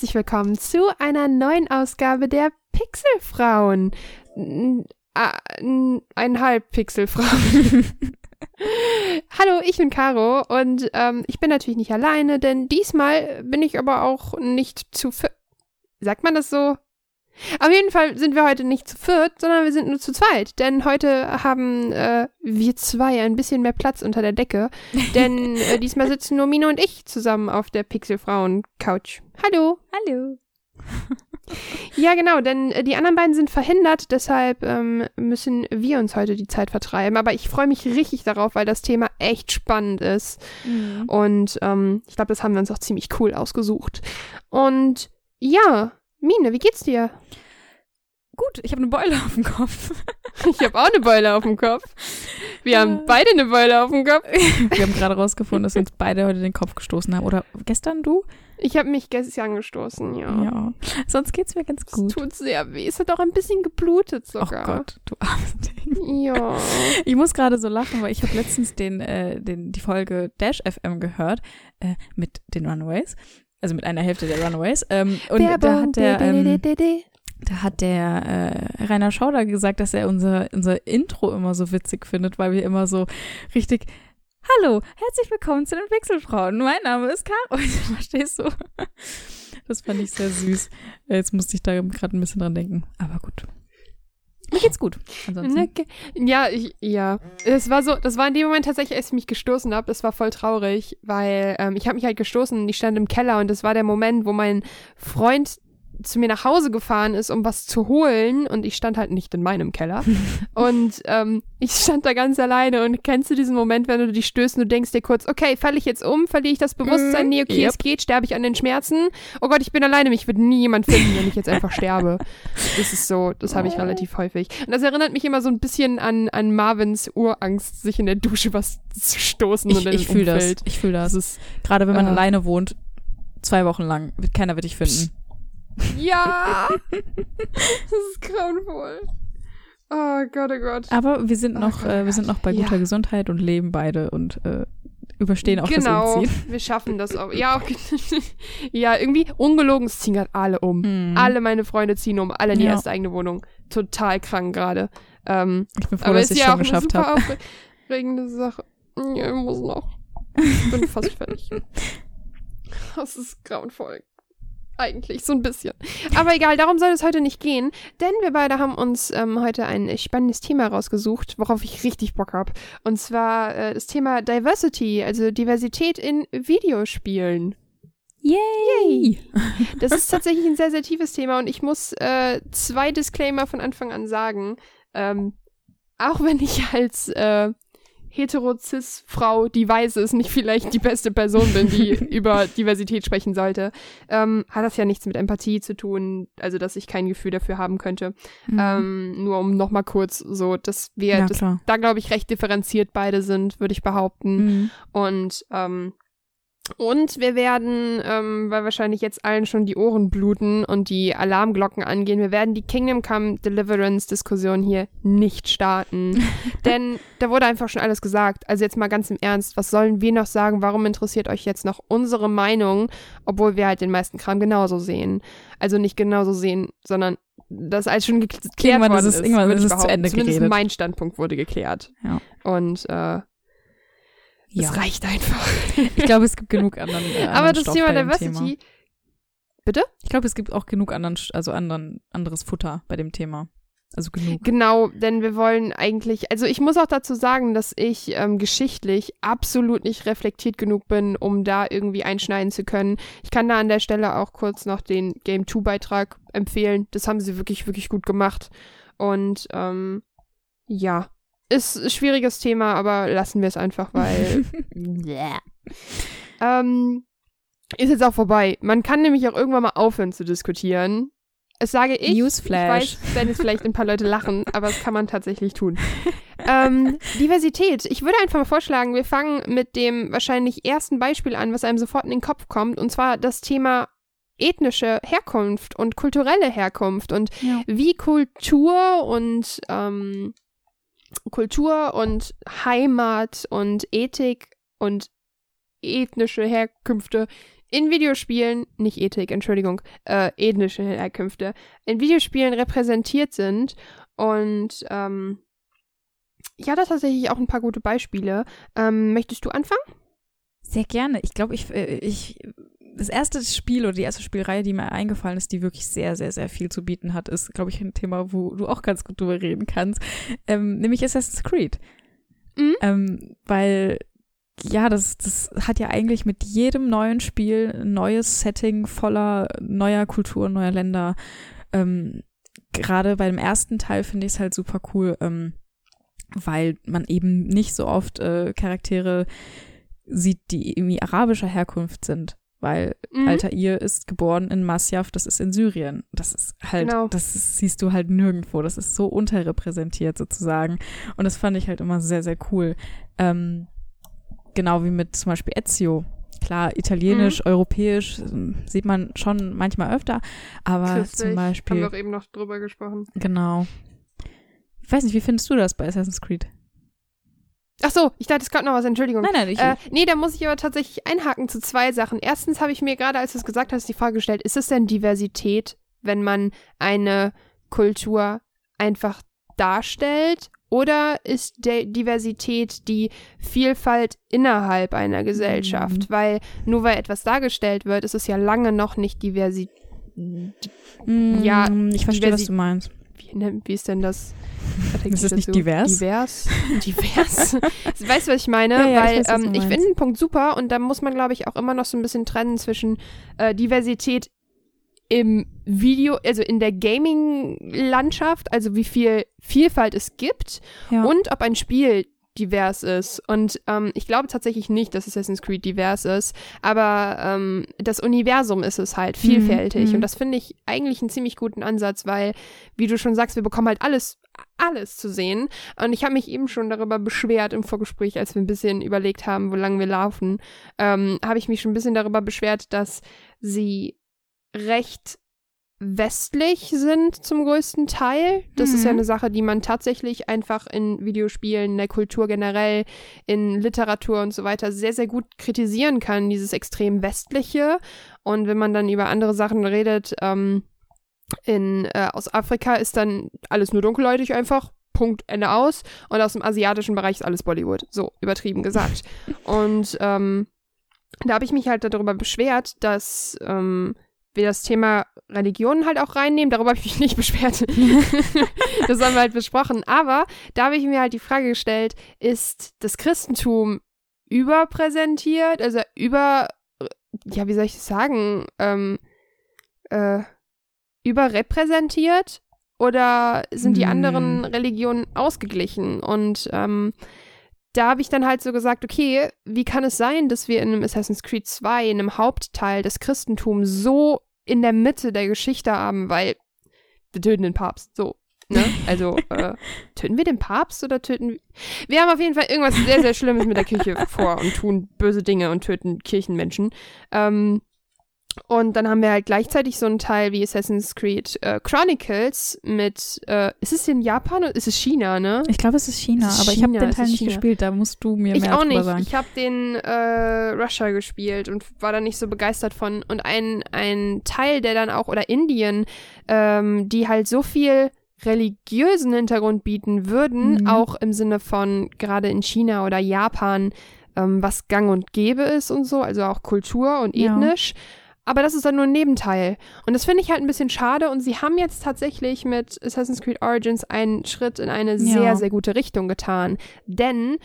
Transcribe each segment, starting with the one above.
Herzlich willkommen zu einer neuen Ausgabe der Pixelfrauen. N- ah, n- Einhalb Pixelfrauen. Hallo, ich bin Caro und ähm, ich bin natürlich nicht alleine, denn diesmal bin ich aber auch nicht zu. Sagt man das so? Auf jeden Fall sind wir heute nicht zu viert, sondern wir sind nur zu zweit. Denn heute haben äh, wir zwei ein bisschen mehr Platz unter der Decke. Denn äh, diesmal sitzen nur Mine und ich zusammen auf der Pixelfrauen-Couch. Hallo. Hallo. Ja, genau, denn äh, die anderen beiden sind verhindert, deshalb ähm, müssen wir uns heute die Zeit vertreiben. Aber ich freue mich richtig darauf, weil das Thema echt spannend ist. Mhm. Und ähm, ich glaube, das haben wir uns auch ziemlich cool ausgesucht. Und ja, Mine, wie geht's dir? Gut, ich habe eine Beule auf dem Kopf. Ich habe auch eine Beule auf dem Kopf. Wir haben beide eine Beule auf dem Kopf. Wir haben gerade rausgefunden, dass wir uns beide heute den Kopf gestoßen haben. Oder gestern du? Ich habe mich gestern gestoßen, ja. Ja. Sonst geht's mir ganz Es gut. tut sehr weh. Es hat auch ein bisschen geblutet Oh sogar. Gott, du armes Ding. Ja. Ich muss gerade so lachen, weil ich habe letztens den, äh, den, die Folge Dash FM gehört äh, mit den Runaways. Also mit einer Hälfte der Runaways. Ähm, und da hat der, ähm, da hat der äh, Rainer Schauder gesagt, dass er unser, unser Intro immer so witzig findet, weil wir immer so richtig Hallo, herzlich willkommen zu den Pixelfrauen. Mein Name ist Caro. Verstehst du? Das fand ich sehr süß. Jetzt musste ich da gerade ein bisschen dran denken. Aber gut. Mir geht's gut. Ansonsten. Okay. Ja, ich, ja. Es war so, das war in dem Moment tatsächlich, als ich mich gestoßen habe, das war voll traurig, weil ähm, ich habe mich halt gestoßen und ich stand im Keller und das war der Moment, wo mein Freund zu mir nach Hause gefahren ist, um was zu holen und ich stand halt nicht in meinem Keller und ähm, ich stand da ganz alleine und kennst du diesen Moment, wenn du dich stößt und du denkst dir kurz, okay, falle ich jetzt um, verliere ich das Bewusstsein, nee, okay, Yep. es geht, sterbe ich an den Schmerzen, oh Gott, ich bin alleine, mich wird nie jemand finden, wenn ich jetzt einfach sterbe. Das ist so, das habe ich relativ häufig. Und das erinnert mich immer so ein bisschen an, an Marvins Urangst, sich in der Dusche was zu stoßen und Ich, ich fühle das. Ich fühle das. Das ist, Gerade wenn man äh, alleine wohnt, zwei Wochen lang, keiner wird dich finden. Ja, das ist grauenvoll. Oh Gott, oh Gott. Aber wir sind Oh noch, Gott, äh, oh wir sind noch bei guter Ja. Gesundheit und leben beide und äh, überstehen auch genau, das Umziehen. wir schaffen das auch. Ja, okay. ja, irgendwie ungelogen, es ziehen gerade alle um. Mhm. Alle meine Freunde ziehen um, alle in die Ja. erste eigene Wohnung. Total krank gerade. Ähm, Ich bin froh, aber dass ich ja schon geschafft habe. aufregende Sache. Ja, ich muss noch. Ich bin fast fertig. Das ist grauenvoll. Eigentlich, so ein bisschen. Aber egal, darum soll es heute nicht gehen, denn wir beide haben uns ähm, heute ein spannendes Thema rausgesucht, worauf ich richtig Bock habe. Und zwar äh, das Thema Diversity, also Diversität in Videospielen. Yay! Das ist tatsächlich ein sehr, sehr tiefes Thema und ich muss äh, zwei Disclaimer von Anfang an sagen. Ähm, auch wenn ich als äh, hetero-cis-Frau, die weiß ist, nicht vielleicht die beste Person bin, die über Diversität sprechen sollte, ähm, hat das ja nichts mit Empathie zu tun, also dass ich kein Gefühl dafür haben könnte. Mhm. Ähm, nur um nochmal kurz so, dass wir ja, das, da, glaube ich, recht differenziert beide sind, würde ich behaupten. Mhm. Und, ähm, und wir werden, ähm, weil wahrscheinlich jetzt allen schon die Ohren bluten und die Alarmglocken angehen, wir werden die Kingdom Come Deliverance Diskussion hier nicht starten. Denn da wurde einfach schon alles gesagt. Also jetzt mal ganz im Ernst, was sollen wir noch sagen? Warum interessiert euch jetzt noch unsere Meinung, obwohl wir halt den meisten Kram genauso sehen? Also nicht genauso sehen, sondern das alles schon geklärt Irgendwann worden ist ist. irgendwann ist es zu. Ende Zumindest geredet. mein Standpunkt wurde geklärt. Ja. Und äh, Ja. es reicht einfach. Ich glaube, es gibt genug anderen. Äh, Aber anderen das Stoff Thema Diversity. Thema. Bitte? Ich glaube, es gibt auch genug anderen, also anderen, anderes Futter bei dem Thema. Also genug. Genau, denn wir wollen eigentlich, also ich muss auch dazu sagen, dass ich ähm, geschichtlich absolut nicht reflektiert genug bin, um da irgendwie einschneiden zu können. Ich kann da an der Stelle auch kurz noch den Game 2 Beitrag empfehlen. Das haben sie wirklich, wirklich gut gemacht. Und ähm, ja, ist ein schwieriges Thema, aber lassen wir es einfach, weil ähm, ist jetzt auch vorbei. Man kann nämlich auch irgendwann mal aufhören zu diskutieren. Es sage ich. Newsflash. Ich weiß, werden jetzt vielleicht ein paar Leute lachen, aber das kann man tatsächlich tun. ähm, Diversität. Ich würde einfach mal vorschlagen, wir fangen mit dem wahrscheinlich ersten Beispiel an, was einem sofort in den Kopf kommt, und zwar das Thema ethnische Herkunft und kulturelle Herkunft und Ja. wie Kultur und ähm, Kultur und Heimat und Ethik und ethnische Herkünfte in Videospielen, nicht Ethik, Entschuldigung, äh, ethnische Herkünfte, in Videospielen repräsentiert sind. Und ähm, ich hatte tatsächlich auch ein paar gute Beispiele. Ähm, möchtest du anfangen? Sehr gerne. Ich glaube, ich, äh, ich, das erste Spiel oder die erste Spielreihe, die mir eingefallen ist, die wirklich sehr, sehr, sehr viel zu bieten hat, ist, glaube ich, ein Thema, wo du auch ganz gut drüber reden kannst, ähm, nämlich Assassin's Creed. Mhm. Ähm, weil ja, das, das hat ja eigentlich mit jedem neuen Spiel ein neues Setting voller neuer Kultur, neuer Länder. Ähm, Gerade beim ersten Teil finde ich es halt super cool, ähm, weil man eben nicht so oft äh, Charaktere sieht, die irgendwie arabischer Herkunft sind. Weil mhm. Altair ist geboren in Masyaf, das ist in Syrien. Das ist halt, genau. das ist, siehst du halt nirgendwo. Das ist so unterrepräsentiert sozusagen. Und das fand ich halt immer sehr, sehr cool. Ähm, Genau wie mit zum Beispiel Ezio. Klar, italienisch, mhm. europäisch ähm, sieht man schon manchmal öfter, aber Christlich. zum Beispiel. Haben wir auch eben noch drüber gesprochen. Genau. Ich weiß nicht, wie findest du das bei Assassin's Creed? Ach so, ich dachte, es kommt noch was, Entschuldigung. Nein, nein, ich äh, Nee, da muss ich aber tatsächlich einhaken zu zwei Sachen. Erstens habe ich mir gerade, als du es gesagt hast, die Frage gestellt, ist es denn Diversität, wenn man eine Kultur einfach darstellt oder ist Diversität die Vielfalt innerhalb einer Gesellschaft? Mhm. Weil nur weil etwas dargestellt wird, ist es ja lange noch nicht Diversität. Mhm, ja, ich verstehe, Diversi was du meinst. Wie, wie ist denn das? Ist das nicht so? divers? Divers. Divers. weißt du, was ich meine? Ja, ja, Weil ich, ähm, ich finde den Punkt super und da muss man, glaube ich, auch immer noch so ein bisschen trennen zwischen äh, Diversität im Video, also in der Gaming-Landschaft, also wie viel Vielfalt es gibt ja. und ob ein Spiel divers ist. Und ähm, ich glaube tatsächlich nicht, dass Assassin's Creed divers ist, aber ähm, das Universum ist es halt vielfältig. Mhm. Und das finde ich eigentlich einen ziemlich guten Ansatz, weil, wie du schon sagst, wir bekommen halt alles, alles zu sehen. Und ich habe mich eben schon darüber beschwert im Vorgespräch, als wir ein bisschen überlegt haben, wo lange wir laufen, ähm, habe ich mich schon ein bisschen darüber beschwert, dass sie recht westlich sind zum größten Teil. Das mhm. ist ja mhm. eine Sache, die man tatsächlich einfach in Videospielen, in der Kultur generell, in Literatur und so weiter sehr, sehr gut kritisieren kann, dieses extrem westliche. Und wenn man dann über andere Sachen redet, ähm, in, äh, aus Afrika ist dann alles nur dunkelhäutig einfach. Punkt, Ende aus. Und aus dem asiatischen Bereich ist alles Bollywood. So, übertrieben gesagt. und ähm, da habe ich mich halt darüber beschwert, dass ähm, wir das Thema Religion halt auch reinnehmen. Darüber habe ich mich nicht beschwert. das haben wir halt besprochen. Aber da habe ich mir halt die Frage gestellt, ist das Christentum überpräsentiert, also über, ja, wie soll ich das sagen, ähm, äh, überrepräsentiert oder sind die anderen hm. Religionen ausgeglichen? Und ähm, da habe ich dann halt so gesagt, okay, wie kann es sein, dass wir in einem Assassin's Creed 2, in einem Hauptteil das Christentum so in der Mitte der Geschichte haben, weil wir töten den Papst. So. Ne? Also, äh, töten wir den Papst oder töten wir. Wir haben auf jeden Fall irgendwas sehr, sehr Schlimmes mit der Kirche vor und tun böse Dinge und töten Kirchenmenschen. Ähm, und dann haben wir halt gleichzeitig so einen Teil wie Assassin's Creed äh, Chronicles mit, äh, ist es in Japan oder ist es China, ne? Ich glaube, es ist China, ist aber China, ich habe den Teil nicht China. gespielt, da musst du mir ich mehr auch nicht. sagen. Ich habe den äh, Russia gespielt und war da nicht so begeistert von. Und ein, ein Teil, der dann auch, oder Indien, ähm, die halt so viel religiösen Hintergrund bieten würden, mhm. auch im Sinne von gerade in China oder Japan, ähm, was gang und gäbe ist und so, also auch Kultur und ethnisch. Ja aber das ist dann nur ein Nebenteil. Und das finde ich halt ein bisschen schade. Und sie haben jetzt tatsächlich mit Assassin's Creed Origins einen Schritt in eine ja. sehr, sehr gute Richtung getan. Denn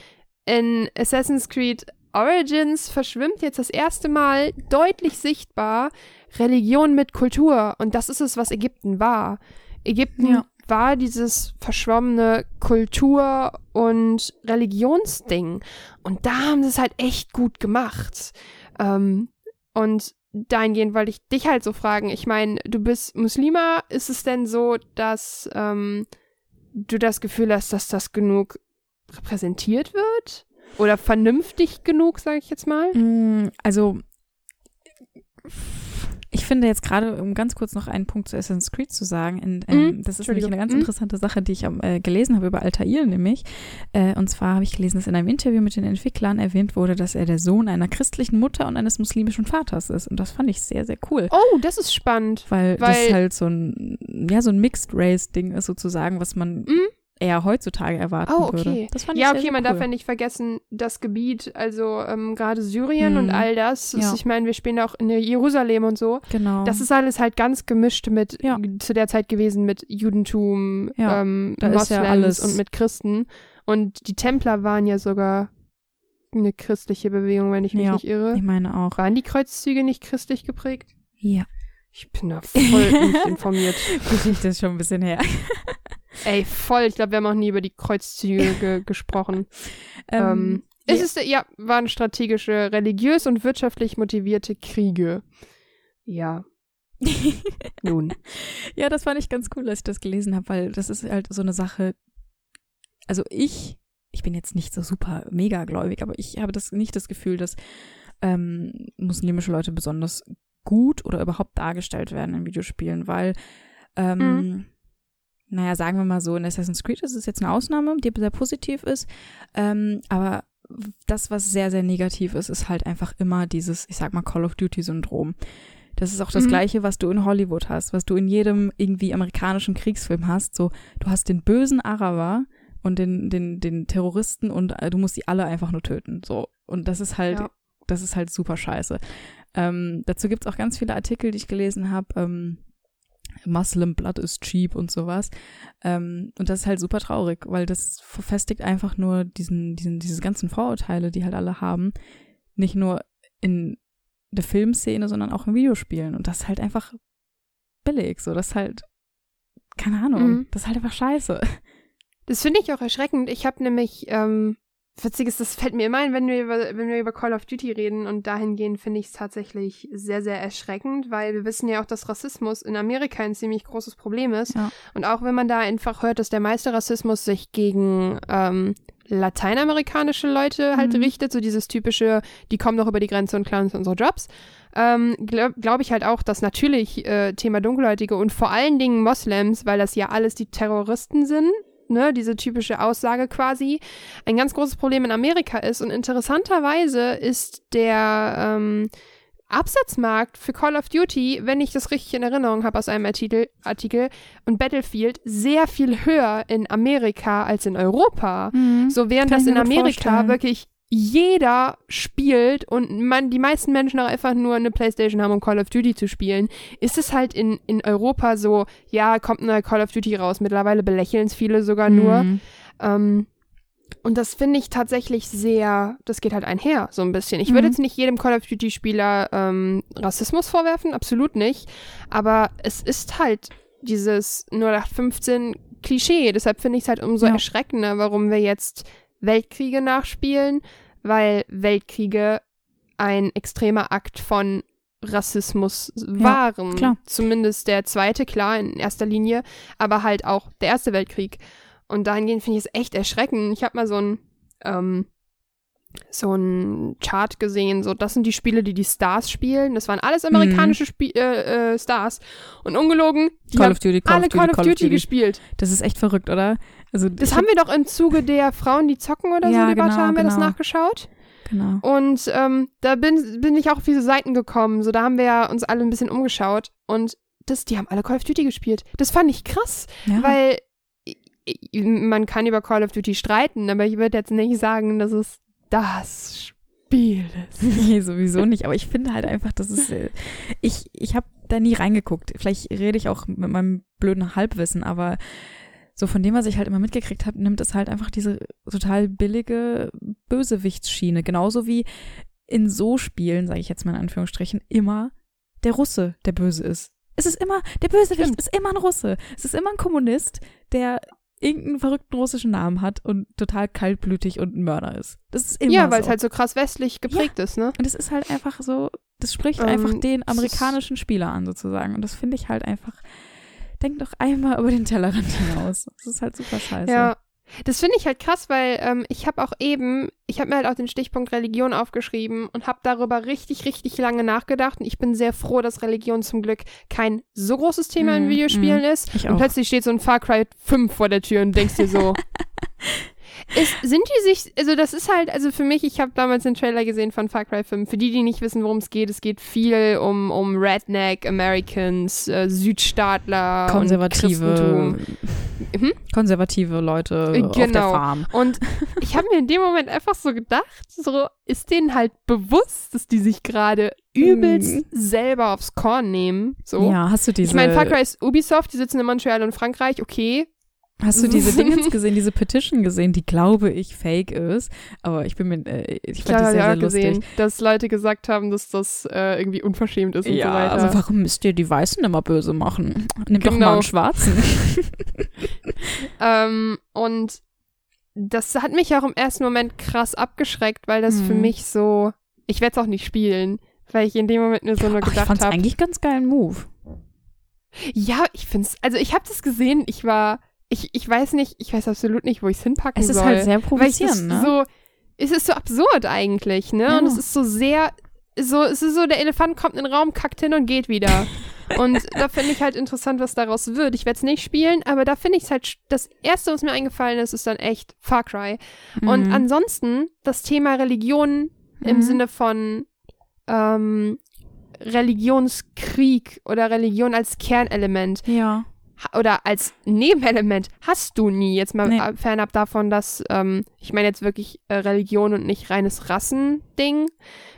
in Assassin's Creed Origins verschwimmt jetzt das erste Mal deutlich sichtbar Religion mit Kultur. Und das ist es, was Ägypten war. Ägypten ja. war dieses verschwommene Kultur- und Religionsding. Und da haben sie es halt echt gut gemacht. Ähm, und dahingehend wollte ich dich halt so fragen. Ich meine, du bist Muslima. Ist es denn so, dass ähm, du das Gefühl hast, dass das genug repräsentiert wird? Oder vernünftig genug, sage ich jetzt mal? Mm, also, ich finde jetzt gerade, um ganz kurz noch einen Punkt zu Assassin's Creed zu sagen, in, ähm, mhm. das ist nämlich eine ganz interessante Sache, die ich äh, gelesen habe über Altair nämlich. Äh, und zwar habe ich gelesen, dass in einem Interview mit den Entwicklern erwähnt wurde, dass er der Sohn einer christlichen Mutter und eines muslimischen Vaters ist. Und das fand ich sehr, sehr cool. Oh, das ist spannend. Weil, weil das halt so ein, ja, so ein Mixed-Race-Ding ist sozusagen, was man mhm eher heutzutage erwarten oh, okay. würde. Das fand ich ja, okay, sehr, man cool. darf ja nicht vergessen, das Gebiet, also ähm, gerade Syrien mhm. und all das, ja. ich meine, wir spielen auch in Jerusalem und so. Genau. Das ist alles halt ganz gemischt mit, ja. zu der Zeit gewesen mit Judentum, ja, ähm, Moslems ja und mit Christen. Und die Templer waren ja sogar eine christliche Bewegung, wenn ich mich nicht irre. ich meine auch. Waren die Kreuzzüge nicht christlich geprägt? Ja. Ich bin da voll nicht informiert. Geschichte ist schon ein bisschen her. Ey, voll. Ich glaube, wir haben auch nie über die Kreuzzüge ge gesprochen. ähm, ähm, ist ja. es, ja, waren strategische, religiös und wirtschaftlich motivierte Kriege. Ja. Nun. Ja, das fand ich ganz cool, als ich das gelesen habe, weil das ist halt so eine Sache. Also ich, ich bin jetzt nicht so super mega gläubig, aber ich habe das nicht das Gefühl, dass ähm, muslimische Leute besonders gut oder überhaupt dargestellt werden in Videospielen, weil ähm, mhm naja, sagen wir mal so, in Assassin's Creed ist es jetzt eine Ausnahme, die sehr positiv ist. Ähm, aber das, was sehr, sehr negativ ist, ist halt einfach immer dieses, ich sag mal, Call of Duty-Syndrom. Das ist auch das mhm. Gleiche, was du in Hollywood hast, was du in jedem irgendwie amerikanischen Kriegsfilm hast. So, du hast den bösen Araber und den, den, den Terroristen und äh, du musst die alle einfach nur töten. So. Und das ist halt, ja. das ist halt super scheiße. Ähm, dazu gibt's auch ganz viele Artikel, die ich gelesen habe. Ähm, Muslim Blood is cheap und sowas. Ähm, und das ist halt super traurig, weil das verfestigt einfach nur diesen, diesen, diese ganzen Vorurteile, die halt alle haben. Nicht nur in der Filmszene, sondern auch in Videospielen. Und das ist halt einfach billig. So, das ist halt, keine Ahnung, mhm. das ist halt einfach scheiße. Das finde ich auch erschreckend. Ich habe nämlich ähm, Witzig ist, das fällt mir immer ein, wenn wir über, wenn wir über Call of Duty reden und dahingehend finde ich es tatsächlich sehr, sehr erschreckend, weil wir wissen ja auch, dass Rassismus in Amerika ein ziemlich großes Problem ist. Ja. Und auch wenn man da einfach hört, dass der meiste Rassismus sich gegen ähm, lateinamerikanische Leute halt mhm. richtet, so dieses typische, die kommen doch über die Grenze und klauen uns unsere Jobs, ähm, glaube glaub ich halt auch, dass natürlich äh, Thema Dunkelhäutige und vor allen Dingen Moslems, weil das ja alles die Terroristen sind, ne, diese typische Aussage quasi, ein ganz großes Problem in Amerika ist. Und interessanterweise ist der ähm, Absatzmarkt für Call of Duty, wenn ich das richtig in Erinnerung habe aus einem Artikel, Artikel und Battlefield, sehr viel höher in Amerika als in Europa. Mhm, so während das in Amerika wirklich jeder spielt und man, die meisten Menschen auch einfach nur eine Playstation haben, um Call of Duty zu spielen, ist es halt in, in Europa so, ja, kommt ein neuer Call of Duty raus. Mittlerweile belächeln es viele sogar nur. Mhm. Ähm, und das finde ich tatsächlich sehr, das geht halt einher, so ein bisschen. Ich mhm. würde jetzt nicht jedem Call of Duty-Spieler ähm, Rassismus vorwerfen, absolut nicht. Aber es ist halt dieses 0815 Klischee. Deshalb finde ich es halt umso ja. erschreckender, warum wir jetzt Weltkriege nachspielen, weil Weltkriege ein extremer Akt von Rassismus waren. Ja, Zumindest der zweite, klar, in erster Linie, aber halt auch der Erste Weltkrieg. Und dahingehend finde ich es echt erschreckend. Ich habe mal so ein ähm, so ein Chart gesehen, so das sind die Spiele, die die Stars spielen. Das waren alles amerikanische mhm. Spie äh, äh, Stars und ungelogen. Die Call of Duty, Call alle of Duty, Call of Duty, Duty gespielt. Das ist echt verrückt, oder? Also das haben wir doch im Zuge der Frauen, die zocken oder ja, so Debatte genau, haben wir genau. das nachgeschaut. Genau. Und ähm, da bin, bin ich auch auf diese Seiten gekommen. So, da haben wir ja uns alle ein bisschen umgeschaut und das, die haben alle Call of Duty gespielt. Das fand ich krass, ja. weil man kann über Call of Duty streiten, aber ich würde jetzt nicht sagen, dass es das Spiel ist. nee, sowieso nicht. Aber ich finde halt einfach, dass es. Äh, ich ich habe da nie reingeguckt. Vielleicht rede ich auch mit meinem blöden Halbwissen, aber so von dem, was ich halt immer mitgekriegt habe, nimmt es halt einfach diese total billige Bösewichtsschiene. Genauso wie in so Spielen, sage ich jetzt mal in Anführungsstrichen, immer der Russe der Böse ist. Es ist immer, der Bösewicht Stimmt. ist immer ein Russe. Es ist immer ein Kommunist, der irgendeinen verrückten russischen Namen hat und total kaltblütig und ein Mörder ist. Das ist immer Ja, weil so. es halt so krass westlich geprägt ja. ist, ne? Und es ist halt einfach so, das spricht ähm, einfach den amerikanischen Spieler an sozusagen. Und das finde ich halt einfach, denk doch einmal über den Tellerrand hinaus. Das ist halt super scheiße. Ja, Das finde ich halt krass, weil ähm, ich habe auch eben, ich habe mir halt auch den Stichpunkt Religion aufgeschrieben und habe darüber richtig, richtig lange nachgedacht. Und ich bin sehr froh, dass Religion zum Glück kein so großes Thema mm, in Videospielen mm, ist. und plötzlich steht so ein Far Cry 5 vor der Tür und denkst dir so, Ist, sind die sich, also das ist halt, also für mich, ich habe damals den Trailer gesehen von Far Cry 5. Für die, die nicht wissen, worum es geht, es geht viel um, um Redneck, Americans, äh, Südstaatler, konservative, hm? konservative Leute genau. auf der genau. Farm. Und ich habe mir in dem Moment einfach so gedacht, so ist denen halt bewusst, dass die sich gerade übelst mm. selber aufs Korn nehmen. So. Ja, hast du diese. Ich meine, Far Cry ist Ubisoft, die sitzen in Montreal und Frankreich, okay. Hast du diese Dingens gesehen, diese Petition gesehen, die glaube ich fake ist, aber ich bin mir, äh, ich fand ja, die sehr, ja, sehr lustig. Gesehen, dass Leute gesagt haben, dass das äh, irgendwie unverschämt ist und ja, so weiter. also warum müsst ihr die Weißen immer böse machen? Nimm genau. doch mal einen Schwarzen. ähm, und das hat mich auch im ersten Moment krass abgeschreckt, weil das hm. für mich so, ich werde es auch nicht spielen, weil ich in dem Moment nur so nur gedacht habe. Ich fand's hab, eigentlich ganz geilen Move. Ja, ich find's, also ich habe das gesehen, ich war ich, ich weiß nicht, ich weiß absolut nicht, wo ich es hinpacken soll. Es ist soll, halt sehr provozierend, ne? So, es ist so absurd eigentlich, ne? Ja. Und es ist so sehr, so, es ist so, der Elefant kommt in den Raum, kackt hin und geht wieder. und da finde ich halt interessant, was daraus wird. Ich werde es nicht spielen, aber da finde ich es halt, das Erste, was mir eingefallen ist, ist dann echt Far Cry. Mhm. Und ansonsten das Thema Religion mhm. im Sinne von ähm, Religionskrieg oder Religion als Kernelement. Ja oder als Nebenelement hast du nie. Jetzt mal nee. fernab davon, dass ähm, ich meine jetzt wirklich äh, Religion und nicht reines Rassending,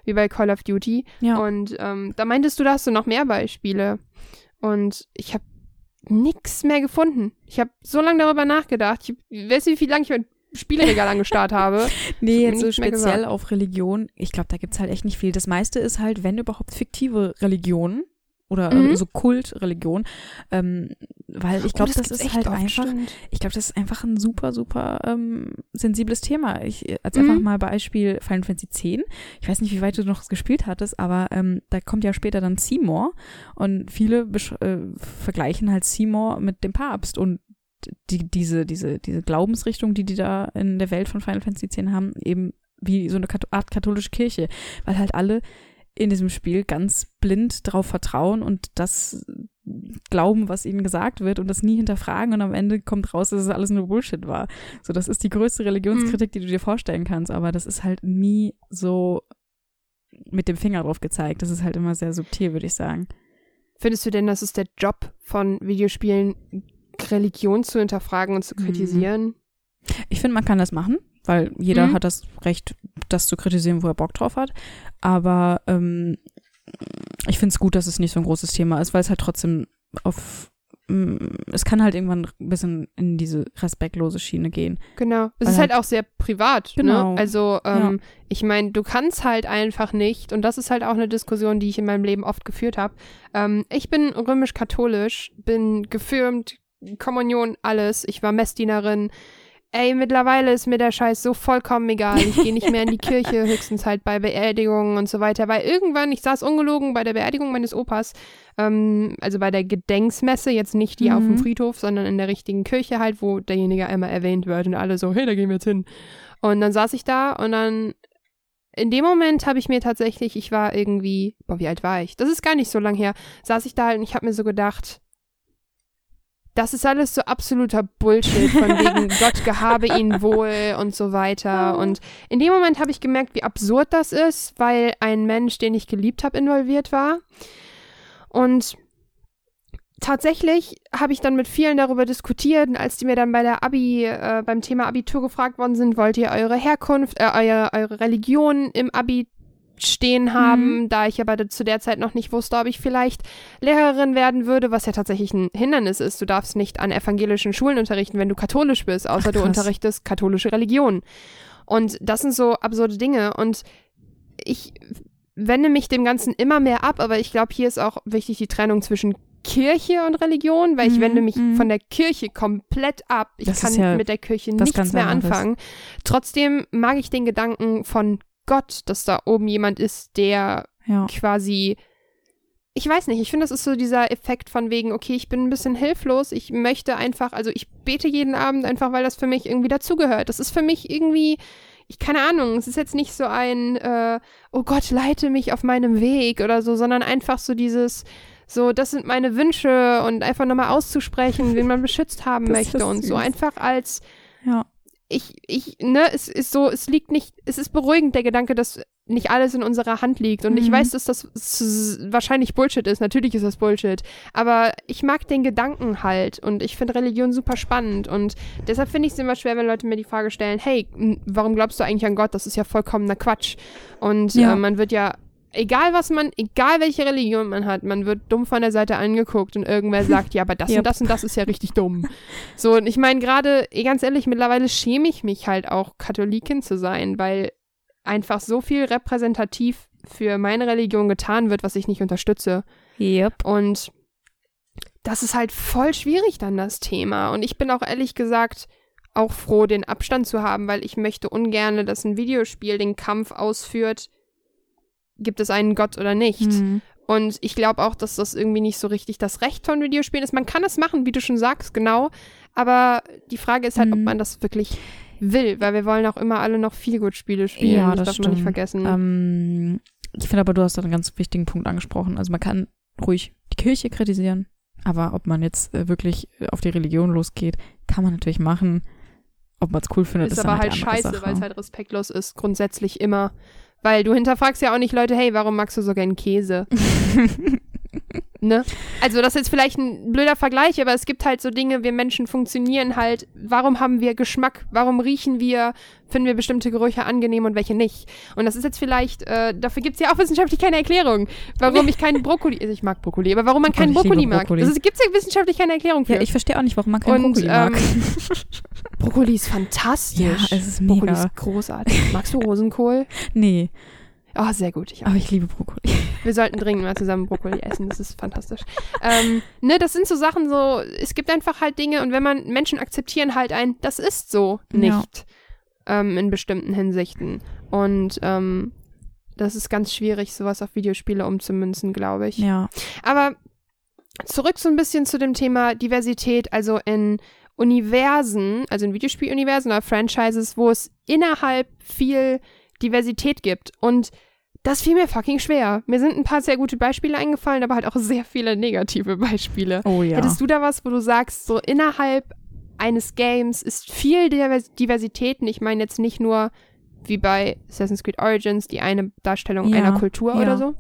wie bei Call of Duty. Ja. Und ähm, da meintest du, da hast du noch mehr Beispiele. Und ich habe nichts mehr gefunden. Ich habe so lange darüber nachgedacht. Ich weiß nicht, wie lange ich mein Spielregal angestarrt habe. nee, jetzt so speziell auf Religion. Ich glaube, da gibt's halt echt nicht viel. Das meiste ist halt, wenn überhaupt, fiktive Religionen oder mhm. so Kultreligion, ähm, weil ich glaube, oh, das, das ist halt einfach, stimmt. ich glaube, das ist einfach ein super, super ähm, sensibles Thema. Ich als mhm. einfach mal Beispiel Final Fantasy X. Ich weiß nicht, wie weit du noch gespielt hattest, aber ähm, da kommt ja später dann Seymour und viele äh, vergleichen halt Seymour mit dem Papst und die, diese, diese, diese Glaubensrichtung, die die da in der Welt von Final Fantasy X haben, eben wie so eine Art katholische Kirche, weil halt alle in diesem Spiel ganz blind darauf vertrauen und das glauben, was ihnen gesagt wird und das nie hinterfragen und am Ende kommt raus, dass es alles nur Bullshit war. So, das ist die größte Religionskritik, die du dir vorstellen kannst, aber das ist halt nie so mit dem Finger drauf gezeigt. Das ist halt immer sehr subtil, würde ich sagen. Findest du denn, dass es der Job von Videospielen, Religion zu hinterfragen und zu mhm. kritisieren? Ich finde, man kann das machen weil jeder mhm. hat das Recht, das zu kritisieren, wo er Bock drauf hat. Aber ähm, ich finde es gut, dass es nicht so ein großes Thema ist, weil es halt trotzdem auf mm, es kann halt irgendwann ein bisschen in diese respektlose Schiene gehen. Genau. Es ist halt, halt, auch sehr privat. Ne? Genau. Ne? Also, ähm, ja. ich meine, du kannst halt einfach nicht, und das ist halt auch eine Diskussion, die ich in meinem Leben oft geführt habe. Ähm, ich bin römisch-katholisch, bin gefirmt, Kommunion, alles. Ich war Messdienerin ey, mittlerweile ist mir der Scheiß so vollkommen egal. Ich gehe nicht mehr in die Kirche, höchstens halt bei Beerdigungen und so weiter. Weil irgendwann, ich saß ungelogen bei der Beerdigung meines Opas, ähm, also bei der Gedenksmesse, jetzt nicht die mhm. auf dem mhm. Friedhof, sondern in der richtigen Kirche halt, wo derjenige einmal erwähnt wird und alle so, hey, da gehen wir jetzt hin. Und dann saß ich da und dann in dem Moment habe ich mir tatsächlich, ich war irgendwie, boah, wie alt war ich? Das ist gar nicht so lang her, saß ich da halt und ich habe mir so gedacht, das ist alles so absoluter Bullshit, von wegen Gott gehabe ihn wohl und so weiter. Und in dem Moment habe ich gemerkt, wie absurd das ist, weil ein Mensch, den ich geliebt habe, involviert war. Und tatsächlich habe ich dann mit vielen darüber diskutiert, als die mir dann bei der Abi, äh, beim Thema Abitur gefragt worden sind, wollt ihr eure Herkunft, äh, eure, eure Religion im Abi stehen haben, mhm. da ich aber zu der Zeit noch nicht wusste, ob ich vielleicht Lehrerin werden würde, was ja tatsächlich ein Hindernis ist. Du darfst nicht an evangelischen Schulen unterrichten, wenn du katholisch bist, außer Ach, du unterrichtest katholische Religion. Und das sind so absurde Dinge. Und ich wende mich dem Ganzen immer mehr ab, aber ich glaube, hier ist auch wichtig die Trennung zwischen Kirche und Religion, weil ich mhm, wende mich mhm. von der Kirche komplett ab. Ich das kann ja mit der Kirche nichts mehr anfangen. Trotzdem mag ich den Gedanken von Gott, dass da oben jemand ist, der ja. quasi ich weiß nicht, ich finde, das ist so dieser Effekt von wegen, okay, ich bin ein bisschen hilflos, ich möchte einfach, also ich bete jeden Abend einfach, weil das für mich irgendwie dazugehört. Das ist für mich irgendwie, ich keine Ahnung, es ist jetzt nicht so ein, äh, oh Gott, leite mich auf meinem Weg oder so, sondern einfach so dieses, so, das sind meine Wünsche und einfach nochmal auszusprechen, wen man beschützt haben möchte und so einfach als, ja. Ich, ich, ne, es ist so, es liegt nicht, es ist beruhigend der Gedanke, dass nicht alles in unserer Hand liegt. Und mhm. ich weiß, dass das wahrscheinlich Bullshit ist. Natürlich ist das Bullshit. Aber ich mag den Gedanken halt. Und ich finde Religion super spannend. Und deshalb finde ich es immer schwer, wenn Leute mir die Frage stellen, hey, warum glaubst du eigentlich an Gott? Das ist ja vollkommener Quatsch. Und ja. äh, man wird ja egal was man, egal welche Religion man hat, man wird dumm von der Seite angeguckt und irgendwer sagt, ja, aber das yep. und das und das ist ja richtig dumm. So, und ich meine gerade, ganz ehrlich, mittlerweile schäme ich mich halt auch, Katholikin zu sein, weil einfach so viel repräsentativ für meine Religion getan wird, was ich nicht unterstütze. Yep. Und das ist halt voll schwierig dann das Thema. Und ich bin auch ehrlich gesagt auch froh, den Abstand zu haben, weil ich möchte ungern, dass ein Videospiel den Kampf ausführt, gibt es einen Gott oder nicht. Mhm. Und ich glaube auch, dass das irgendwie nicht so richtig das Recht von Videospielen ist. Man kann es machen, wie du schon sagst, genau. Aber die Frage ist halt, mhm. ob man das wirklich will, weil wir wollen auch immer alle noch viel gut Spiele spielen. Ja, das, das darf stimmt. man nicht vergessen. Ähm, ich finde aber, du hast da einen ganz wichtigen Punkt angesprochen. Also man kann ruhig die Kirche kritisieren, aber ob man jetzt äh, wirklich auf die Religion losgeht, kann man natürlich machen. Ob man es cool findet, ist, ist aber halt scheiße, weil es halt respektlos ist, grundsätzlich immer. Weil du hinterfragst ja auch nicht Leute, hey, warum magst du so gern Käse? Ne? Also das ist jetzt vielleicht ein blöder Vergleich, aber es gibt halt so Dinge, wir Menschen funktionieren halt. Warum haben wir Geschmack? Warum riechen wir? Finden wir bestimmte Gerüche angenehm und welche nicht? Und das ist jetzt vielleicht, äh, dafür gibt es ja auch wissenschaftlich keine Erklärung, warum ich keinen Brokkoli, also ich mag Brokkoli, aber warum man keinen Brokkoli mag. Brokkoli. Das gibt es ja wissenschaftlich keine Erklärung für. Ja, ich verstehe auch nicht, warum man keinen und, Brokkoli mag. Ähm, Brokkoli ist fantastisch. Ja, es ist mega. Brokkoli ist großartig. Magst du Rosenkohl? Nee. Oh, sehr gut. Ich Aber ich liebe Brokkoli. Wir sollten dringend mal zusammen Brokkoli essen. Das ist fantastisch. Ähm, ne, das sind so Sachen so, es gibt einfach halt Dinge und wenn man Menschen akzeptieren halt ein, das ist so nicht. Ja. Ähm, in bestimmten Hinsichten. Und ähm, das ist ganz schwierig, sowas auf Videospiele umzumünzen, glaube ich. Ja. Aber zurück so ein bisschen zu dem Thema Diversität, also in Universen, also in Videospieluniversen oder Franchises, wo es innerhalb viel Diversität gibt. Und das fiel mir fucking schwer. Mir sind ein paar sehr gute Beispiele eingefallen, aber halt auch sehr viele negative Beispiele. Oh ja. Hättest du da was, wo du sagst, so innerhalb eines Games ist viel Diversität, und ich meine jetzt nicht nur wie bei Assassin's Creed Origins die eine Darstellung ja, einer Kultur ja. oder so?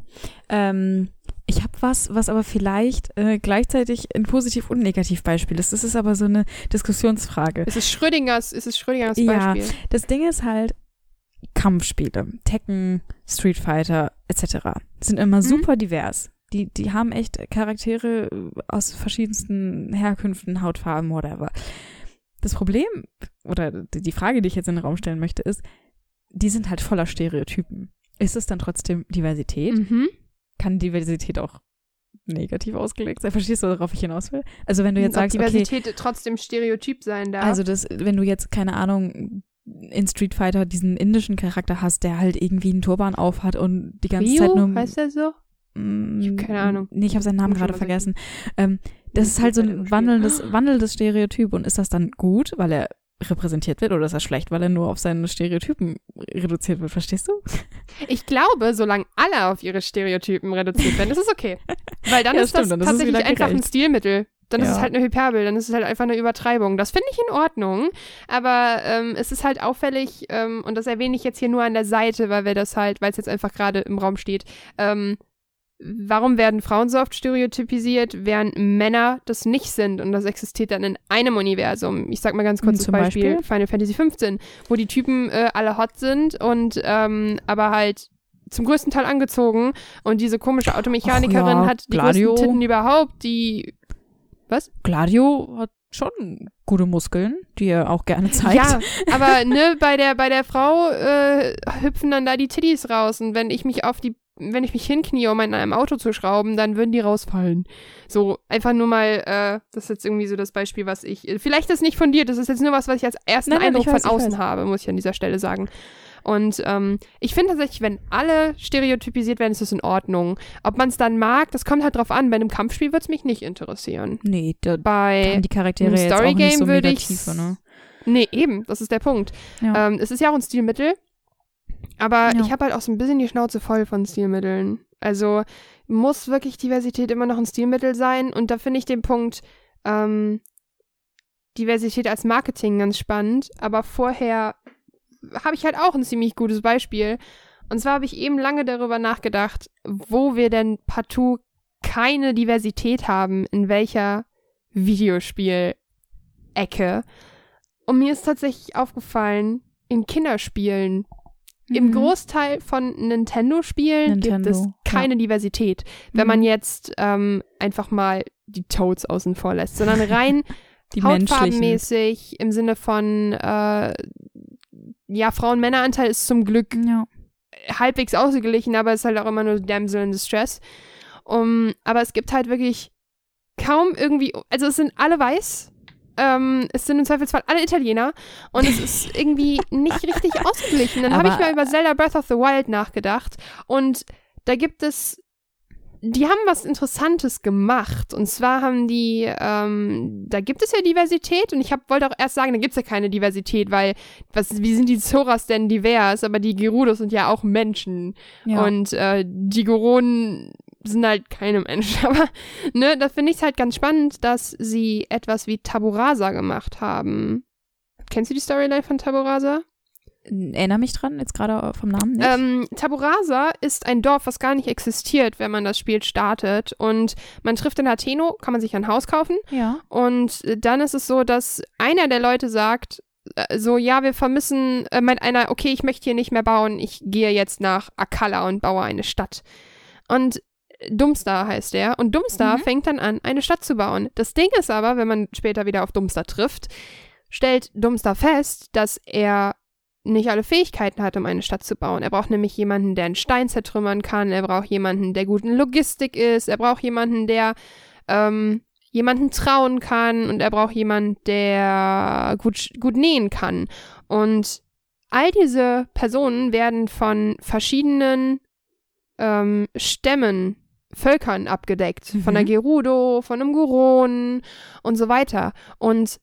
Ähm, ich habe was, was aber vielleicht äh, gleichzeitig ein positiv und negativ Beispiel ist. Das ist aber so eine Diskussionsfrage. Es ist Schrödingers, es ist Schrödingers Beispiel. Ja, das Ding ist halt, Kampfspiele, Tekken, Street Fighter etc. sind immer mhm. super divers. Die, die haben echt Charaktere aus verschiedensten Herkünften, Hautfarben, whatever. Das Problem oder die Frage, die ich jetzt in den Raum stellen möchte, ist, die sind halt voller Stereotypen. Ist es dann trotzdem Diversität? Mhm. Kann Diversität auch negativ ausgelegt sein. Verstehst du, worauf ich hinaus will? Also wenn du jetzt Ob sagst, Diversität okay, trotzdem Stereotyp sein darf. Also das, wenn du jetzt keine Ahnung in Street Fighter diesen indischen Charakter hast, der halt irgendwie einen Turban aufhat und die ganze Ryu? Zeit nur. Heißt der so? Mm, ich hab keine Ahnung. Nee, ich habe seinen Namen gerade vergessen. Ähm, das ist halt so ein wandelndes, wandelndes Stereotyp. Und ist das dann gut, weil er repräsentiert wird, oder ist das schlecht, weil er nur auf seine Stereotypen reduziert wird? Verstehst du? Ich glaube, solange alle auf ihre Stereotypen reduziert werden, ist es okay. Weil dann ja, ist stimmt, das tatsächlich einfach ein Stilmittel. Dann ja. ist es halt eine Hyperbel, dann ist es halt einfach eine Übertreibung. Das finde ich in Ordnung, aber ähm, es ist halt auffällig, ähm, und das erwähne ich jetzt hier nur an der Seite, weil wir das halt, weil es jetzt einfach gerade im Raum steht, ähm, warum werden Frauen so oft stereotypisiert, während Männer das nicht sind und das existiert dann in einem Universum. Ich sag mal ganz kurz das Beispiel, Beispiel, Final Fantasy 15, wo die Typen äh, alle hot sind und ähm, aber halt zum größten Teil angezogen und diese komische Automechanikerin ja, hat die Gladio. größten Titten überhaupt, die was? Gladio hat schon gute Muskeln, die er auch gerne zeigt. Ja, aber ne, bei der, bei der Frau äh, hüpfen dann da die Titties raus und wenn ich mich auf die, wenn ich mich hinknie, um in einem Auto zu schrauben, dann würden die rausfallen. So, einfach nur mal, äh, das ist jetzt irgendwie so das Beispiel, was ich, vielleicht ist nicht von dir, das ist jetzt nur was, was ich als ersten nein, nein, Eindruck weiß, von außen habe, muss ich an dieser Stelle sagen. Und ähm, ich finde tatsächlich, wenn alle stereotypisiert werden, ist das in Ordnung. Ob man es dann mag, das kommt halt drauf an. Bei einem Kampfspiel würde es mich nicht interessieren. Nee, da, Bei haben die Charaktere einem jetzt auch Storygame nicht so würde Tiefe, ne? Nee, eben, das ist der Punkt. Ja. Ähm, es ist ja auch ein Stilmittel, aber Ja. ich habe halt auch so ein bisschen die Schnauze voll von Stilmitteln. Also muss wirklich Diversität immer noch ein Stilmittel sein und da finde ich den Punkt ähm, Diversität als Marketing ganz spannend, aber vorher habe ich halt auch ein ziemlich gutes Beispiel. Und zwar habe ich eben lange darüber nachgedacht, wo wir denn partout keine Diversität haben, in welcher Videospiel-Ecke. Und mir ist tatsächlich aufgefallen, in Kinderspielen, im Mhm. Großteil von Nintendo-Spielen gibt Nintendo, es keine Diversität. Wenn Mhm. man jetzt ähm, einfach mal die Toads außen vor lässt, sondern rein die hautfarbenmäßig im Sinne von äh, ja, Frauen-Männer-Anteil ist zum Glück Ja. halbwegs ausgeglichen, aber es ist halt auch immer nur Damsel in Distress. Um, aber es gibt halt wirklich kaum irgendwie, also es sind alle weiß, ähm, es sind im Zweifelsfall alle Italiener und es ist irgendwie nicht richtig ausgeglichen. Dann habe ich mal über Zelda Breath of the Wild nachgedacht und da gibt es, die haben was Interessantes gemacht und zwar haben die, ähm, da gibt es ja Diversität und ich hab, wollte auch erst sagen, da gibt es ja keine Diversität, weil was, wie sind die Zoras denn divers? Aber die Gerudos sind ja auch Menschen. ja. Und äh, die Goronen sind halt keine Menschen. Aber ne, da finde ich es halt ganz spannend, dass sie etwas wie Taburasa gemacht haben. Kennst du die Storyline von Taburasa? Erinnere mich dran, jetzt gerade vom Namen nicht. Ähm, Taburasa ist ein Dorf, was gar nicht existiert, wenn man das Spiel startet. Und man trifft in Atheno, kann man sich ein Haus kaufen. ja. Und äh, dann ist es so, dass einer der Leute sagt, äh, so, ja, wir vermissen, äh, meint einer, okay, ich möchte hier nicht mehr bauen, ich gehe jetzt nach Akalla und baue eine Stadt. Und Dumstar heißt er. Und Dumstar Mhm. fängt dann an, eine Stadt zu bauen. Das Ding ist aber, wenn man später wieder auf Dumstar trifft, stellt Dumstar fest, dass er nicht alle Fähigkeiten hat, um eine Stadt zu bauen. Er braucht nämlich jemanden, der einen Stein zertrümmern kann. Er braucht jemanden, der gut in Logistik ist. Er braucht jemanden, der ähm, jemanden trauen kann. Und er braucht jemanden, der gut, gut nähen kann. Und all diese Personen werden von verschiedenen ähm, Stämmen, Völkern abgedeckt. Von der Mhm. Gerudo, von einem Guron und so weiter. Und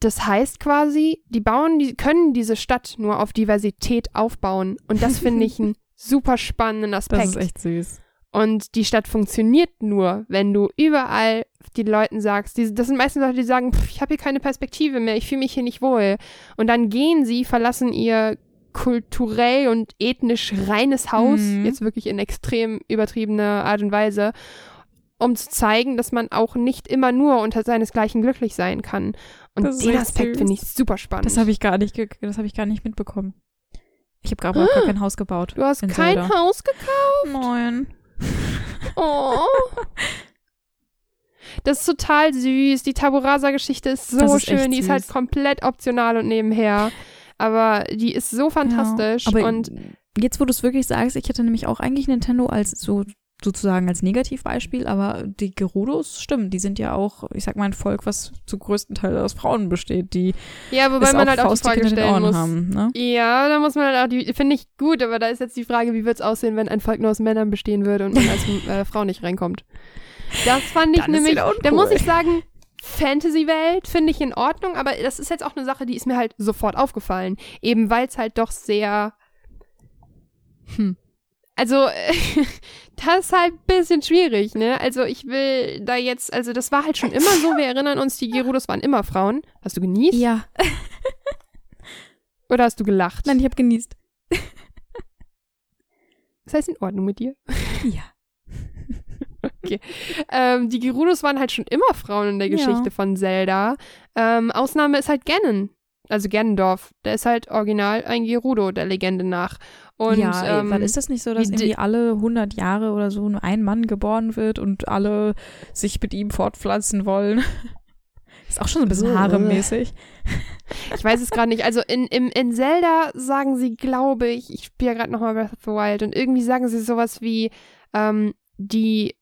das heißt quasi, die bauen, die können diese Stadt nur auf Diversität aufbauen. Und das finde ich einen super spannenden Aspekt. Das ist echt süß. Und die Stadt funktioniert nur, wenn du überall den Leuten sagst, die, das sind meistens Leute, die sagen, "Pff, ich habe hier keine Perspektive mehr, ich fühle mich hier nicht wohl. Und dann gehen sie, verlassen ihr kulturell und ethnisch reines Haus, Mhm. jetzt wirklich in extrem übertriebener Art und Weise, um zu zeigen, dass man auch nicht immer nur unter seinesgleichen glücklich sein kann. Und den Aspekt finde ich super spannend. Das habe ich gar nicht, ge- das habe ich gar nicht mitbekommen. Ich habe gerade gar kein Haus gebaut. du hast in kein Zelda. Haus gekauft? Nein. Oh. Das ist total süß. Die Taburasa-Geschichte ist so ist schön. Die ist halt komplett optional und nebenher. Aber die ist so fantastisch. Ja, aber und jetzt, wo du es wirklich sagst, ich hätte nämlich auch eigentlich Nintendo als so sozusagen als Negativbeispiel, aber die Gerudos, stimmt, die sind ja auch, ich sag mal, ein Volk, was zu größten Teil aus Frauen besteht, die ja, wobei man auch halt auch die Frage stellen muss. haben. Ne? Ja, da muss man halt auch die, finde ich gut, aber da ist jetzt die Frage, wie wird es aussehen, wenn ein Volk nur aus Männern bestehen würde und man als äh, Frau nicht reinkommt. Das fand ich Dann nämlich, da muss ich sagen, Fantasy-Welt finde ich in Ordnung, aber das ist jetzt auch eine Sache, die ist mir halt sofort aufgefallen. Eben weil es halt doch sehr. Hm. Also, das ist halt ein bisschen schwierig, ne? Also, ich will da jetzt, also, das war halt schon immer so. Wir erinnern uns, die Gerudos waren immer Frauen. Hast du genießt? Ja, Oder hast du gelacht? nein, ich habe genießt. Das heißt in Ordnung mit dir. Ja. Ähm, die Gerudos waren halt schon immer Frauen in der Ja. Geschichte von Zelda. Ähm, Ausnahme ist halt Ganon. Also Ganondorf. Der ist halt original ein Gerudo, der Legende nach. Und ja, ähm, weil ist das nicht so, dass wie irgendwie alle 100 Jahre oder so nur ein Mann geboren wird und alle sich mit ihm fortpflanzen wollen? Ist auch schon so ein bisschen So. haremmäßig. ich weiß es gerade nicht. Also in, im, in Zelda sagen sie, glaube ich, ich spiele ja gerade nochmal Breath of the Wild und irgendwie sagen sie sowas wie, ähm, die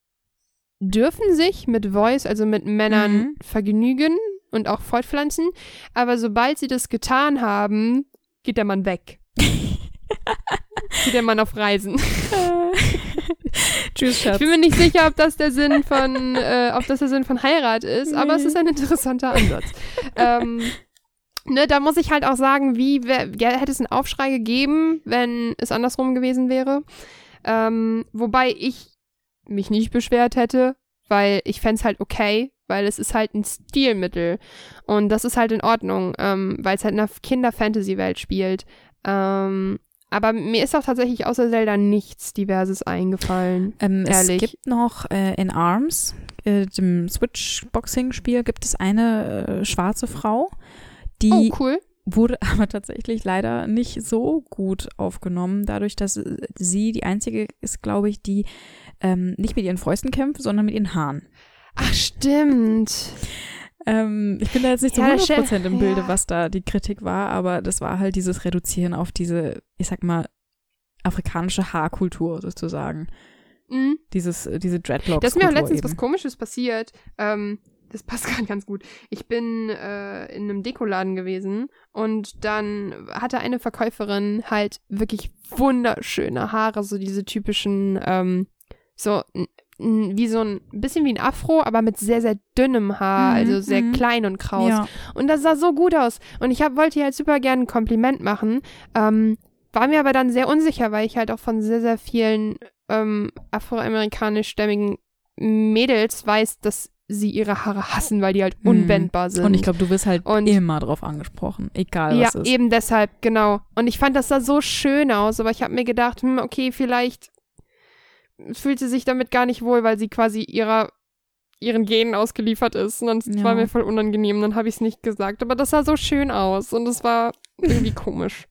dürfen sich mit Voice, also mit Männern, Mhm. vergnügen und auch fortpflanzen, aber sobald sie das getan haben, geht der Mann weg. Wie der Mann auf Reisen. Tschüss, Schatz. Ich bin mir nicht sicher, ob das der Sinn von, äh, ob das der Sinn von Heirat ist, aber es ist ein interessanter Ansatz. ähm, ne, da muss ich halt auch sagen, wie wär, hätte es einen Aufschrei gegeben, wenn es andersrum gewesen wäre. Ähm, wobei ich mich nicht beschwert hätte, weil ich fände es halt okay, weil es ist halt ein Stilmittel. Und das ist halt in Ordnung, ähm, weil es halt in einer Kinder-Fantasy-Welt spielt. Ähm, aber mir ist auch tatsächlich außer Zelda nichts Diverses eingefallen. Ähm, es Ehrlich. gibt noch äh, in ARMS, äh, dem Switch-Boxing-Spiel, gibt es eine äh, schwarze Frau, die Oh, cool. wurde aber tatsächlich leider nicht so gut aufgenommen, dadurch, dass äh, sie die einzige ist, glaube ich, die ähm, nicht mit ihren Fäusten kämpft, sondern mit ihren Haaren. Ach, stimmt. Ähm, ich bin da jetzt nicht zu Ja, das 100% stimmt. im Bilde, Ja. was da die Kritik war, aber das war halt dieses Reduzieren auf diese, ich sag mal, afrikanische Haarkultur sozusagen. Mhm. Dieses, äh, diese Dreadlocks. Das ist mir auch letztens was Komisches passiert. Ähm, das passt gerade ganz gut. Ich bin äh, in einem Dekoladen gewesen und dann hatte eine Verkäuferin halt wirklich wunderschöne Haare, so diese typischen, ähm, so wie so ein bisschen wie ein Afro, aber mit sehr, sehr dünnem Haar, Mhm, also sehr mhm. klein und kraus. Ja. Und das sah so gut aus. Und ich hab, wollte ihr halt super gerne ein Kompliment machen. Ähm, war mir aber dann sehr unsicher, weil ich halt auch von sehr, sehr vielen ähm, afroamerikanischstämmigen Mädels weiß, dass sie ihre Haare hassen, weil die halt Mhm. unwendbar sind. Und ich glaube, du wirst halt Und- immer drauf angesprochen, egal ja, was ist. eben deshalb, genau. Und ich fand, das sah so schön aus, aber ich habe mir gedacht, hm, okay, vielleicht fühlt sie sich damit gar nicht wohl, weil sie quasi ihrer ihren Genen ausgeliefert ist. Und dann Ja. war mir voll unangenehm, dann habe ich es nicht gesagt. Aber das sah so schön aus und es war irgendwie komisch.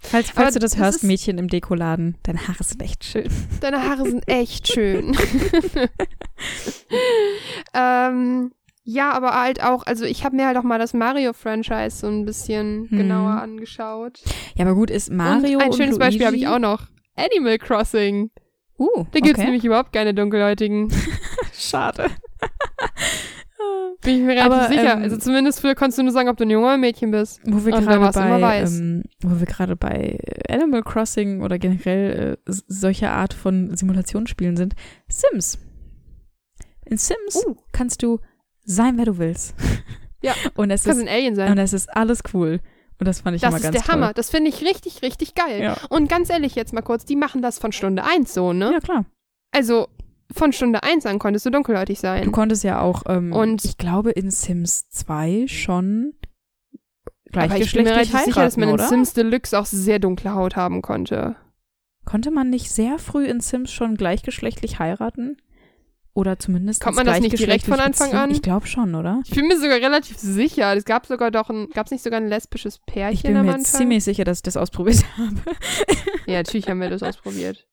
Falls, Aber falls du das das hörst, Mädchen im Dekoladen, deine Haare sind echt schön. Deine Haare sind echt schön. ähm, ja, aber halt auch, also ich habe mir halt auch mal das Mario-Franchise so ein bisschen Hm. genauer angeschaut. Ja, aber gut, ist Mario und ein und schönes Luigi, Beispiel habe ich auch noch. Animal Crossing. Uh, Da gibt's okay. nämlich überhaupt keine Dunkelhäutigen. Schade. Bin ich mir relativ sicher. ähm, also zumindest früher konntest du nur sagen, ob du ein Junge oder ein Mädchen bist. Wo wir wer gerade bei, ähm, wo wir gerade bei Animal Crossing oder generell äh, s- solcher Art von Simulationsspielen sind, Sims. In Sims Uh. kannst du sein, wer du willst. Ja. Und es Kann ist ein Alien sein. und es ist alles cool. Und das fand ich Das immer ist ganz der toll. Hammer. Das finde ich richtig, richtig geil. Ja. Und ganz ehrlich, jetzt mal kurz, die machen das von Stunde 1 so, ne? ja, klar. Also von Stunde 1 an konntest du dunkelhäutig sein. Du konntest ja auch, ähm, Und- ich glaube, in Sims 2 schon Aber ich bin mir gleichgeschlechtlich heiraten, sicher, dass man oder? in Sims Deluxe auch sehr dunkle Haut haben konnte. Konnte man nicht sehr früh in Sims schon gleichgeschlechtlich heiraten? Oder zumindest Kommt man das nicht direkt von Anfang Beziehung? an? Ich glaube schon, oder? Ich bin mir sogar relativ sicher. Es gab sogar doch ein, gab es nicht sogar ein lesbisches Pärchen Ich bin am mir Anfang? ziemlich sicher, dass ich das ausprobiert habe. Ja, natürlich haben wir das ausprobiert.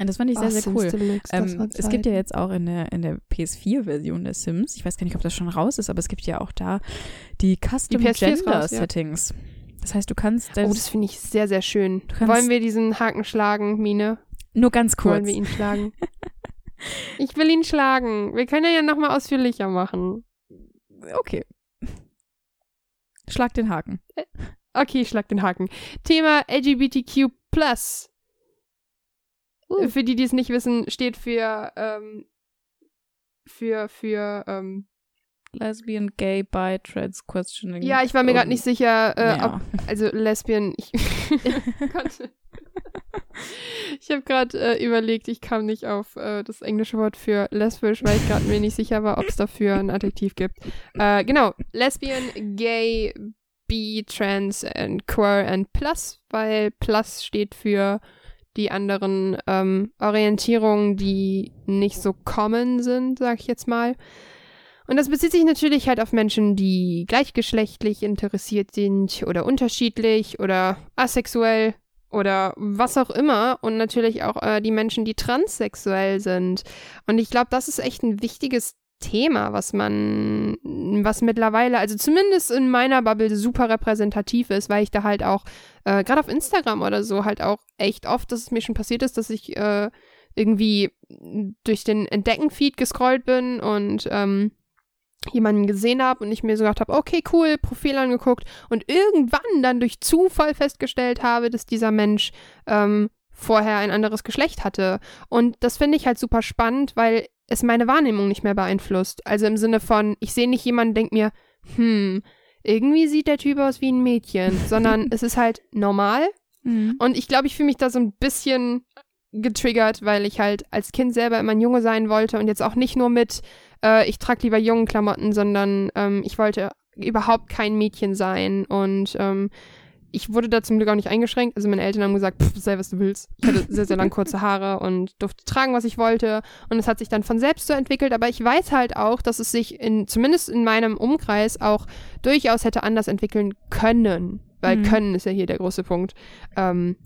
Und das fand ich sehr, Oh, sehr Sims cool. Deluxe, Ähm, es gibt ja jetzt auch in der, in der PS4-Version der Sims, ich weiß gar nicht, ob das schon raus ist, aber es gibt ja auch da die Custom Die PS4 ist Gender raus, ja. Settings. Das heißt, du kannst Oh, das, das finde ich sehr, sehr schön. Wollen wir diesen Haken schlagen, Mine? nur ganz Wollen kurz. wir ihn schlagen? ich will ihn schlagen. Wir können ja nochmal ausführlicher machen. Okay. Schlag den Haken. Okay, ich schlag den Haken. Thema LGBTQ+. Uh. Für die, die es nicht wissen, steht für, ähm, für, für, ähm, Lesbian, Gay, Bi, Trans, Questioning. ja, ich war mir gerade nicht sicher, äh, ja. ob, also Lesbian, ich, Gott. Ich habe gerade äh, überlegt, ich kam nicht auf äh, das englische Wort für lesbisch, weil ich gerade mir nicht sicher war, ob es dafür ein Adjektiv gibt. Äh, genau, Lesbian, Gay, Bi, Trans and Queer and Plus, weil Plus steht für die anderen ähm, Orientierungen, die nicht so common sind, sag ich jetzt mal. Und das bezieht sich natürlich halt auf Menschen, die gleichgeschlechtlich interessiert sind oder unterschiedlich oder asexuell oder was auch immer und natürlich auch äh, die Menschen, die transsexuell sind. Und ich glaube, das ist echt ein wichtiges Thema, was man, was mittlerweile, also zumindest in meiner Bubble super repräsentativ ist, weil ich da halt auch, äh, gerade auf Instagram oder so, halt auch echt oft, dass es mir schon passiert ist, dass ich äh, irgendwie durch den Entdecken-Feed gescrollt bin und ähm, jemanden gesehen habe und ich mir so gedacht habe, okay, cool, Profil angeguckt und irgendwann dann durch Zufall festgestellt habe, dass dieser Mensch ähm, vorher ein anderes Geschlecht hatte. Und das finde ich halt super spannend, weil es meine Wahrnehmung nicht mehr beeinflusst. Also im Sinne von, ich sehe nicht jemanden, denke mir, hm, irgendwie sieht der Typ aus wie ein Mädchen, sondern es ist halt normal. Mhm. Und ich glaube, ich fühle mich da so ein bisschen getriggert, weil ich halt als Kind selber immer ein Junge sein wollte und jetzt auch nicht nur mit, äh, ich trage lieber jungen Klamotten, sondern ähm, ich wollte überhaupt kein Mädchen sein und ähm, ich wurde da zum Glück auch nicht eingeschränkt. Also meine Eltern haben gesagt, pff, sei was du willst. Ich hatte sehr, sehr lang kurze Haare und durfte tragen, was ich wollte. Und es hat sich dann von selbst so entwickelt. Aber ich weiß halt auch, dass es sich in, zumindest in meinem Umkreis auch durchaus hätte anders entwickeln können. Weil mhm. können ist ja hier der große Punkt. Ähm,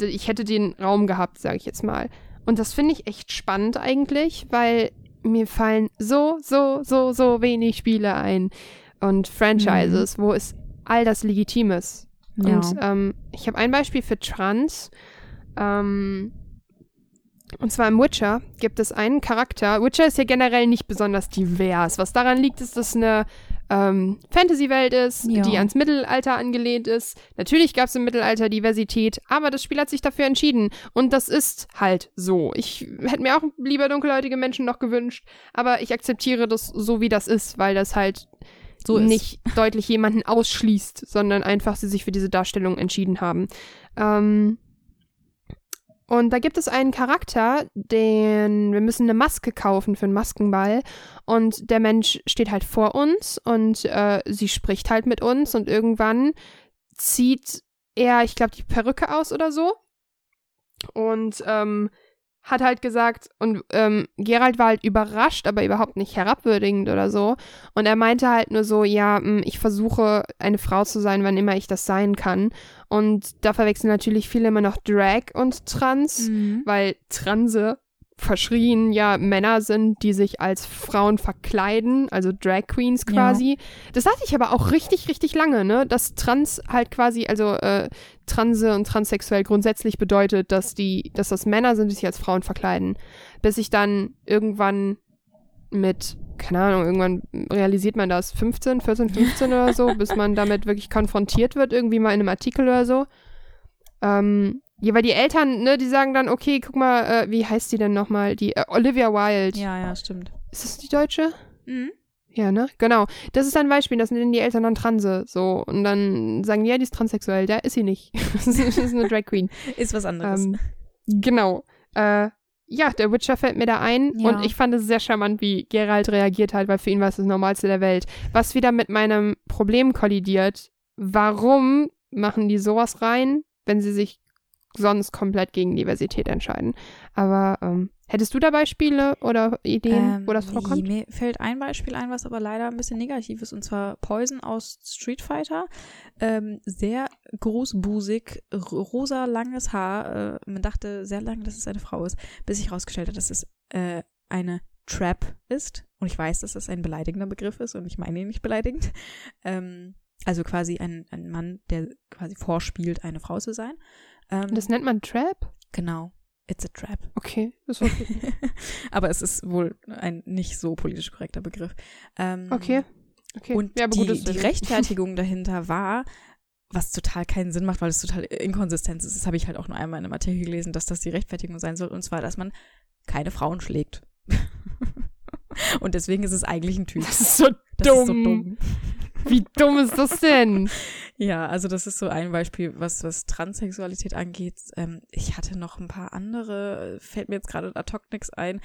ich hätte den Raum gehabt, sage ich jetzt mal. Und das finde ich echt spannend eigentlich, weil mir fallen so, so, so, so wenig Spiele ein und Franchises, mhm. wo es all das legitim ist. Ja. Und ähm, ich habe ein Beispiel für Trans. Ähm, und zwar im Witcher gibt es einen Charakter. Witcher ist ja generell nicht besonders divers. Was daran liegt, ist, dass eine ähm, Fantasy-Welt ist, ja. die ans Mittelalter angelehnt ist. Natürlich gab es im Mittelalter Diversität, aber das Spiel hat sich dafür entschieden. Und das ist halt so. Ich hätte mir auch lieber dunkelhäutige Menschen noch gewünscht, aber ich akzeptiere das so, wie das ist, weil das halt so nicht deutlich jemanden ausschließt, sondern einfach sie sich für diese Darstellung entschieden haben. Ähm, und da gibt es einen Charakter, den wir müssen eine Maske kaufen für einen Maskenball. Und der Mensch steht halt vor uns und äh, sie spricht halt mit uns und irgendwann zieht er, ich glaube, die Perücke aus oder so. Und ähm, hat halt gesagt, und ähm, Gerald war halt überrascht, aber überhaupt nicht herabwürdigend oder so. Und er meinte halt nur so, ja, hm, ich versuche eine Frau zu sein, wann immer ich das sein kann. Und da verwechseln natürlich viele immer noch Drag und Trans, mhm. weil Transe verschrien ja Männer sind, die sich als Frauen verkleiden, also Drag Queens quasi. Ja. Das hatte ich aber auch richtig, richtig lange, ne? Dass Trans halt quasi, also äh, Transe und transsexuell grundsätzlich bedeutet, dass die, dass das Männer sind, die sich als Frauen verkleiden. Bis ich dann irgendwann mit, keine Ahnung, irgendwann realisiert man das, 15, 14, 15 oder so, bis man damit wirklich konfrontiert wird, irgendwie mal in einem Artikel oder so. Ähm, ja, weil die Eltern, ne, die sagen dann, okay, guck mal, äh, wie heißt die denn nochmal? Die äh, Olivia Wilde. Ja, ja, stimmt. Ist das die Deutsche? Mhm. Ja, ne? Genau. Das ist ein Beispiel, das nennen die Eltern dann Transe. So. Und dann sagen die, ja, die ist transsexuell. Ja, ist sie nicht. das ist eine Drag Queen. ist was anderes. Ähm, genau. Äh, ja, der Witcher fällt mir da ein ja. und ich fand es sehr charmant, wie Geralt reagiert hat, weil für ihn war es das Normalste der Welt. Was wieder mit meinem Problem kollidiert. Warum machen die sowas rein, wenn sie sich sonst komplett gegen Diversität entscheiden. Aber ähm, hättest du da Beispiele oder Ideen, ähm, wo das vorkommt? Mir fällt ein Beispiel ein, was aber leider ein bisschen negativ ist, und zwar Poison aus Street Fighter. Ähm, sehr großbusig, rosa langes Haar. Äh, man dachte sehr lange, dass es eine Frau ist, bis sich herausgestellt hat, dass es äh, eine Trap ist. Und ich weiß, dass das ein beleidigender Begriff ist und ich meine ihn nicht beleidigend. Ähm, also quasi ein, ein Mann, der quasi vorspielt, eine Frau zu sein. Ähm, das nennt man Trap? Genau. It's a trap. Okay, das war gut. aber es ist wohl ein nicht so politisch korrekter Begriff. Ähm, okay. okay. Und ja, die, die Rechtfertigung dahinter war, was total keinen Sinn macht, weil es total inkonsistent ist. Das habe ich halt auch nur einmal in einem Artikel gelesen, dass das die Rechtfertigung sein soll. Und zwar, dass man keine Frauen schlägt. und deswegen ist es eigentlich ein Typ. Das ist so das dumm. Ist so dumm. Wie dumm ist das denn? Ja, also das ist so ein Beispiel, was, was Transsexualität angeht. Ähm, ich hatte noch ein paar andere, fällt mir jetzt gerade ad hoc nichts ein.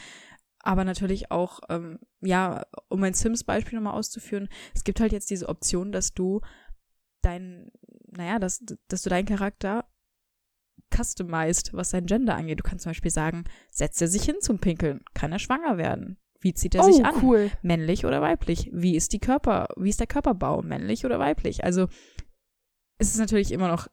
Aber natürlich auch, ähm, ja, um mein Sims-Beispiel nochmal auszuführen, es gibt halt jetzt diese Option, dass du dein, naja, dass, dass du deinen Charakter customized, was sein Gender angeht. Du kannst zum Beispiel sagen, setzt er sich hin zum Pinkeln, kann er schwanger werden. Wie zieht er oh, sich an? Cool. Männlich oder weiblich? Wie ist die Körper, wie ist der Körperbau? Männlich oder weiblich? Also es ist natürlich immer noch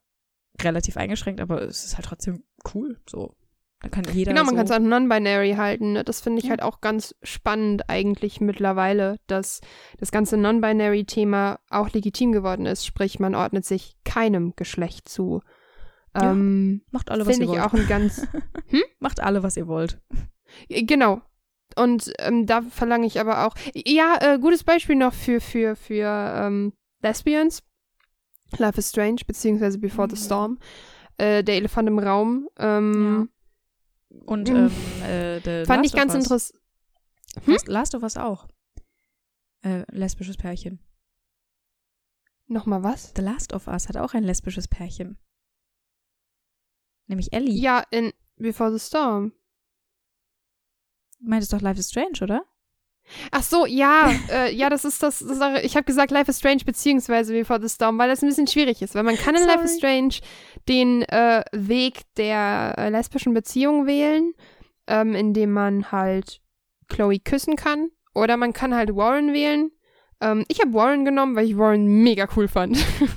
relativ eingeschränkt, aber es ist halt trotzdem cool. So. Da kann jeder. Genau, man so kann es auch non-binary halten. Ne? Das finde ich ja. halt auch ganz spannend eigentlich mittlerweile, dass das ganze non-binary-Thema auch legitim geworden ist. Sprich, man ordnet sich keinem Geschlecht zu. Ja, ähm, macht alle, was ihr wollt. Finde ich auch ein ganz. Hm? Macht alle, was ihr wollt. Genau, und ähm, da verlange ich aber auch, ja, äh, gutes Beispiel noch für, für, für ähm, Lesbians. Life is Strange, beziehungsweise Before Mhm. the Storm. Äh, der Elefant im Raum. Ähm, Und Mhm. ähm, äh, Fand Last ich ganz interessant. Last, Last of Us auch. Äh, lesbisches Pärchen. Nochmal was? The Last of Us hat auch ein lesbisches Pärchen. Nämlich Ellie. Ja, in Before the Storm. Du meintest doch Life is Strange, oder? Ach so, ja, äh, ja, das ist das. das ich habe gesagt Life is Strange beziehungsweise Before the Storm, weil das ein bisschen schwierig ist, weil man kann in Life is Strange den äh, Weg der äh, lesbischen Beziehung wählen, ähm, indem man halt Chloe küssen kann, oder man kann halt Warren wählen. Ähm, ich habe Warren genommen, weil ich Warren mega cool fand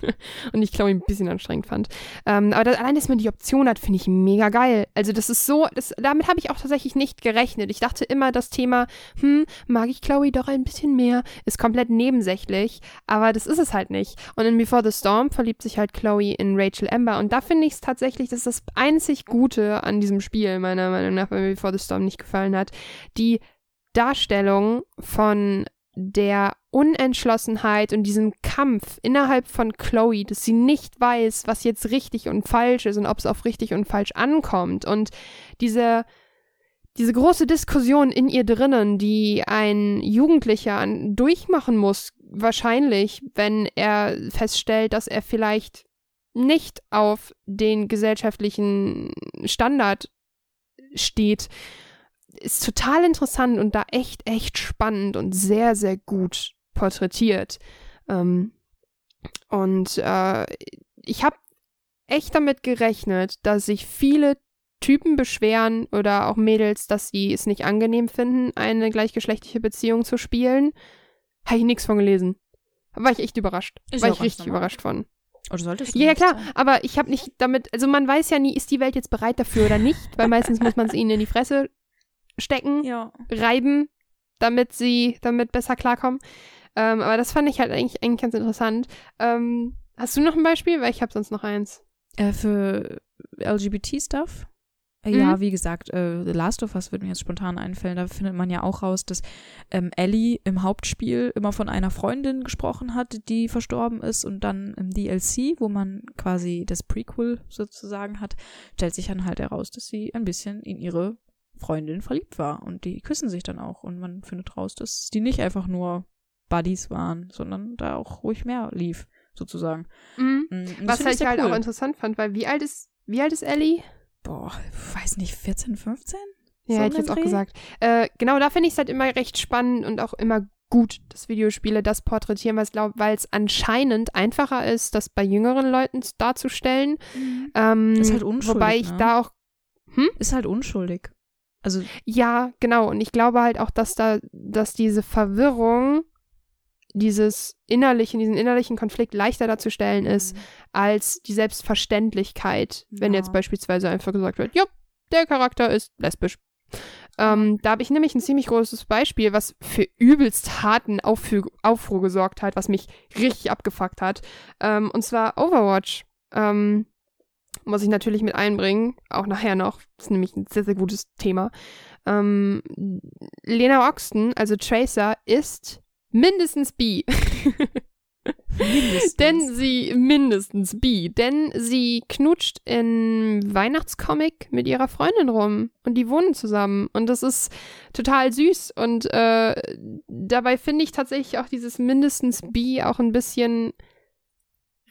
und ich Chloe ein bisschen anstrengend fand. Ähm, aber das, allein, dass man die Option hat, finde ich mega geil. Also das ist so, das, damit habe ich auch tatsächlich nicht gerechnet. Ich dachte immer, das Thema, hm, mag ich Chloe doch ein bisschen mehr, ist komplett nebensächlich, aber das ist es halt nicht. Und in Before the Storm verliebt sich halt Chloe in Rachel Amber und da finde ich es tatsächlich, das ist das einzig Gute an diesem Spiel, meiner Meinung nach, weil mir Before the Storm nicht gefallen hat. Die Darstellung von der Unentschlossenheit und diesem Kampf innerhalb von Chloe, dass sie nicht weiß, was jetzt richtig und falsch ist und ob es auf richtig und falsch ankommt. Und diese, diese große Diskussion in ihr drinnen, die ein Jugendlicher durchmachen muss, wahrscheinlich, wenn er feststellt, dass er vielleicht nicht auf den gesellschaftlichen Standard steht, ist total interessant und da echt, echt spannend und sehr, sehr gut porträtiert. Ähm, und äh, ich habe echt damit gerechnet, dass sich viele Typen beschweren oder auch Mädels, dass sie es nicht angenehm finden, eine gleichgeschlechtliche Beziehung zu spielen. Habe ich nichts von gelesen. War ich echt überrascht. Ist War ich richtig normal. überrascht von. Oder solltest du Ja, klar, sein? aber ich habe nicht damit, also man weiß ja nie, ist die Welt jetzt bereit dafür oder nicht, weil meistens muss man es ihnen in die Fresse stecken, Ja. reiben, damit sie damit besser klarkommen. Ähm, aber das fand ich halt eigentlich, eigentlich ganz interessant. Ähm, hast du noch ein Beispiel? Weil ich habe sonst noch eins. Äh, für LGBT-Stuff? Äh, Mhm. Ja, wie gesagt, äh, The Last of Us würde mir jetzt spontan einfallen. Da findet man ja auch raus, dass ähm, Ellie im Hauptspiel immer von einer Freundin gesprochen hat, die verstorben ist. Und dann im DLC, wo man quasi das Prequel sozusagen hat, stellt sich dann halt heraus, dass sie ein bisschen in ihre Freundin verliebt war. Und die küssen sich dann auch. Und man findet raus, dass die nicht einfach nur Buddies waren, sondern da auch ruhig mehr lief, sozusagen. Mhm. Mm, Was halt ich halt cool. auch interessant fand, weil wie alt ist, wie alt ist Ellie? boah, weiß nicht, 14, 15? Ja, So hätte ich jetzt auch gesagt. Äh, genau, da finde ich es halt immer recht spannend und auch immer gut, dass Videospiele das porträtieren, weil es anscheinend einfacher ist, das bei jüngeren Leuten darzustellen. Ähm, Ist halt unschuldig, Wobei ich ne? da auch Ist halt unschuldig. Also, Ja, genau. Und ich glaube halt auch, dass da, dass diese Verwirrung, dieses innerlichen, diesen innerlichen Konflikt leichter darzustellen ist, als die Selbstverständlichkeit, wenn Ja. jetzt beispielsweise einfach gesagt wird, ja, der Charakter ist lesbisch. Ähm, da habe ich nämlich ein ziemlich großes Beispiel, was für übelst harten Aufru Aufruhr gesorgt hat, was mich richtig abgefuckt hat. Ähm, und zwar Overwatch. Ähm, muss ich natürlich mit einbringen, auch nachher noch. Das ist nämlich ein sehr, sehr gutes Thema. Ähm, Lena Oxton, also Tracer, ist mindestens bi. Mindestens. denn sie, mindestens bi, denn sie knutscht in Weihnachtscomic mit ihrer Freundin rum und die wohnen zusammen und das ist total süß und äh, dabei finde ich tatsächlich auch dieses mindestens bi auch ein bisschen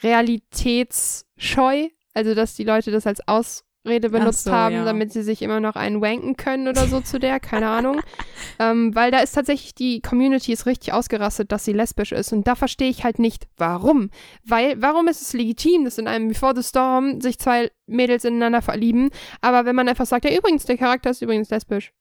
realitätsscheu, also dass die Leute das als Ausrede benutzt so, haben, ja. damit sie sich immer noch einen wanken können oder so zu der, keine Ahnung. Ähm, weil da ist tatsächlich die Community ist richtig ausgerastet, dass sie lesbisch ist. Und da verstehe ich halt nicht, warum. Weil, warum ist es legitim, dass in einem Before the Storm sich zwei Mädels ineinander verlieben, aber wenn man einfach sagt, ja, übrigens, der Charakter ist übrigens lesbisch,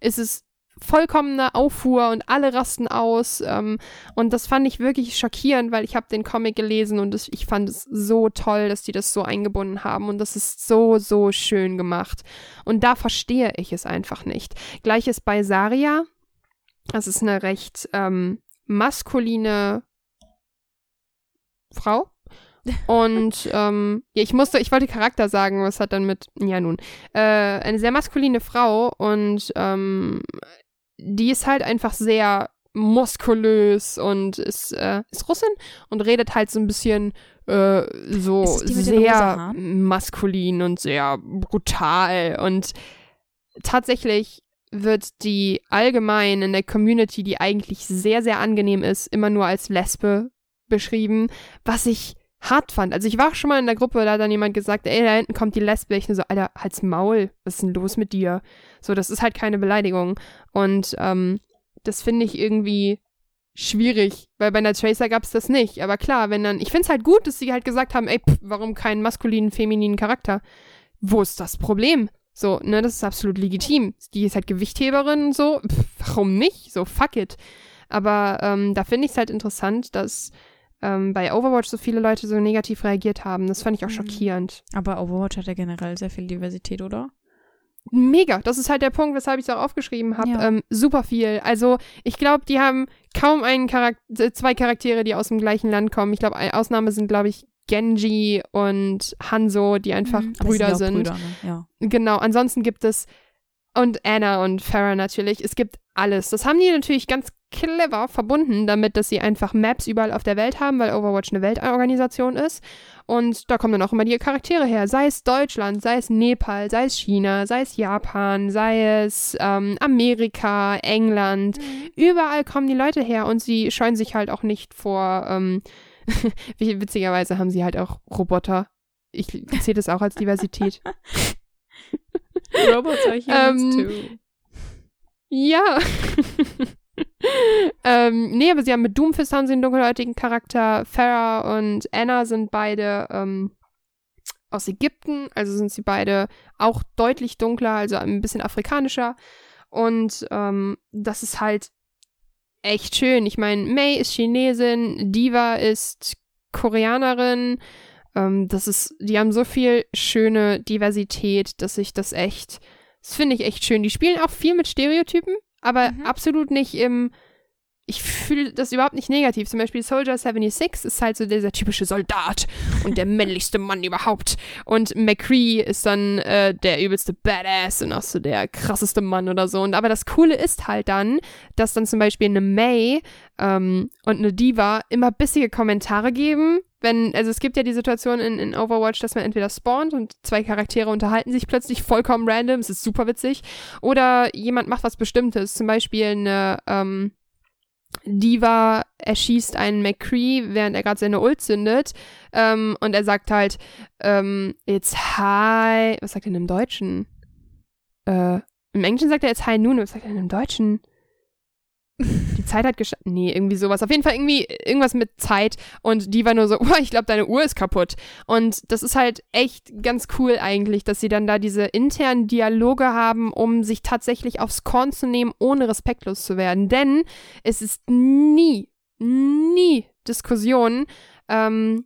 ist es vollkommene Auffuhr und alle rasten aus. Ähm, und das fand ich wirklich schockierend, weil ich habe den Comic gelesen und es, ich fand es so toll, dass die das so eingebunden haben. Und das ist so, so schön gemacht. Und da verstehe ich es einfach nicht. Gleiches bei Saria. Das ist eine recht ähm, maskuline Frau. Und ähm, ja, ich musste, ich wollte Charakter sagen, was hat dann mit, ja nun, äh, eine sehr maskuline Frau und ähm, die ist halt einfach sehr muskulös und ist, äh, ist Russin und redet halt so ein bisschen äh, so sehr maskulin und sehr brutal. Und tatsächlich wird die allgemein in der Community, die eigentlich sehr, sehr angenehm ist, immer nur als Lesbe beschrieben, was ich hart fand. Also ich war schon mal in der Gruppe, da hat dann jemand gesagt, ey, da hinten kommt die Lesbe. Ich so, Alter, halt's Maul, was ist denn los mit dir? So, das ist halt keine Beleidigung. Und ähm, das finde ich irgendwie schwierig, weil bei einer Tracer gab es das nicht. Aber klar, wenn dann, ich finde es halt gut, dass sie halt gesagt haben, ey, pff, warum keinen maskulinen, femininen Charakter? Wo ist das Problem? So, ne, das ist absolut legitim. Die ist halt Gewichtheberin und so, pff, warum nicht? So, fuck it. Aber ähm, da finde ich es halt interessant, dass ähm, bei Overwatch so viele Leute so negativ reagiert haben. Das fand ich auch mhm. schockierend. Aber Overwatch hat ja generell sehr viel Diversität, oder? Mega. Das ist halt der Punkt, weshalb ich es auch aufgeschrieben habe. Ja. Ähm, super viel. Also ich glaube, die haben kaum einen Charakter, äh, zwei Charaktere, die aus dem gleichen Land kommen. Ich glaube, Ausnahme sind, glaube ich, Genji und Hanzo, die einfach mhm, Brüder sind. Brüder, ne? ja. Genau. Ansonsten gibt es und Anna und Farah natürlich. Es gibt alles. Das haben die natürlich ganz clever verbunden damit, dass sie einfach Maps überall auf der Welt haben, weil Overwatch eine Weltorganisation ist. Und da kommen dann auch immer die Charaktere her. Sei es Deutschland, sei es Nepal, sei es China, sei es Japan, sei es ähm, Amerika, England. Mhm. Überall kommen die Leute her und sie scheuen sich halt auch nicht vor. Ähm, witzigerweise haben sie halt auch Roboter. Ich sehe das auch als Diversität. Roboter humans ähm, too. Ja. ähm, nee, aber sie haben mit Doomfist haben sie einen dunkelhäutigen Charakter. Farah und Anna sind beide ähm, aus Ägypten, also sind sie beide auch deutlich dunkler, also ein bisschen afrikanischer. Und ähm, das ist halt echt schön. Ich meine, May ist Chinesin, Diva ist Koreanerin. Ähm, das ist, die haben so viel schöne Diversität, dass ich das echt, das finde ich echt schön. Die spielen auch viel mit Stereotypen aber mhm. absolut nicht im. Ich fühle das überhaupt nicht negativ. Zum Beispiel Soldier 76 ist halt so dieser typische Soldat und der männlichste Mann überhaupt. Und McCree ist dann äh, der übelste Badass und auch so der krasseste Mann oder so. Und aber das Coole ist halt dann, dass dann zum Beispiel eine May ähm, und eine Diva immer bissige Kommentare geben, wenn, also es gibt ja die Situation in, in Overwatch, dass man entweder spawnt und zwei Charaktere unterhalten sich plötzlich vollkommen random, es ist super witzig, oder jemand macht was Bestimmtes, zum Beispiel eine, ähm, Diva erschießt einen McCree, während er gerade seine Ult zündet. Ähm, und er sagt halt, ähm, it's hi. Was sagt er denn im Deutschen? Äh, Im Englischen sagt er jetzt hi noon. Was sagt er denn im Deutschen? Die Zeit hat geschafft. Nee, irgendwie sowas. Auf jeden Fall irgendwie irgendwas mit Zeit. Und die war nur so, oh, ich glaube, deine Uhr ist kaputt. Und das ist halt echt ganz cool eigentlich, dass sie dann da diese internen Dialoge haben, um sich tatsächlich aufs Korn zu nehmen, ohne respektlos zu werden. Denn es ist nie, nie Diskussionen. Ähm,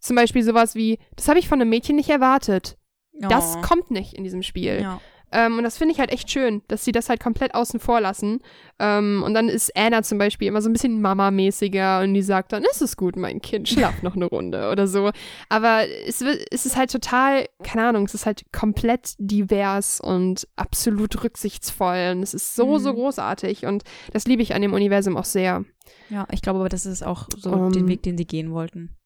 zum Beispiel sowas wie, das habe ich von einem Mädchen nicht erwartet. Oh. Das kommt nicht in diesem Spiel. Ja. Ähm, und das finde ich halt echt schön, dass sie das halt komplett außen vor lassen. Ähm, und dann ist Anna zum Beispiel immer so ein bisschen Mama-mäßiger und die sagt dann, ist es gut, mein Kind, schlaf noch eine Runde oder so. Aber es, es ist halt total, keine Ahnung, es ist halt komplett divers und absolut rücksichtsvoll. Und es ist so, mhm. so großartig. Und das liebe ich an dem Universum auch sehr. Ja, ich glaube aber, das ist auch so um, den Weg, den sie gehen wollten.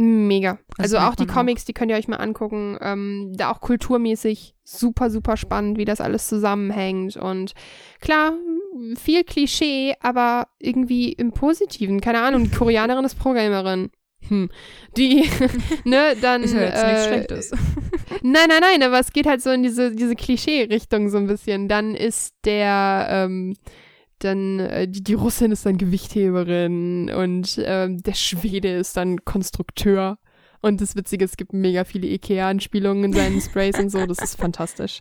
Mega. Das also auch die Comics, auch. die könnt ihr euch mal angucken. Ähm, da auch kulturmäßig super, super spannend, wie das alles zusammenhängt. Und klar, viel Klischee, aber irgendwie im Positiven. Keine Ahnung, die Koreanerin ist Programmerin. Hm. Die, ne, dann. Ist ja jetzt äh, nichts Schlechtes. nein, nein, nein, aber es geht halt so in diese, diese Klischee-Richtung so ein bisschen. Dann ist der, ähm, dann äh, die, die Russin ist dann Gewichtheberin und ähm, der Schwede ist dann Konstrukteur. Und das Witzige, es gibt mega viele Ikea-Anspielungen in seinen Sprays und so. Das ist fantastisch.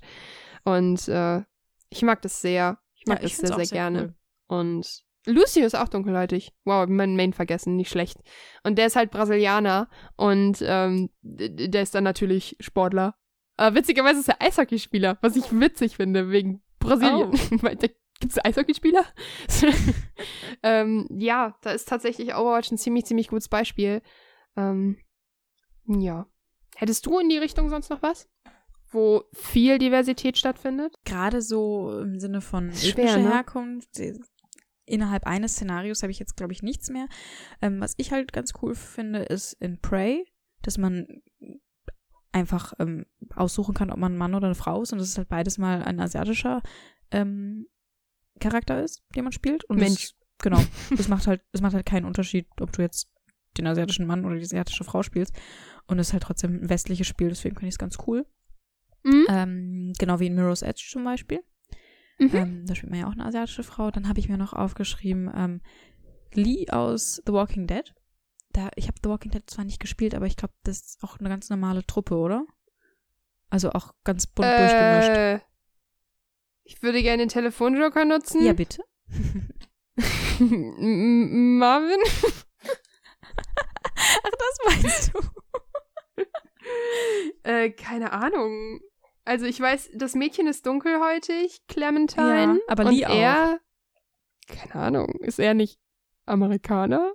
Und äh, ich mag das sehr. Ich mag ja, das sehr, sehr, sehr gerne. Cool. Und Lucio ist auch dunkelhäutig. Wow, mein Main vergessen, nicht schlecht. Und der ist halt Brasilianer und ähm, der ist dann natürlich Sportler. Aber witzigerweise ist er Eishockeyspieler, was ich witzig finde, wegen Brasilien. Oh. Weil der Gibt es Eishockeyspieler? ähm, ja, da ist tatsächlich Overwatch ein ziemlich, ziemlich gutes Beispiel. Ähm, ja. Hättest du in die Richtung sonst noch was? wo viel Diversität stattfindet? Gerade so im Sinne von Schwer, ne? Herkunft. Innerhalb eines Szenarios habe ich jetzt, glaube ich, nichts mehr. Ähm, was ich halt ganz cool finde, ist in Prey, dass man einfach ähm, aussuchen kann, ob man ein Mann oder eine Frau ist und dass es halt beides mal ein asiatischer ähm, Charakter ist, den man spielt. Und Mensch. Das, genau. Es macht halt, es macht halt keinen Unterschied, ob du jetzt den asiatischen Mann oder die asiatische Frau spielst. Und es ist halt trotzdem ein westliches Spiel, deswegen finde ich es ganz cool. Mhm. Ähm, genau wie in Mirror's Edge zum Beispiel. Mhm. Ähm, da spielt man ja auch eine asiatische Frau. Dann habe ich mir noch aufgeschrieben, ähm, Lee aus The Walking Dead. Da, ich habe The Walking Dead zwar nicht gespielt, aber ich glaube, das ist auch eine ganz normale Truppe, oder? Also auch ganz bunt durchgemischt. Ich würde gerne den Telefonjoker nutzen. Ja, bitte. Marvin? Ach, das meinst du? Äh, keine Ahnung. Also ich weiß, das Mädchen ist dunkelhäutig, Clementine. Ja, aber und Lee auch. er, keine Ahnung, ist er nicht Amerikaner?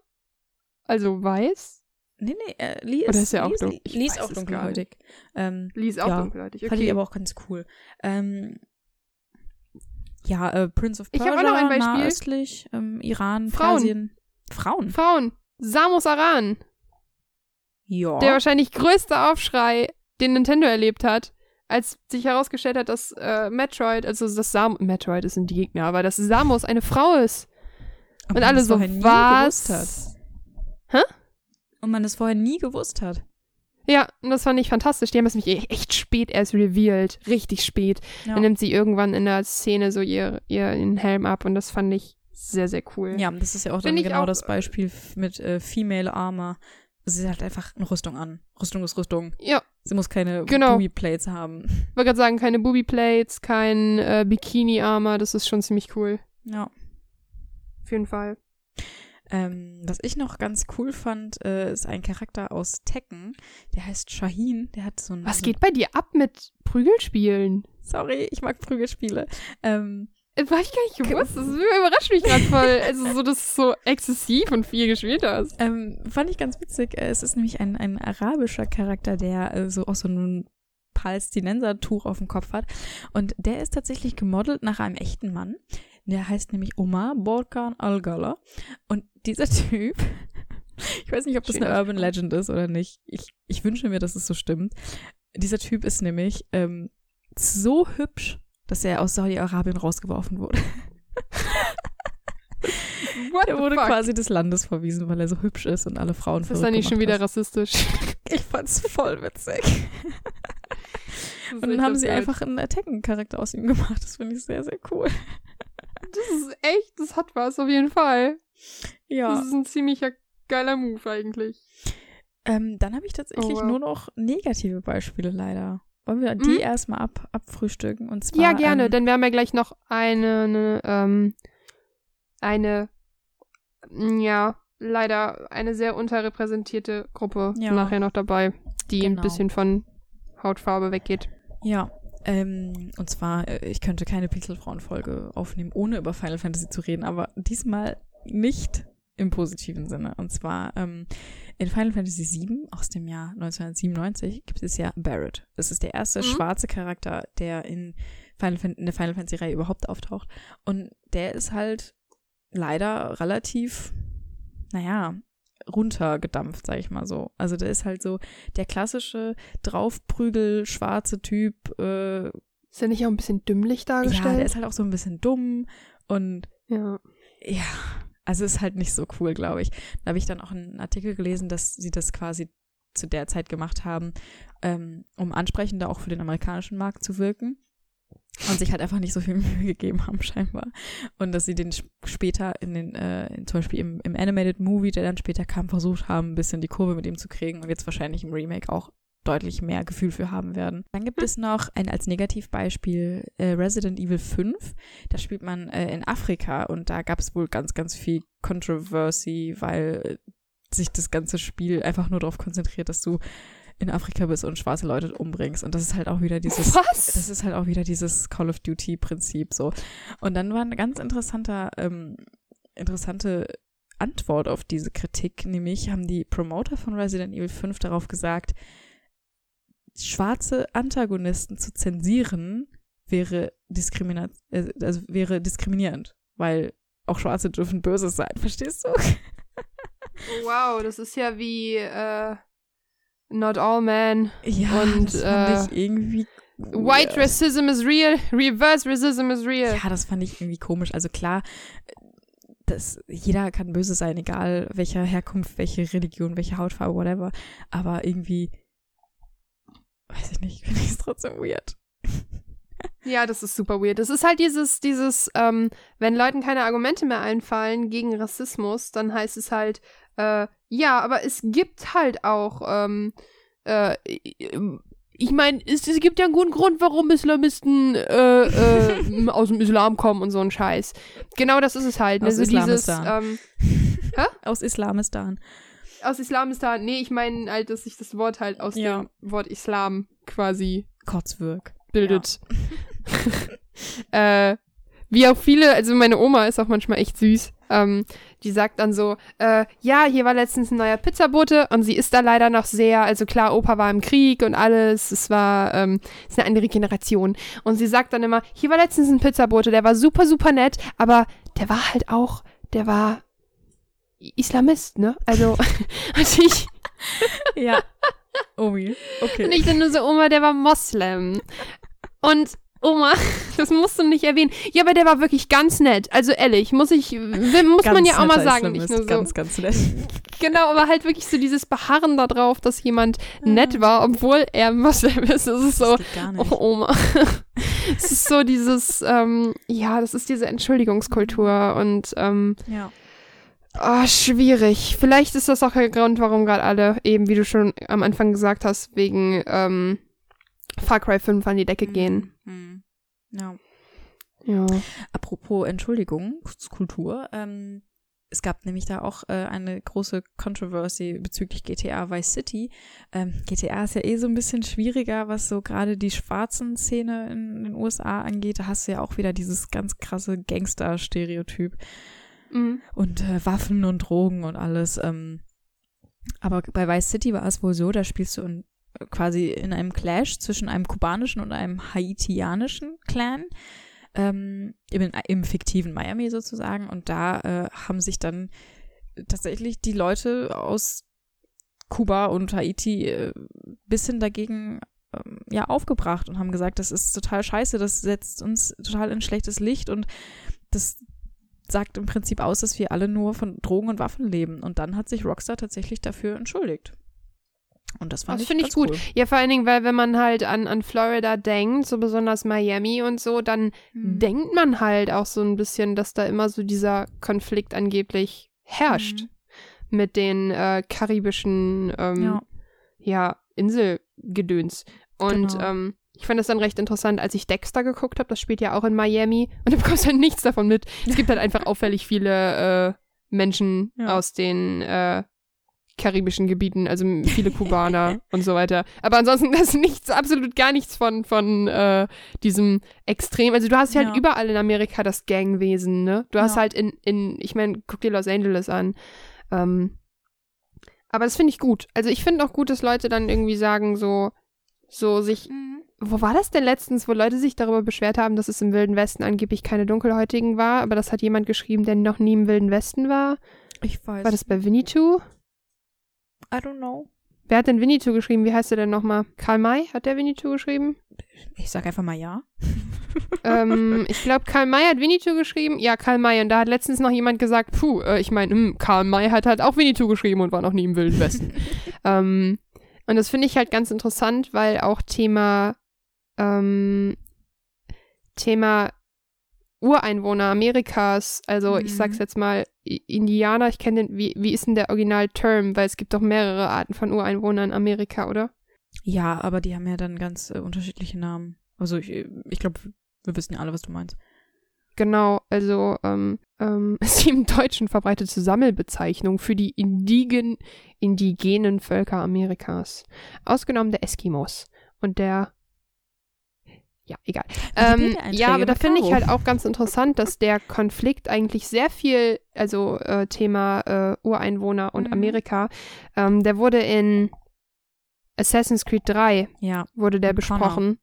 Also weiß? Nee, nee, äh, Lee ist, Oder ist er auch Lee? Ich Lee ist auch dunkelhäutig. Ähm, Lee ist auch Ja, dunkelhäutig. Fand ich Okay. aber auch ganz cool. Ähm, ja, äh, Prince of Ich Persia, hab auch noch ein Beispiel. nahöstlich, ähm, Iran, Frauen. Persien. Frauen? Frauen. Samus Aran. Ja. Der wahrscheinlich größte Aufschrei, den Nintendo erlebt hat, als sich herausgestellt hat, dass äh, Metroid, also das Sam Metroid ist ein Gegner, aber dass Samus eine Frau ist. Und Und alle das so, was? hat. Und man es vorher nie gewusst hat. Ja, und das fand ich fantastisch. Die haben es nämlich echt spät erst revealed. Richtig spät. Ja. Dann nimmt sie irgendwann in der Szene so ihr, ihren Helm ab und das fand ich sehr, sehr cool. Ja, das ist ja auch dann Find genau auch, das Beispiel f- mit äh, Female Armor. Sie hat einfach eine Rüstung an. Rüstung ist Rüstung. Ja, Sie muss keine Genau. Booby Plates haben. ich wollte gerade sagen, keine Booby Plates, kein äh, Bikini-Armor, das ist schon ziemlich cool. Ja. Auf jeden Fall. Ähm, was ich noch ganz cool fand, äh, ist ein Charakter aus Tekken. Der heißt Shaheen. Der hat so ein. Was geht bei dir ab mit Prügelspielen? Sorry, ich mag Prügelspiele. Ähm, Äh, War ich gar nicht gewusst. Das überrascht mich gerade voll. Also so, dass du so exzessiv und viel gespielt hast. ähm, fand ich ganz witzig. Äh, Es ist nämlich ein, ein arabischer Charakter, der äh, so auch so ein Palästinenser-Tuch auf dem Kopf hat. Und der ist tatsächlich gemodelt nach einem echten Mann. Der heißt nämlich Omar Borkan Al-Gala. Und dieser Typ, ich weiß nicht, ob das Schöner eine Urban. Legend ist oder nicht. Ich, ich wünsche mir, dass es so stimmt. Dieser Typ ist nämlich ähm, so hübsch, dass er aus Saudi-Arabien rausgeworfen wurde. What Er wurde fuck? quasi des Landes verwiesen, weil er so hübsch ist und alle Frauen Ist das nicht schon wieder hat. rassistisch? Ich fand's voll witzig. Und dann haben sie einfach einen Attacken-Charakter aus ihm gemacht. Das finde ich sehr, sehr cool. Das ist echt, das hat was, auf jeden Fall. Ja. Das ist ein ziemlicher geiler Move eigentlich. Ähm, dann habe ich tatsächlich Oh, wow. nur noch negative Beispiele leider. Wollen wir Mhm. die erstmal ab, abfrühstücken? Und zwar, Ja, gerne, Ähm, denn wir haben ja gleich noch eine, eine, ähm, eine, ja, leider eine sehr unterrepräsentierte Gruppe Ja. nachher noch dabei, die ein Genau. bisschen von Hautfarbe weggeht. ja. Ähm, und zwar, äh, ich könnte keine Pixelfrauen-Folge aufnehmen, ohne über Final Fantasy zu reden, aber diesmal nicht im positiven Sinne. Und zwar ähm, in Final Fantasy VII aus dem Jahr 1997 gibt es ja Barrett. Das ist der erste Mhm. schwarze Charakter, der in, Final Fan in der Final Fantasy-Reihe überhaupt auftaucht. Und der ist halt leider relativ, naja, runtergedampft, sag ich mal so. Also der ist halt so der klassische Draufprügel, schwarze Typ. Äh, Ist er nicht auch ein bisschen dümmlich ja, der dargestellt? ist halt auch so ein bisschen dumm und Ja. ja, also ist halt nicht so cool, glaube ich. Da habe ich dann auch einen Artikel gelesen, dass sie das quasi zu der Zeit gemacht haben, ähm, um ansprechender auch für den amerikanischen Markt zu wirken. Und sich halt einfach nicht so viel Mühe gegeben haben, scheinbar. Und dass sie den sp- später in den, äh, in, zum Beispiel im, im Animated Movie, der dann später kam, versucht haben, ein bisschen die Kurve mit ihm zu kriegen und jetzt wahrscheinlich im Remake auch deutlich mehr Gefühl für haben werden. Dann gibt es noch ein als Negativbeispiel äh, Resident Evil 5. Da spielt man äh, in Afrika und da gab es wohl ganz, ganz viel Controversy, weil äh, sich das ganze Spiel einfach nur darauf konzentriert, dass du in Afrika bist und schwarze Leute umbringst. Und das ist halt auch wieder dieses Was? das ist halt auch wieder dieses Call of Duty Prinzip so. Und dann war ein ganz interessanter, ähm, interessante Antwort auf diese Kritik, nämlich haben die Promoter von Resident Evil 5 darauf gesagt, schwarze Antagonisten zu zensieren wäre diskriminat äh, also wäre diskriminierend, weil auch Schwarze dürfen böse sein, verstehst du? wow, das ist ja wie äh, Not All Men. Ja, und, das fand äh, ich irgendwie White Racism is real, Reverse Racism is real. Ja, das fand ich irgendwie komisch. Also klar, das, jeder kann böse sein, egal welcher Herkunft, welche Religion, welche Hautfarbe, whatever. Aber irgendwie, weiß ich nicht, finde ich es trotzdem weird. Ja, das ist super weird. Das ist halt dieses, dieses, ähm, wenn Leuten keine Argumente mehr einfallen gegen Rassismus, dann heißt es halt, äh, ja, aber es gibt halt auch, ähm, äh, ich meine, es, es, gibt ja einen guten Grund, warum Islamisten äh, äh, aus dem Islam kommen und so ein Scheiß. Genau das ist es halt. Ne? Aus also Islamistan. Dieses, ähm, aus Islamistan. Aus Islamistan. Nee, ich meine halt, dass sich das Wort halt aus ja. dem Wort Islam quasi Kotzwirk bildet. Ja. äh, wie auch viele, also meine Oma ist auch manchmal echt süß. Ähm, die sagt dann so, äh, ja, hier war letztens ein neuer Pizzabote und sie ist da leider noch sehr, also klar, Opa war im Krieg und alles, es war, ähm, ist eine andere Generation. Und sie sagt dann immer, hier war letztens ein Pizzabote, der war super, super nett, aber der war halt auch, der war Islamist, ne? Also, also ich. ja. Omi, okay. Und ich dann nur so, Oma, der war Moslem. Und Oma, das musst du nicht erwähnen. Ja, aber der war wirklich ganz nett. Also ehrlich, muss ich, muss man ja auch mal sagen, nicht nur so. Ganz, ganz nett. Genau, aber halt wirklich so dieses Beharren darauf, dass jemand nett war, obwohl er Moslem ist. Das ist so, das oh Oma. es ist so dieses, ähm, ja, das ist diese Entschuldigungskultur und ähm, ja. Oh, schwierig. Vielleicht ist das auch der Grund, warum gerade alle, eben wie du schon am Anfang gesagt hast, wegen ähm, Far Cry 5 an die Decke mhm. gehen. Mhm. Ja. Ja. Apropos Entschuldigungskultur, ähm, es gab nämlich da auch äh, eine große Controversy bezüglich GTA Vice City. Ähm, GTA ist ja eh so ein bisschen schwieriger, was so gerade die schwarzen Szene in den USA angeht. Da hast du ja auch wieder dieses ganz krasse Gangster-Stereotyp. Mhm. Und äh, Waffen und Drogen und alles. Ähm, aber bei Vice City war es wohl so, da spielst du in quasi in einem Clash zwischen einem kubanischen und einem haitianischen Clan. Ähm, im, im fiktiven Miami sozusagen. Und da äh, haben sich dann tatsächlich die Leute aus Kuba und Haiti äh, bisschen dagegen ähm, ja aufgebracht und haben gesagt, das ist total scheiße, das setzt uns total in schlechtes Licht und das sagt im Prinzip aus, dass wir alle nur von Drogen und Waffen leben. Und dann hat sich Rockstar tatsächlich dafür entschuldigt. Und das fand das ich, finde ich gut. Cool. Ja, vor allen Dingen, weil wenn man halt an, an Florida denkt, so besonders Miami und so, dann hm. denkt man halt auch so ein bisschen, dass da immer so dieser Konflikt angeblich herrscht hm. mit den äh, karibischen ähm, ja. ja. Inselgedöns. Und genau. ähm, ich fand das dann recht interessant, als ich Dexter geguckt habe, das spielt ja auch in Miami und du bekommst halt nichts davon mit. Es gibt halt einfach auffällig viele äh, Menschen ja. aus den äh, karibischen Gebieten, also viele Kubaner und so weiter. Aber ansonsten das ist nichts, absolut gar nichts von, von äh, diesem Extrem. Also du hast ja halt überall in Amerika das Gangwesen, ne? Du hast ja. halt in, in, ich meine, guck dir Los Angeles an. Ähm, aber das finde ich gut. Also ich finde auch gut, dass Leute dann irgendwie sagen, so, so sich. Mhm. Wo war das denn letztens, wo Leute sich darüber beschwert haben, dass es im Wilden Westen angeblich keine Dunkelhäutigen war, aber das hat jemand geschrieben, der noch nie im Wilden Westen war? Ich weiß. War das bei Winnetou? I don't know. Wer hat denn Winnetou geschrieben? Wie heißt er denn nochmal? Karl May? Hat der Winnetou geschrieben? Ich sag einfach mal ja. ähm, ich glaube, Karl May hat Winnetou geschrieben. Ja, Karl May. Und da hat letztens noch jemand gesagt, puh, äh, ich meine, hm, Karl May hat halt auch Winnetou geschrieben und war noch nie im Wilden Westen. ähm, und das finde ich halt ganz interessant, weil auch Thema, ähm, Thema Ureinwohner Amerikas, also mhm. ich sag's jetzt mal, Indianer, ich kenne den, wie, wie ist denn der Original-Term? Weil es gibt doch mehrere Arten von Ureinwohnern in Amerika, oder? Ja, aber die haben ja dann ganz äh, unterschiedliche Namen. Also ich, ich glaube, wir wissen ja alle, was du meinst. Genau, also ähm, ähm, ist die im Deutschen verbreitete Sammelbezeichnung für die indigen, indigenen Völker Amerikas. Ausgenommen der Eskimos und der ja, egal. Ähm, ja, aber da finde ich halt auch ganz interessant, dass der Konflikt eigentlich sehr viel, also äh, Thema äh, Ureinwohner und mhm. Amerika, ähm, der wurde in Assassin's Creed 3 Ja. wurde der Mit Connor. besprochen.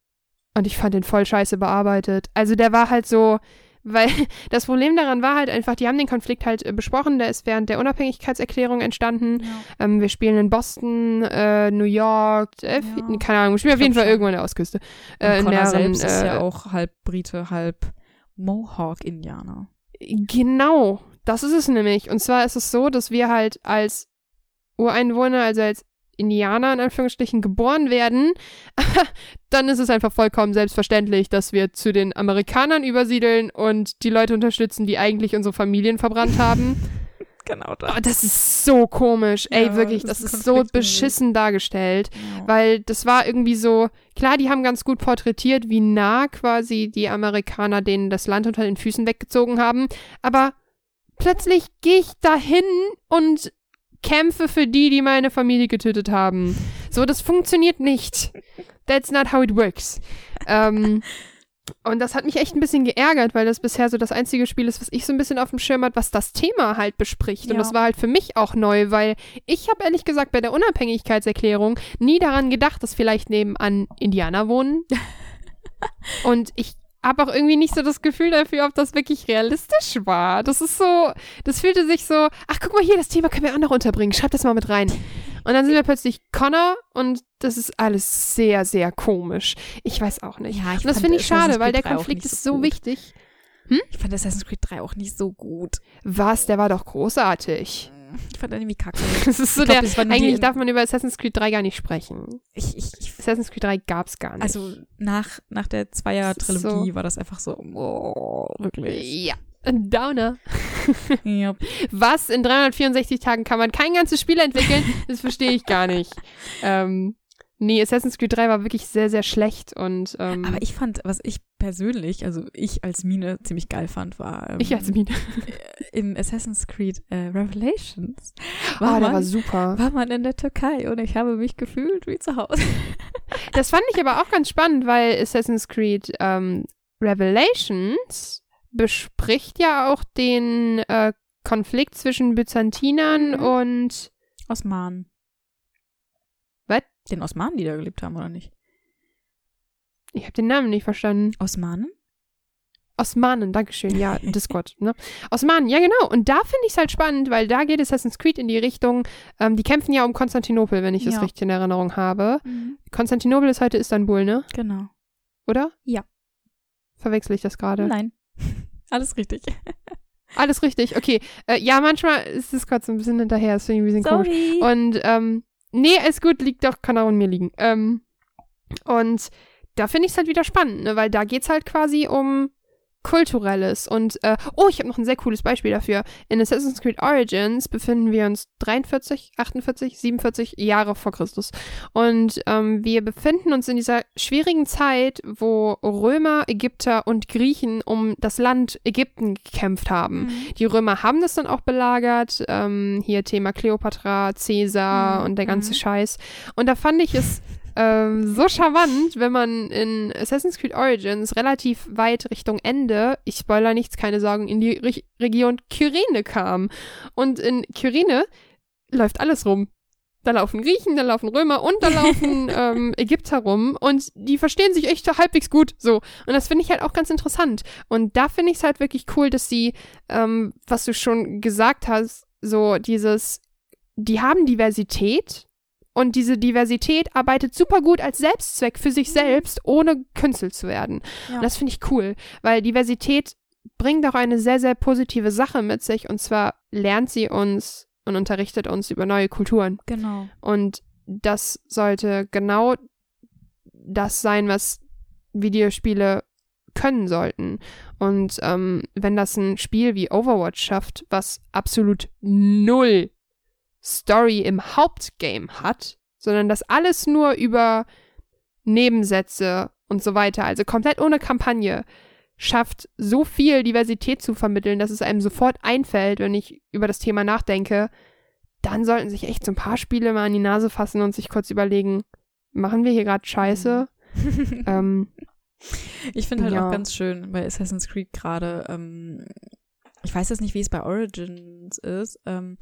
Und ich fand den voll scheiße bearbeitet. Also der war halt so, weil das Problem daran war halt einfach, die haben den Konflikt halt äh, besprochen, der ist während der Unabhängigkeitserklärung entstanden. ja. Ähm, wir spielen in Boston, äh, New York, äh, Ja. keine Ahnung, wir spielen auf jeden Fall schon. irgendwo an der Ostküste. Äh, Connor mehreren, selbst ist ja äh, auch halb Brite, halb Mohawk-Indianer. Genau, das ist es nämlich. Und zwar ist es so, dass wir halt als Ureinwohner, also als Indianer in Anführungsstrichen geboren werden, dann ist es einfach vollkommen selbstverständlich, dass wir zu den Amerikanern übersiedeln und die Leute unterstützen, die eigentlich unsere Familien verbrannt haben. Genau Oh, das ist so komisch. Ey, Ja, wirklich, das das ist ist so beschissen dargestellt. Ja. Weil das war irgendwie so, klar, die haben ganz gut porträtiert, wie nah quasi die Amerikaner denen das Land unter den Füßen weggezogen haben. Aber plötzlich gehe ich dahin und kämpfe für die, die meine Familie getötet haben. So, das funktioniert nicht. That's not how it works. ähm, und das hat mich echt ein bisschen geärgert, weil das bisher so das einzige Spiel ist, was ich so ein bisschen auf dem Schirm hat, was das Thema halt bespricht. Und Ja. das war halt für mich auch neu, weil ich habe ehrlich gesagt bei der Unabhängigkeitserklärung nie daran gedacht, dass vielleicht nebenan Indianer wohnen. Und ich habe auch irgendwie nicht so das Gefühl dafür, ob das wirklich realistisch war. Das ist so, das fühlte sich so, ach guck mal hier, das Thema können wir auch noch unterbringen, schreib das mal mit rein. Und dann sind wir plötzlich Connor und das ist alles sehr, sehr komisch. Ich weiß auch nicht. Ja, ich und das finde ich schade, weil der 3 auch Konflikt ist so gut. wichtig. Ich fand Assassin's Creed 3 auch nicht so gut. Was, der war doch großartig. Ich fand irgendwie kacke. Das ist so Ich glaub, der, eigentlich darf man über Assassin's Creed 3 gar nicht sprechen. Ich, ich, ich, Assassin's Creed 3 gab's gar nicht. also nach, nach der Zweier-Trilogie so- war das einfach so, oh, wirklich. ja. Ein Downer. Ja. Was? In 364 Tagen kann man kein ganzes Spiel entwickeln? Das verstehe ich gar nicht. Ähm, nee, Assassin's Creed 3 war wirklich sehr, sehr schlecht und ähm, Aber ich fand, was ich persönlich, also ich als Mine ziemlich geil fand, war ähm, ich als Mine. in Assassin's Creed äh, Revelations Ah, war, war man, super. war man in der Türkei und ich habe mich gefühlt wie zu Hause. Das fand ich aber auch ganz spannend, weil Assassin's Creed ähm, Revelations bespricht ja auch den äh, Konflikt zwischen Byzantinern Mhm. und Osmanen. Den Osmanen, die da gelebt haben, oder nicht? ich habe den Namen nicht verstanden. Osmanen? Osmanen, Dankeschön, ja, Discord, ne? Osmanen, ja genau. Und da finde ich es halt spannend, weil da geht Assassin's Creed in die Richtung, ähm, die kämpfen ja um Konstantinopel, wenn ich das Ja. richtig in Erinnerung habe. Konstantinopel ist heute Istanbul, ne? Genau. Oder? Ja. Verwechsel ich das gerade? Nein. Alles richtig. Alles richtig, okay. Äh, ja, manchmal ist es gerade so ein bisschen hinterher, ist irgendwie ein bisschen komisch. Sorry. Und, ähm, nee, ist gut, liegt doch, kann auch an mir liegen. Ähm, und da finde ich es halt wieder spannend, ne, weil da geht's halt quasi um Kulturelles. Und, äh, oh, ich habe noch ein sehr cooles Beispiel dafür. In Assassin's Creed Origins befinden wir uns 43, 48, 47 Jahre vor Christus. Und ähm, wir befinden uns in dieser schwierigen Zeit, wo Römer, Ägypter und Griechen um das Land Ägypten gekämpft haben. Mhm. Die Römer haben das dann auch belagert. Ähm, hier Thema Kleopatra, Caesar Mhm, und der ganze mhm. Scheiß. Und da fand ich es ähm, so charmant, wenn man in Assassin's Creed Origins relativ weit Richtung Ende, ich spoiler nichts, keine Sorgen, in die Re Region Kyrene kam. Und in Kyrene läuft alles rum. Da laufen Griechen, da laufen Römer und da laufen ähm, Ägypter rum und die verstehen sich echt halbwegs gut so. Und das finde ich halt auch ganz interessant. Und da finde ich es halt wirklich cool, dass sie, ähm, was du schon gesagt hast, so dieses, die haben Diversität und diese Diversität arbeitet super gut als Selbstzweck für sich selbst, ohne Künstler zu werden. Ja. Und das finde ich cool, weil Diversität bringt auch eine sehr, sehr positive Sache mit sich und zwar lernt sie uns und unterrichtet uns über neue Kulturen. Genau. Und das sollte genau das sein, was Videospiele können sollten. Und ähm, wenn das ein Spiel wie Overwatch schafft, was absolut null Story im Hauptgame hat, sondern das alles nur über Nebensätze und so weiter, also komplett ohne Kampagne, schafft so viel Diversität zu vermitteln, dass es einem sofort einfällt, wenn ich über das Thema nachdenke, dann sollten sich echt so ein paar Spiele mal an die Nase fassen und sich kurz überlegen, machen wir hier gerade Scheiße? ähm, Ich finde halt Ja. auch ganz schön bei Assassin's Creed gerade, ähm, ich weiß jetzt nicht, wie es bei Origins ist, ähm,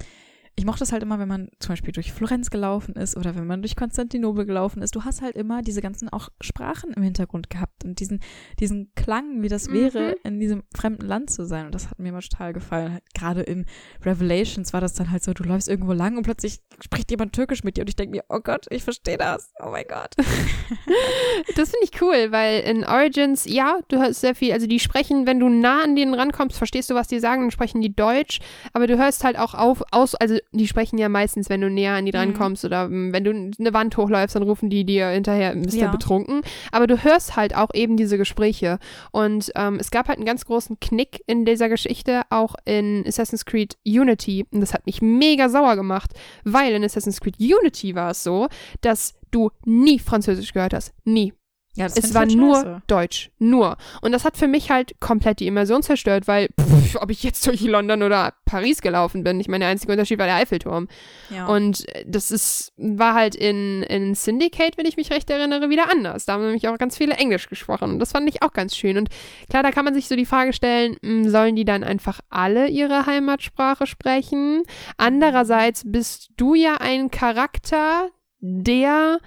ich mochte es halt immer, wenn man zum Beispiel durch Florenz gelaufen ist oder wenn man durch Konstantinopel gelaufen ist. Du hast halt immer diese ganzen auch Sprachen im Hintergrund gehabt und diesen, diesen Klang, wie das wäre, mhm. in diesem fremden Land zu sein. Und das hat mir immer total gefallen. Gerade in Revelations war das dann halt so, du läufst irgendwo lang und plötzlich spricht jemand Türkisch mit dir und ich denke mir, oh Gott, ich verstehe das. Oh mein Gott. das finde ich cool, weil in Origins, ja, du hörst sehr viel, also die sprechen, wenn du nah an denen rankommst, verstehst du, was die sagen, dann sprechen die Deutsch, aber du hörst halt auch auf, aus, also die sprechen ja meistens, wenn du näher an die dran mhm. kommst oder um, wenn du eine Wand hochläufst, dann rufen die dir hinterher, bist ja. du betrunken. Aber du hörst halt auch eben diese Gespräche. Und ähm, es gab halt einen ganz großen Knick in dieser Geschichte, auch in Assassin's Creed Unity. Und das hat mich mega sauer gemacht, weil in Assassin's Creed Unity war es so, dass du nie Französisch gehört hast. Nie. Ja, es war halt nur Deutsch. Nur. Und das hat für mich halt komplett die Immersion zerstört, weil, pff, ob ich jetzt durch London oder Paris gelaufen bin, ich meine, der einzige Unterschied war der Eiffelturm. Ja. Und das ist, war halt in, in Syndicate, wenn ich mich recht erinnere, wieder anders. Da haben nämlich auch ganz viele Englisch gesprochen. Und das fand ich auch ganz schön. Und klar, da kann man sich so die Frage stellen, hm, sollen die dann einfach alle ihre Heimatsprache sprechen? Andererseits bist du ja ein Charakter, der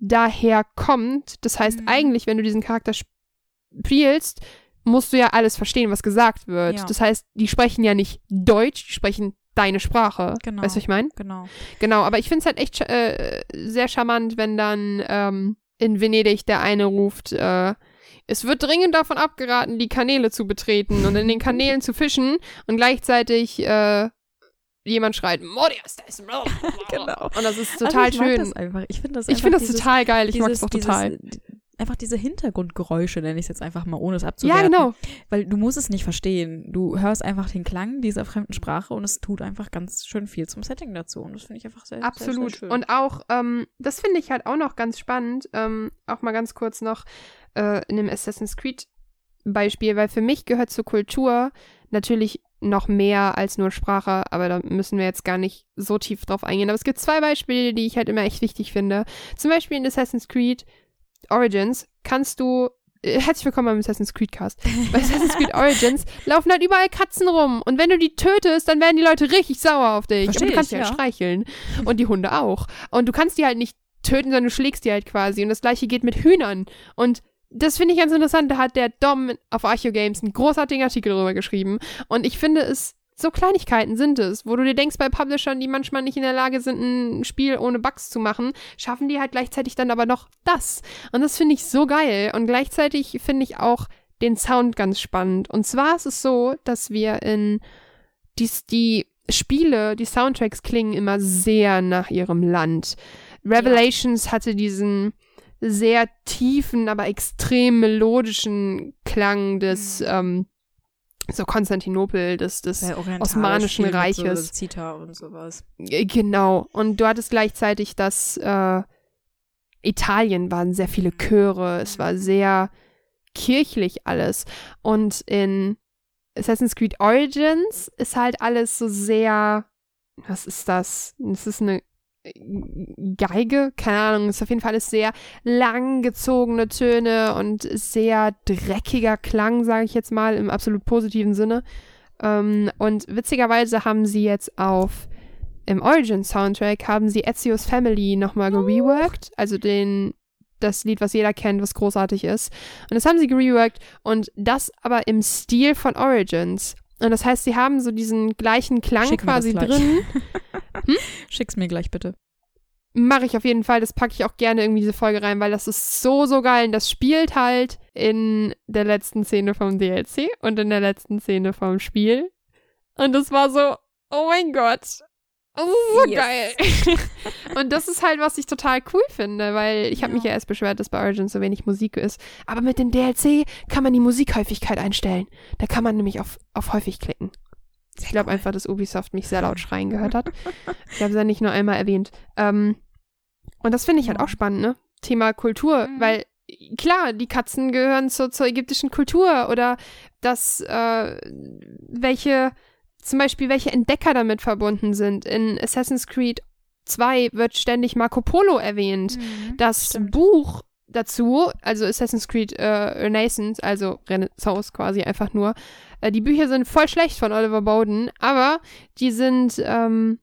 daher kommt. Das heißt, mhm. eigentlich, wenn du diesen Charakter spielst, musst du ja alles verstehen, was gesagt wird. Ja. Das heißt, die sprechen ja nicht Deutsch, die sprechen deine Sprache. Genau. Weißt du, was ich meine? Genau. Genau, aber ich finde es halt echt äh, sehr charmant, wenn dann ähm, in Venedig der eine ruft, äh, es wird dringend davon abgeraten, die Kanäle zu betreten und in den Kanälen zu fischen und gleichzeitig äh, jemand schreit, Morias, da ist Genau. Und das ist total also ich schön. Das einfach. Ich finde das, ich find das dieses, total geil. Ich mag es auch total. einfach diese Hintergrundgeräusche, nenne ich es jetzt einfach mal, ohne es abzuwerten. Ja, genau. Weil du musst es nicht verstehen. Du hörst einfach den Klang dieser fremden Sprache und es tut einfach ganz schön viel zum Setting dazu. Und das finde ich einfach sehr, Absolut. Sehr, sehr schön. Und auch, ähm, das finde ich halt auch noch ganz spannend, ähm, auch mal ganz kurz noch äh, in dem Assassin's Creed Beispiel, weil für mich gehört zur Kultur natürlich noch mehr als nur Sprache, aber da müssen wir jetzt gar nicht so tief drauf eingehen. Aber es gibt zwei Beispiele, die ich halt immer echt wichtig finde. Zum Beispiel in Assassin's Creed Origins kannst du äh, Herzlich willkommen beim Assassin's Creed Cast. Bei Assassin's Creed Origins laufen halt überall Katzen rum. Und wenn du die tötest, dann werden die Leute richtig sauer auf dich. Versteh und du kannst die halt ja. streicheln. Und die Hunde auch. Und du kannst die halt nicht töten, sondern du schlägst die halt quasi. Und das gleiche geht mit Hühnern. Und das finde ich ganz interessant. Da hat der Dom auf Archeo Games einen großartigen Artikel darüber geschrieben. Und ich finde es, so Kleinigkeiten sind es, wo du dir denkst, bei Publishern, die manchmal nicht in der Lage sind, ein Spiel ohne Bugs zu machen, schaffen die halt gleichzeitig dann aber noch das. Und das finde ich so geil. Und gleichzeitig finde ich auch den Sound ganz spannend. Und zwar ist es so, dass wir in die, die Spiele, die Soundtracks klingen immer sehr nach ihrem Land. Revelations ja. hatte diesen sehr tiefen, aber extrem melodischen Klang des, mhm. ähm, so Konstantinopel, des, des Osmanischen Reiches. So Zita und sowas. Genau. Und du hattest gleichzeitig das, äh, Italien waren sehr viele Chöre, es war sehr kirchlich alles. Und in Assassin's Creed Origins ist halt alles so sehr, was ist das? Es ist eine Geige, keine Ahnung, ist auf jeden Fall alles sehr langgezogene Töne und sehr dreckiger Klang, sage ich jetzt mal, im absolut positiven Sinne. Ähm, und witzigerweise haben sie jetzt auf im Origin-Soundtrack haben sie Ezio's Family nochmal gereworked, also den das Lied, was jeder kennt, was großartig ist. Und das haben sie gereworked und das aber im Stil von Origins. Und das heißt, sie haben so diesen gleichen Klang Schick quasi drin. hm? Schick's mir gleich bitte. Mache ich auf jeden Fall. Das packe ich auch gerne irgendwie diese Folge rein, weil das ist so, so geil. Und das spielt halt in der letzten Szene vom DLC und in der letzten Szene vom Spiel. Und das war so, oh mein Gott. Das ist so yes. geil. und das ist halt, was ich total cool finde, weil ich habe ja. mich ja erst beschwert, dass bei Origins so wenig Musik ist. Aber mit dem DLC kann man die Musikhäufigkeit einstellen. Da kann man nämlich auf, auf häufig klicken. Ich glaube cool. einfach, dass Ubisoft mich sehr laut schreien gehört hat. ich habe es ja nicht nur einmal erwähnt. Ähm, und das finde ich halt auch spannend, ne? Thema Kultur, mhm. weil klar, die Katzen gehören zur, zur ägyptischen Kultur oder dass äh, welche zum Beispiel welche Entdecker damit verbunden sind. In Assassin's Creed 2 wird ständig Marco Polo erwähnt. Mhm, das stimmt. Buch dazu, also Assassin's Creed äh, Renaissance, also Renaissance quasi einfach nur, äh, die Bücher sind voll schlecht von Oliver Bowden, aber die sind ähm,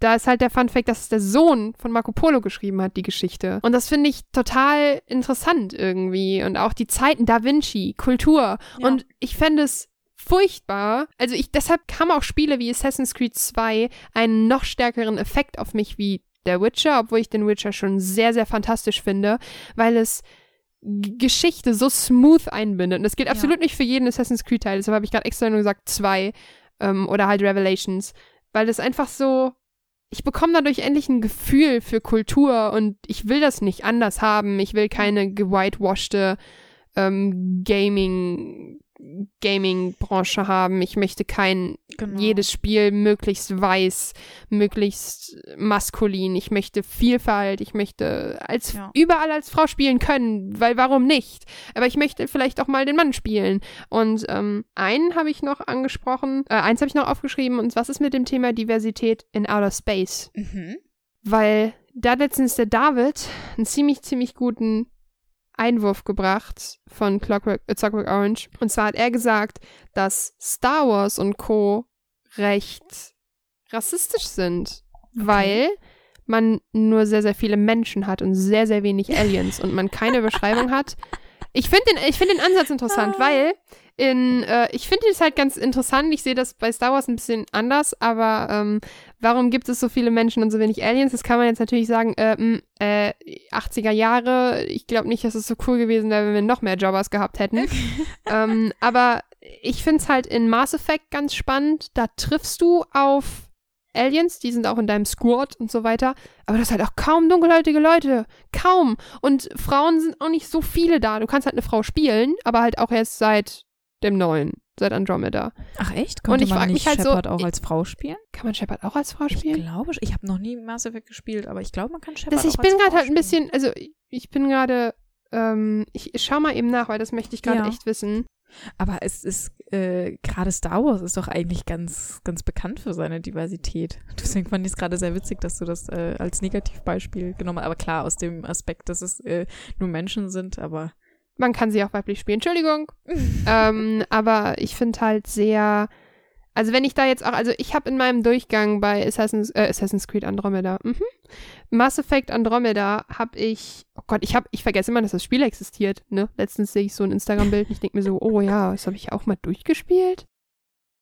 da ist halt der Fun Fact, dass der Sohn von Marco Polo geschrieben hat, die Geschichte. Und das finde ich total interessant irgendwie. Und auch die Zeiten Da Vinci, Kultur. Ja. Und ich fände es furchtbar. Also ich, deshalb kamen auch Spiele wie Assassin's Creed 2 einen noch stärkeren Effekt auf mich wie der Witcher, obwohl ich den Witcher schon sehr, sehr fantastisch finde, weil es Geschichte so smooth einbindet. Und das gilt ja. absolut nicht für jeden Assassin's Creed-Teil. Deshalb habe ich gerade extra nur gesagt zwei ähm, oder halt Revelations, weil es einfach so ich bekomme dadurch endlich ein Gefühl für Kultur und ich will das nicht anders haben. Ich will keine gewhitewashed ähm, Gaming Gaming-Branche haben. Ich möchte kein genau. jedes Spiel möglichst weiß, möglichst maskulin. Ich möchte Vielfalt. Ich möchte als ja. überall als Frau spielen können, weil warum nicht? Aber ich möchte vielleicht auch mal den Mann spielen. Und ähm, einen habe ich noch angesprochen, äh, eins habe ich noch aufgeschrieben. Und was ist mit dem Thema Diversität in Outer Space? Mhm. Weil da letztens der David einen ziemlich, ziemlich guten Einwurf gebracht von Clockwork, äh, Clockwork Orange. Und zwar hat er gesagt, dass Star Wars und Co. recht rassistisch sind, okay. weil man nur sehr, sehr viele Menschen hat und sehr, sehr wenig Aliens und man keine Beschreibung hat. Ich finde den, find den Ansatz interessant, ah. weil in, äh, ich finde es halt ganz interessant. Ich sehe das bei Star Wars ein bisschen anders, aber ähm, warum gibt es so viele Menschen und so wenig Aliens? Das kann man jetzt natürlich sagen, äh, mh, äh 80er Jahre, ich glaube nicht, dass es so cool gewesen wäre, wenn wir noch mehr Jobbers gehabt hätten. ähm, aber ich finde es halt in Mass Effect ganz spannend. Da triffst du auf Aliens, die sind auch in deinem Squad und so weiter. Aber das halt auch kaum dunkelhäutige Leute. Kaum. Und Frauen sind auch nicht so viele da. Du kannst halt eine Frau spielen, aber halt auch erst seit dem neuen, seit Andromeda. Ach echt? Konnte und ich man nicht mich halt Shepard so, auch als Frau spielen? Kann man Shepard auch als Frau spielen? Ich glaube, ich habe noch nie Mass Effect gespielt, aber ich glaube, man kann Shepard das, ich auch bin gerade halt ein bisschen, also ich bin gerade, ähm, ich, ich schau mal eben nach, weil das möchte ich gerade ja. echt wissen. Aber es ist, äh, gerade Star Wars ist doch eigentlich ganz, ganz bekannt für seine Diversität. Deswegen fand ich es gerade sehr witzig, dass du das äh, als Negativbeispiel genommen hast. Aber klar, aus dem Aspekt, dass es äh, nur Menschen sind, aber man kann sie auch weiblich spielen, Entschuldigung. ähm, aber ich finde halt sehr, also wenn ich da jetzt auch, also ich habe in meinem Durchgang bei Assassin's, äh, Assassin's Creed Andromeda, mhm. Mass Effect Andromeda habe ich, oh Gott, ich habe, ich vergesse immer, dass das Spiel existiert, ne? Letztens sehe ich so ein Instagram-Bild und ich denke mir so, oh ja, das habe ich auch mal durchgespielt.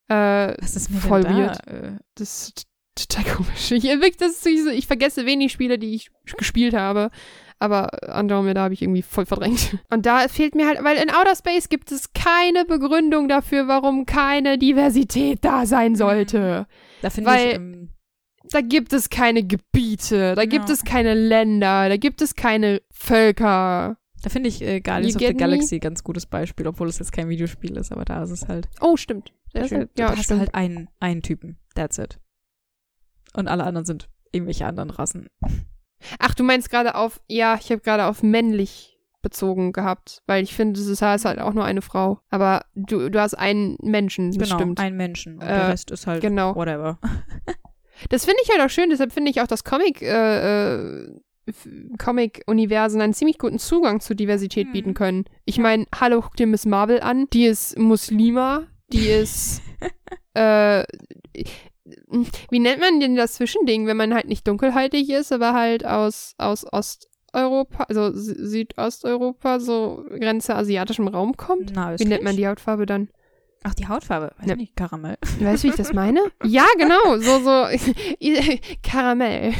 Äh, Was ist mir voll denn da? weird. Äh, das ist total komisch. Ich, das so, ich vergesse wenig Spiele, die ich gespielt habe aber Andromeda habe ich irgendwie voll verdrängt. Und da fehlt mir halt, weil in Outer Space gibt es keine Begründung dafür, warum keine Diversität da sein sollte. Da finde ich. Ähm, da gibt es keine Gebiete, da gibt ja. es keine Länder, da gibt es keine Völker. Da finde ich äh, Guardians of the Galaxy me? ganz gutes Beispiel, obwohl es jetzt kein Videospiel ist, aber da ist es halt. Oh, stimmt. Sehr schön. Halt, ja, da hast du halt einen, einen Typen. That's it. Und alle anderen sind irgendwelche anderen Rassen. Ach, du meinst gerade auf, ja, ich habe gerade auf männlich bezogen gehabt, weil ich finde, es ist halt auch nur eine Frau. Aber du, du hast einen Menschen, genau, einen Menschen und äh, der Rest ist halt genau. whatever. das finde ich halt auch schön, deshalb finde ich auch das Comic, äh, äh, Comic-Universen einen ziemlich guten Zugang zur Diversität hm. bieten können. Ich meine, hallo, guck dir Miss Marvel an, die ist Muslima, die ist äh, wie nennt man denn das Zwischending, wenn man halt nicht dunkelhäutig ist, aber halt aus, aus Osteuropa, also Südosteuropa, so Grenze asiatischem Raum kommt? Na, wie nennt man die Hautfarbe dann? Ach, die Hautfarbe, weiß ja. nicht, Karamell. Weißt du, wie ich das meine? ja, genau, so, so, Karamell.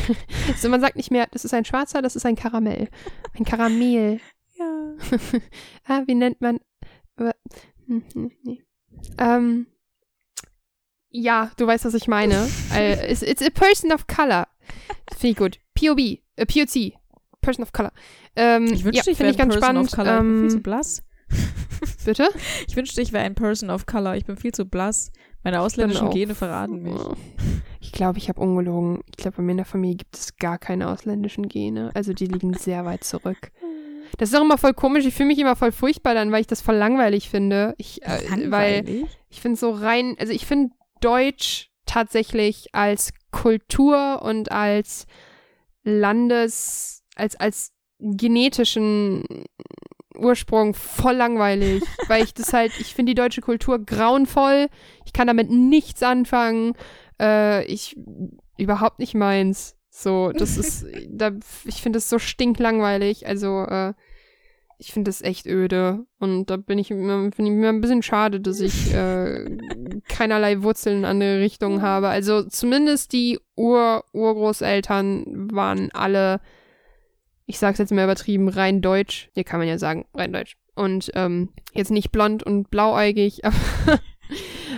So, man sagt nicht mehr, das ist ein Schwarzer, das ist ein Karamell. Ein Karamell. Ja. ah, wie nennt man, hm, hm, nee. ähm, ja, du weißt, was ich meine. äh, it's, it's, a person of color. Finde ich gut. POB, äh, POC, person of color. Ähm, ich wünschte, ja, ich wäre ein Person spannend. of color. Ähm, ich bin viel zu ähm, blass. Bitte? Ich wünschte, ich wäre ein Person of color. Ich bin viel zu blass. Meine ausländischen Gene verraten mich. Ich glaube, ich habe ungelogen. Ich glaube, bei mir in der Familie gibt es gar keine ausländischen Gene. Also die liegen sehr weit zurück. Das ist auch immer voll komisch. Ich fühle mich immer voll furchtbar dann, weil ich das voll langweilig finde. Ich, äh, langweilig? Weil ich finde so rein, also ich finde Deutsch tatsächlich als Kultur und als Landes, als, als genetischen Ursprung voll langweilig, weil ich das halt, ich finde die deutsche Kultur grauenvoll, ich kann damit nichts anfangen. äh, ich überhaupt nicht meins. So, das ist, da, ich finde es so stinklangweilig. Also, äh, ich finde das echt öde. Und da bin ich finde ich mir ein bisschen schade, dass ich äh, keinerlei Wurzeln in andere Richtungen habe. Also zumindest die Ur Urgroßeltern waren alle, ich sag's jetzt mal übertrieben, rein deutsch. Hier kann man ja sagen, rein deutsch. Und ähm, jetzt nicht blond und blauäugig, aber,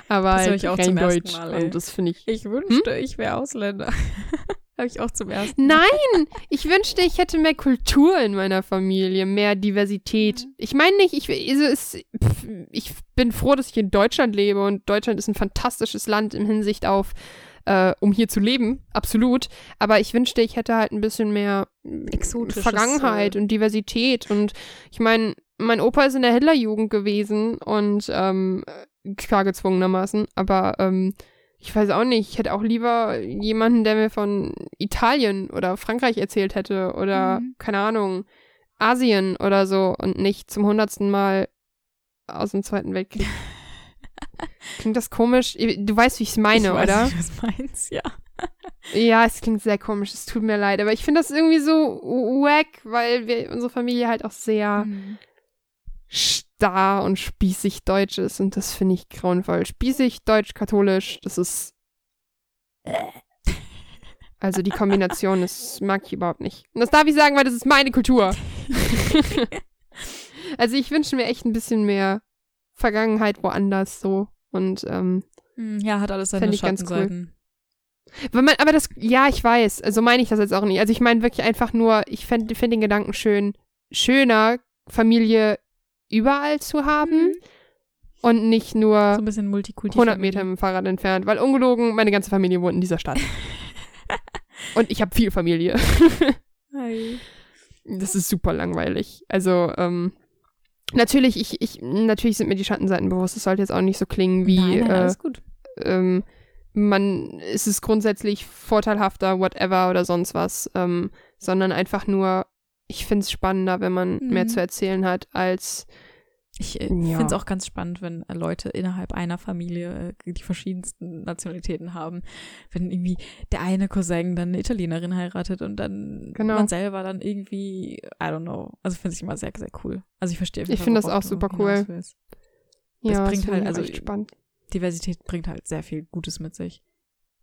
aber Das halt ich auch rein deutsch. Mal, und das finde ich. Ich wünschte, ich wäre Ausländer. Habe ich auch zum ersten Nein, ich wünschte, ich hätte mehr Kultur in meiner Familie, mehr Diversität. Ich meine nicht, ich, also es, pf, ich bin froh, dass ich in Deutschland lebe und Deutschland ist ein fantastisches Land in Hinsicht auf, äh, um hier zu leben, absolut. Aber ich wünschte, ich hätte halt ein bisschen mehr Exotisches, Vergangenheit äh, und Diversität. Und ich meine, mein Opa ist in der Hitlerjugend gewesen und ähm, klar gezwungenermaßen, aber ähm, ich weiß auch nicht, ich hätte auch lieber jemanden, der mir von Italien oder Frankreich erzählt hätte oder, Mhm. keine Ahnung, Asien oder so und nicht zum hundertsten Mal aus dem Zweiten Weltkrieg. Klingt das komisch? Du weißt, wie ich es meine, ich weiß oder? Nicht, was meinst, ja. Ja, es klingt sehr komisch, es tut mir leid, aber ich finde das irgendwie so wack, weil wir, unsere Familie halt auch sehr Mhm. Starr und spießig deutsch ist und das finde ich grauenvoll. Spießig, deutsch, katholisch, das ist. Also die Kombination, das mag ich überhaupt nicht. Und das darf ich sagen, weil das ist meine Kultur. also ich wünsche mir echt ein bisschen mehr Vergangenheit woanders so. Und ähm, Hm, Ja, hat alles seine ich ganz cool. Wenn man, aber das, ja, ich weiß, so also meine ich das jetzt auch nicht. Also ich meine wirklich einfach nur, ich fände find den Gedanken schön, schöner, Familie überall zu haben Mhm. und nicht nur So ein bisschen Multikulti. 100 Meter mit dem Fahrrad entfernt, weil ungelogen, meine ganze Familie wohnt in dieser Stadt. und ich habe viel Familie. Das ist super langweilig. Also, ähm, natürlich, ich, ich, natürlich sind mir die Schattenseiten bewusst. Es sollte jetzt auch nicht so klingen wie, nein, nein, äh, gut. ähm, man ist es grundsätzlich vorteilhafter, whatever oder sonst was, ähm, sondern einfach nur, ich finde es spannender, wenn man mehr Mhm. zu erzählen hat, als Ich äh, Ja. finde es auch ganz spannend, wenn äh, Leute innerhalb einer Familie äh, die verschiedensten Nationalitäten haben. Wenn irgendwie der eine Cousin dann eine Italienerin heiratet und dann Genau. man selber dann irgendwie, I don't know. Also finde ich immer sehr, sehr cool. Also ich verstehe. Ich finde das auch super cool. Das ja, bringt finde halt- ich also- echt spannend. Diversität bringt halt sehr viel Gutes mit sich.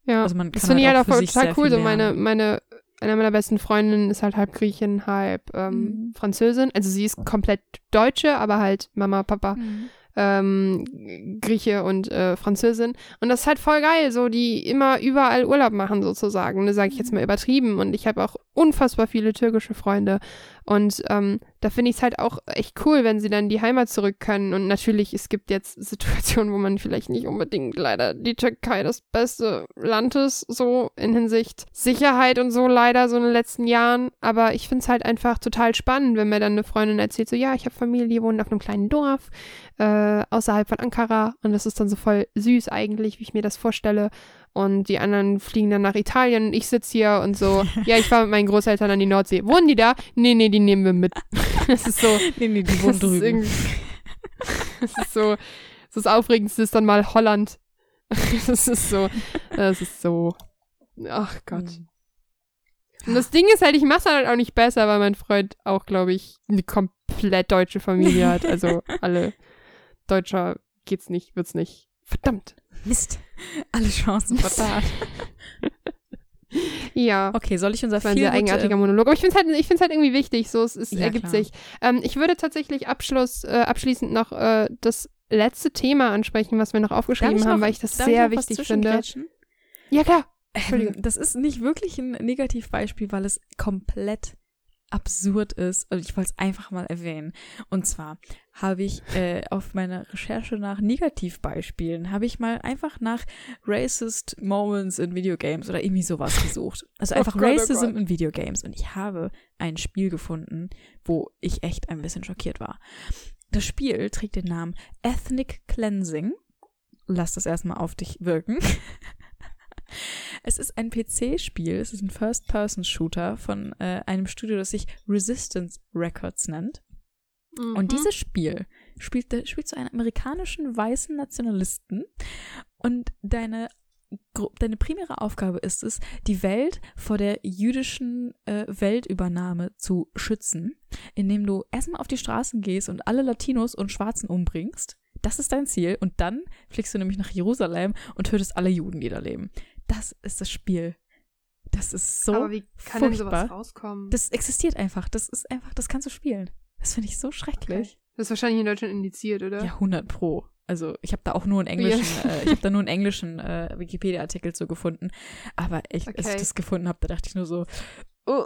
Ja, Also man das kann finde ich halt auch für voll sich total cool. So meine, meine, eine meiner besten Freundinnen ist halt halb Griechin, halb ähm, Mhm. Französin. Also sie ist komplett Deutsche, aber halt Mama, Papa Mhm. ähm, Grieche und äh, Französin. Und das ist halt voll geil, so die immer überall Urlaub machen sozusagen. Ne, sage ich jetzt mal übertrieben. Und ich habe auch unfassbar viele türkische Freunde. Und ähm, da finde ich es halt auch echt cool, wenn sie dann die Heimat zurück können. Und natürlich, es gibt jetzt Situationen, wo man vielleicht nicht unbedingt leider die Türkei das beste Land ist, so in Hinsicht Sicherheit und so leider so in den letzten Jahren. Aber ich finde es halt einfach total spannend, wenn mir dann eine Freundin erzählt, so ja, ich habe Familie, die wohnen auf einem kleinen Dorf äh, außerhalb von Ankara und das ist dann so voll süß eigentlich, wie ich mir das vorstelle. Und die anderen fliegen dann nach Italien und ich sitze hier und so, ja, ich war mit meinen Großeltern an die Nordsee. Wohnen die da? Nee, nee, die nehmen wir mit. Das ist so, Nee, nee, die das wohnen ist drüben. irgendwie, das ist so, das Aufregendste ist dann mal Holland. Das ist so, das ist so, ach Gott. Mhm. Und das Ding ist halt, ich mach's halt auch nicht besser, weil mein Freund auch, glaube ich, eine komplett deutsche Familie hat. Also alle Deutscher geht's nicht, wird's nicht. Verdammt. Mist. Alle Chancen vertan. Ja. Okay, soll ich unser Das war ein sehr eigenartiger Monolog. Aber ich finde es halt, ich find's halt irgendwie wichtig. So, es, es Ja, ergibt klar. sich. Ähm, ich würde tatsächlich Abschluss, äh, abschließend noch äh, das letzte Thema ansprechen, was wir noch aufgeschrieben haben, weil ich das sehr wichtig finde. Ja, klar. Ähm, Entschuldigung. das ist nicht wirklich ein Negativbeispiel, weil es komplett absurd ist. Und ich wollte es einfach mal erwähnen. Und zwar habe ich äh, auf meiner Recherche nach Negativbeispielen, habe ich mal einfach nach Racist Moments in Videogames oder irgendwie sowas gesucht. Also Oh einfach Gott, oh Racism Gott. in Videogames. Und ich habe ein Spiel gefunden, wo ich echt ein bisschen schockiert war. Das Spiel trägt den Namen Ethnic Cleansing. Lass das erstmal auf dich wirken. Es ist ein PC-Spiel, es ist ein First-Person-Shooter von äh, einem Studio, das sich Resistance Records nennt. Und Mhm. dieses Spiel spielt, spielt zu einem amerikanischen weißen Nationalisten und deine deine primäre Aufgabe ist es, die Welt vor der jüdischen äh, Weltübernahme zu schützen, indem du erstmal auf die Straßen gehst und alle Latinos und Schwarzen umbringst. Das ist dein Ziel. Und dann fliegst du nämlich nach Jerusalem und tötest alle Juden, die da leben. Das ist das Spiel. Das ist so. Aber wie kann furchtbar. denn sowas rauskommen? Das existiert einfach. Das ist einfach, das kannst du spielen. Das finde ich so schrecklich. Okay. Das ist wahrscheinlich in Deutschland indiziert, oder? Ja, 100 pro. Also ich habe da auch nur einen englischen, ja. äh, ich habe da nur einen englischen äh, Wikipedia-Artikel zu gefunden. Aber ich, okay. als ich das gefunden habe, da dachte ich nur so, oh.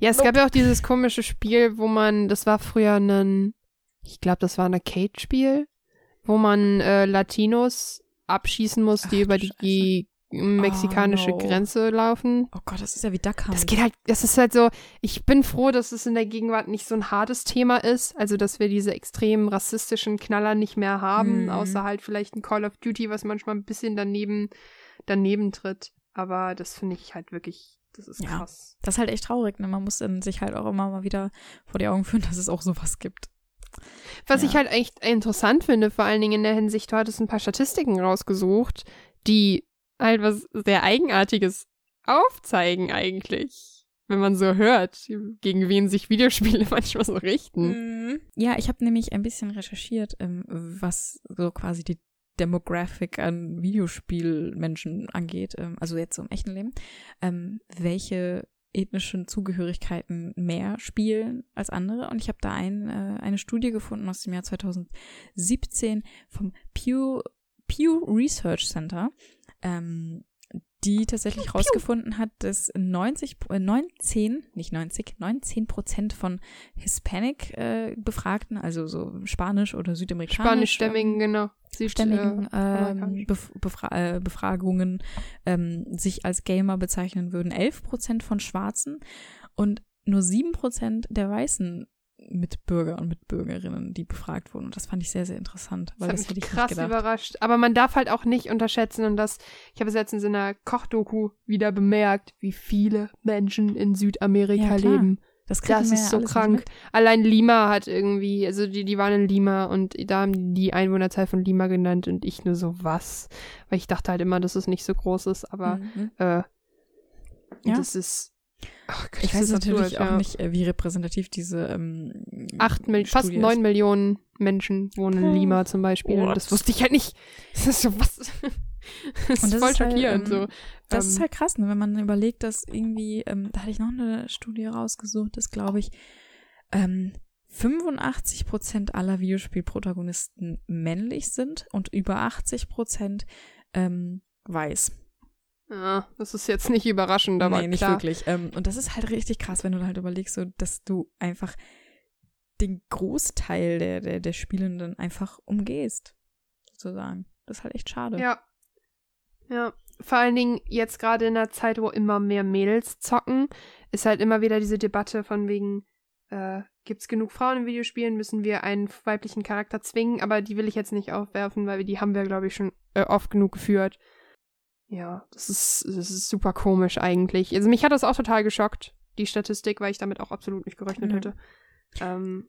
Ja, es nope. gab ja auch dieses komische Spiel, wo man, das war früher ein, ich glaube, das war ein Arcade-Spiel, wo man äh, Latinos abschießen muss, die Ach, über die, die mexikanische oh, no. Grenze laufen. Oh Gott, das ist ja wie Hunt. Das geht halt, das ist halt so, ich bin froh, dass es in der Gegenwart nicht so ein hartes Thema ist, also dass wir diese extrem rassistischen Knaller nicht mehr haben, mhm. außer halt vielleicht ein Call of Duty, was manchmal ein bisschen daneben, daneben tritt. Aber das finde ich halt wirklich, das ist ja, krass. Das ist halt echt traurig, ne? Man muss dann sich halt auch immer mal wieder vor die Augen führen, dass es auch sowas gibt. Was ja. ich halt echt interessant finde, vor allen Dingen in der Hinsicht, du hattest ein paar Statistiken rausgesucht, die halt was sehr Eigenartiges aufzeigen eigentlich. Wenn man so hört, gegen wen sich Videospiele manchmal so richten. Mhm. Ja, ich habe nämlich ein bisschen recherchiert, ähm, was so quasi die Demographic an Videospielmenschen angeht, ähm, also jetzt so im echten Leben, ähm, welche ethnischen Zugehörigkeiten mehr spielen als andere. Und ich habe da ein, äh, eine Studie gefunden aus dem Jahr 2017 vom Pew, Pew Research Center ähm, die tatsächlich rausgefunden hat, dass 90, äh, 19, nicht 90, 19 Prozent von Hispanic-Befragten, äh, also so Spanisch oder Südamerikanisch. Spanischstämmigen, ähm, genau. Südstämmigen äh, ähm, Bef Befra äh, Befragungen ähm, sich als Gamer bezeichnen würden. 11 Prozent von Schwarzen und nur 7 Prozent der Weißen Mitbürger und Mitbürgerinnen, die befragt wurden. Und das fand ich sehr, sehr interessant, weil das, das hätte ich krass nicht gedacht. überrascht. Aber man darf halt auch nicht unterschätzen und das, ich habe es letztens in einer Kochdoku wieder bemerkt, wie viele Menschen in Südamerika ja, leben. Das, das ist so krank. Allein Lima hat irgendwie, also die, die waren in Lima und da haben die Einwohnerzahl von Lima genannt und ich nur so was. Weil ich dachte halt immer, dass es nicht so groß ist, aber mhm. äh, ja. das ist Gott, ich weiß natürlich absurd, auch ja. nicht, äh, wie repräsentativ diese ähm, Acht Mil fast neun Millionen Menschen wohnen in Lima zum Beispiel. Oh, das wusste ich halt nicht. Das ist so was. das ist voll schockierend. Halt, ähm, so. Das ähm, ist halt krass, ne, wenn man überlegt, dass irgendwie, ähm, da hatte ich noch eine Studie rausgesucht, dass glaube ich ähm, 85 Prozent aller Videospielprotagonisten männlich sind und über 80 Prozent ähm, weiß. Ja, das ist jetzt nicht überraschend, aber nee, nicht klar. wirklich. Ähm, und das ist halt richtig krass, wenn du halt überlegst, so, dass du einfach den Großteil der, der, der Spielenden einfach umgehst, sozusagen. Das ist halt echt schade. Ja. Ja. Vor allen Dingen jetzt gerade in einer Zeit, wo immer mehr Mädels zocken, ist halt immer wieder diese Debatte von wegen, äh, gibt es genug Frauen in Videospielen, müssen wir einen weiblichen Charakter zwingen, aber die will ich jetzt nicht aufwerfen, weil wir die haben wir, glaube ich, schon äh, oft genug geführt. Ja, das ist, das ist super komisch eigentlich. Also mich hat das auch total geschockt, die Statistik, weil ich damit auch absolut nicht gerechnet mhm. hätte. Ähm,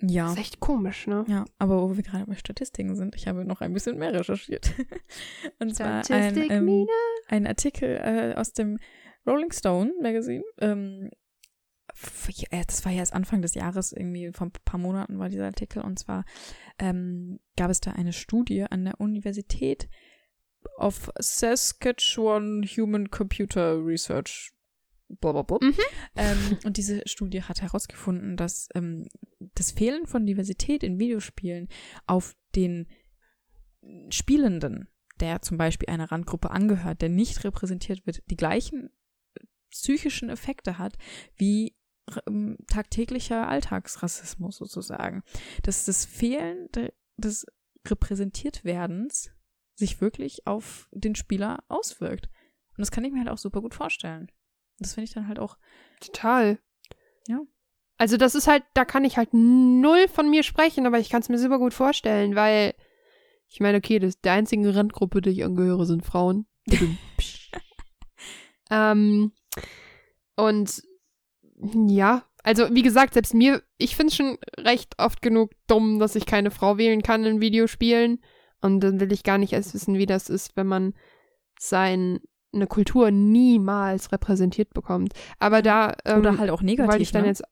ja. Das ist echt komisch, ne? Ja, aber wo wir gerade bei Statistiken sind, ich habe noch ein bisschen mehr recherchiert. Und zwar ein, ähm, ein Artikel äh, aus dem Rolling Stone Magazine. Ähm, das war ja erst Anfang des Jahres, irgendwie vor ein paar Monaten war dieser Artikel. Und zwar ähm, gab es da eine Studie an der Universität of Saskatchewan Human Computer Research. Blablabla. Mhm. Ähm, und diese Studie hat herausgefunden, dass ähm, das Fehlen von Diversität in Videospielen auf den Spielenden, der zum Beispiel einer Randgruppe angehört, der nicht repräsentiert wird, die gleichen psychischen Effekte hat wie ähm, tagtäglicher Alltagsrassismus sozusagen. Dass das Fehlen des Repräsentiertwerdens sich wirklich auf den Spieler auswirkt. Und das kann ich mir halt auch super gut vorstellen. Das finde ich dann halt auch. Total. Ja. Also das ist halt, da kann ich halt null von mir sprechen, aber ich kann es mir super gut vorstellen, weil ich meine, okay, das, der einzige Randgruppe, die ich angehöre, sind Frauen. ähm, und ja, also wie gesagt, selbst mir, ich finde es schon recht oft genug dumm, dass ich keine Frau wählen kann in Videospielen. Und dann will ich gar nicht erst wissen, wie das ist, wenn man seine Kultur niemals repräsentiert bekommt. Aber da ähm, oder halt auch negativ. Weil ich dann ne? jetzt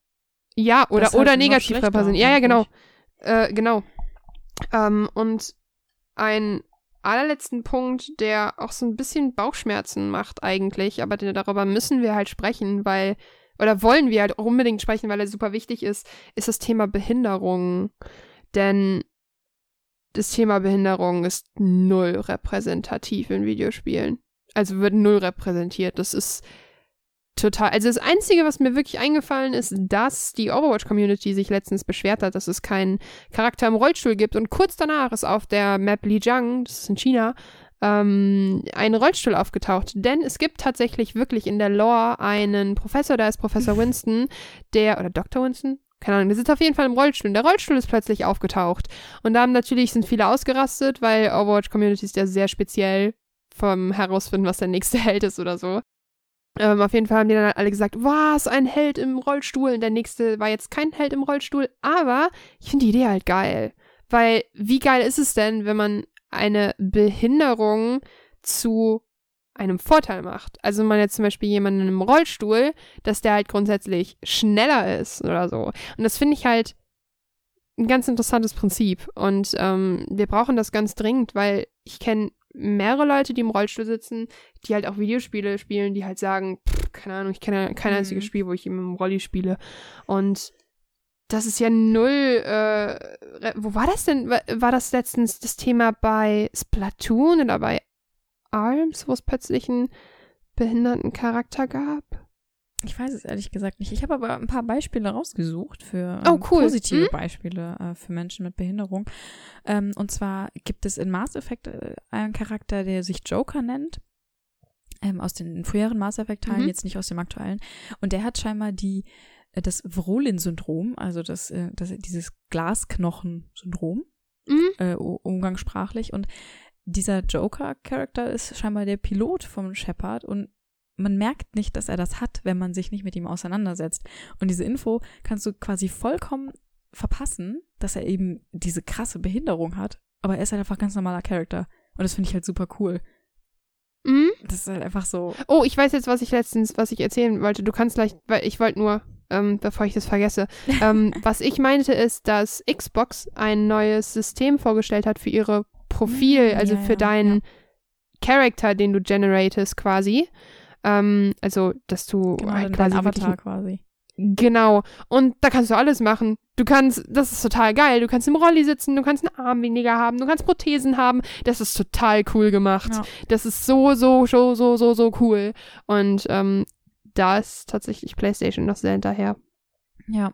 ja oder Das halt oder noch negativ repräsentiert. Ja, ja, genau. Äh, genau. Ähm, und ein allerletzten Punkt, der auch so ein bisschen Bauchschmerzen macht eigentlich, aber der, darüber müssen wir halt sprechen, weil, oder wollen wir halt auch unbedingt sprechen, weil er super wichtig ist, ist das Thema Behinderung. Denn das Thema Behinderung ist null repräsentativ in Videospielen. Also wird null repräsentiert. Das ist total. Also das Einzige, was mir wirklich eingefallen ist, dass die Overwatch-Community sich letztens beschwert hat, dass es keinen Charakter im Rollstuhl gibt. Und kurz danach ist auf der Map Lijiang, das ist in China, ähm, ein Rollstuhl aufgetaucht. Denn es gibt tatsächlich wirklich in der Lore einen Professor, der ist Professor Winston, der, oder Dr. Winston? Keine Ahnung, der sitzt auf jeden Fall im Rollstuhl. Und der Rollstuhl ist plötzlich aufgetaucht. Und da haben natürlich sind viele ausgerastet, weil Overwatch-Community ist ja sehr speziell vom Herausfinden, was der nächste Held ist oder so. Ähm, auf jeden Fall haben die dann alle gesagt, was, ein Held im Rollstuhl. Und der nächste war jetzt kein Held im Rollstuhl. Aber ich finde die Idee halt geil. Weil wie geil ist es denn, wenn man eine Behinderung zu einem Vorteil macht? Also wenn man jetzt zum Beispiel jemanden im Rollstuhl, dass der halt grundsätzlich schneller ist oder so. Und das finde ich halt ein ganz interessantes Prinzip. Und ähm, wir brauchen das ganz dringend, weil ich kenne mehrere Leute, die im Rollstuhl sitzen, die halt auch Videospiele spielen, die halt sagen, pff, keine Ahnung, ich kenne kein Mhm. einziges Spiel, wo ich im Rolli spiele. Und das ist ja null, äh, wo war das denn? War das letztens das Thema bei Splatoon oder bei ARMS, wo es plötzlich einen behinderten Charakter gab? Ich weiß es ehrlich gesagt nicht. Ich habe aber ein paar Beispiele rausgesucht für Oh, ähm, cool. positive Hm? Beispiele äh, für Menschen mit Behinderung. Ähm, und zwar gibt es in Mass Effect äh, einen Charakter, der sich Joker nennt. Ähm, aus den früheren Mass Effect-Teilen, Mhm. jetzt nicht aus dem aktuellen. Und der hat scheinbar die äh, das Vrolin-Syndrom, also das, äh, das, dieses Glasknochen-Syndrom, Mhm. äh, umgangssprachlich. Und dieser Joker-Charakter ist scheinbar der Pilot vom Shepard und man merkt nicht, dass er das hat, wenn man sich nicht mit ihm auseinandersetzt. Und diese Info kannst du quasi vollkommen verpassen, dass er eben diese krasse Behinderung hat. Aber er ist halt einfach ganz normaler Charakter. Und das finde ich halt super cool. Mhm. Das ist halt einfach so. Oh, ich weiß jetzt, was ich letztens, was ich erzählen wollte. Du kannst gleich, weil ich wollte nur, ähm, bevor ich das vergesse, ähm, was ich meinte ist, dass Xbox ein neues System vorgestellt hat für ihre Profil, Mm, also ja, für deinen ja. Charakter, den du generatest quasi. Ähm, also, dass du Genau, halt dein quasi wirklich Avatar quasi. Genau. Und da kannst du alles machen. Du kannst, das ist total geil. Du kannst im Rolli sitzen, du kannst einen Arm weniger haben, du kannst Prothesen haben. Das ist total cool gemacht. Ja. Das ist so, so, so, so, so, so cool. Und ähm, da ist tatsächlich PlayStation noch sehr hinterher. Ja,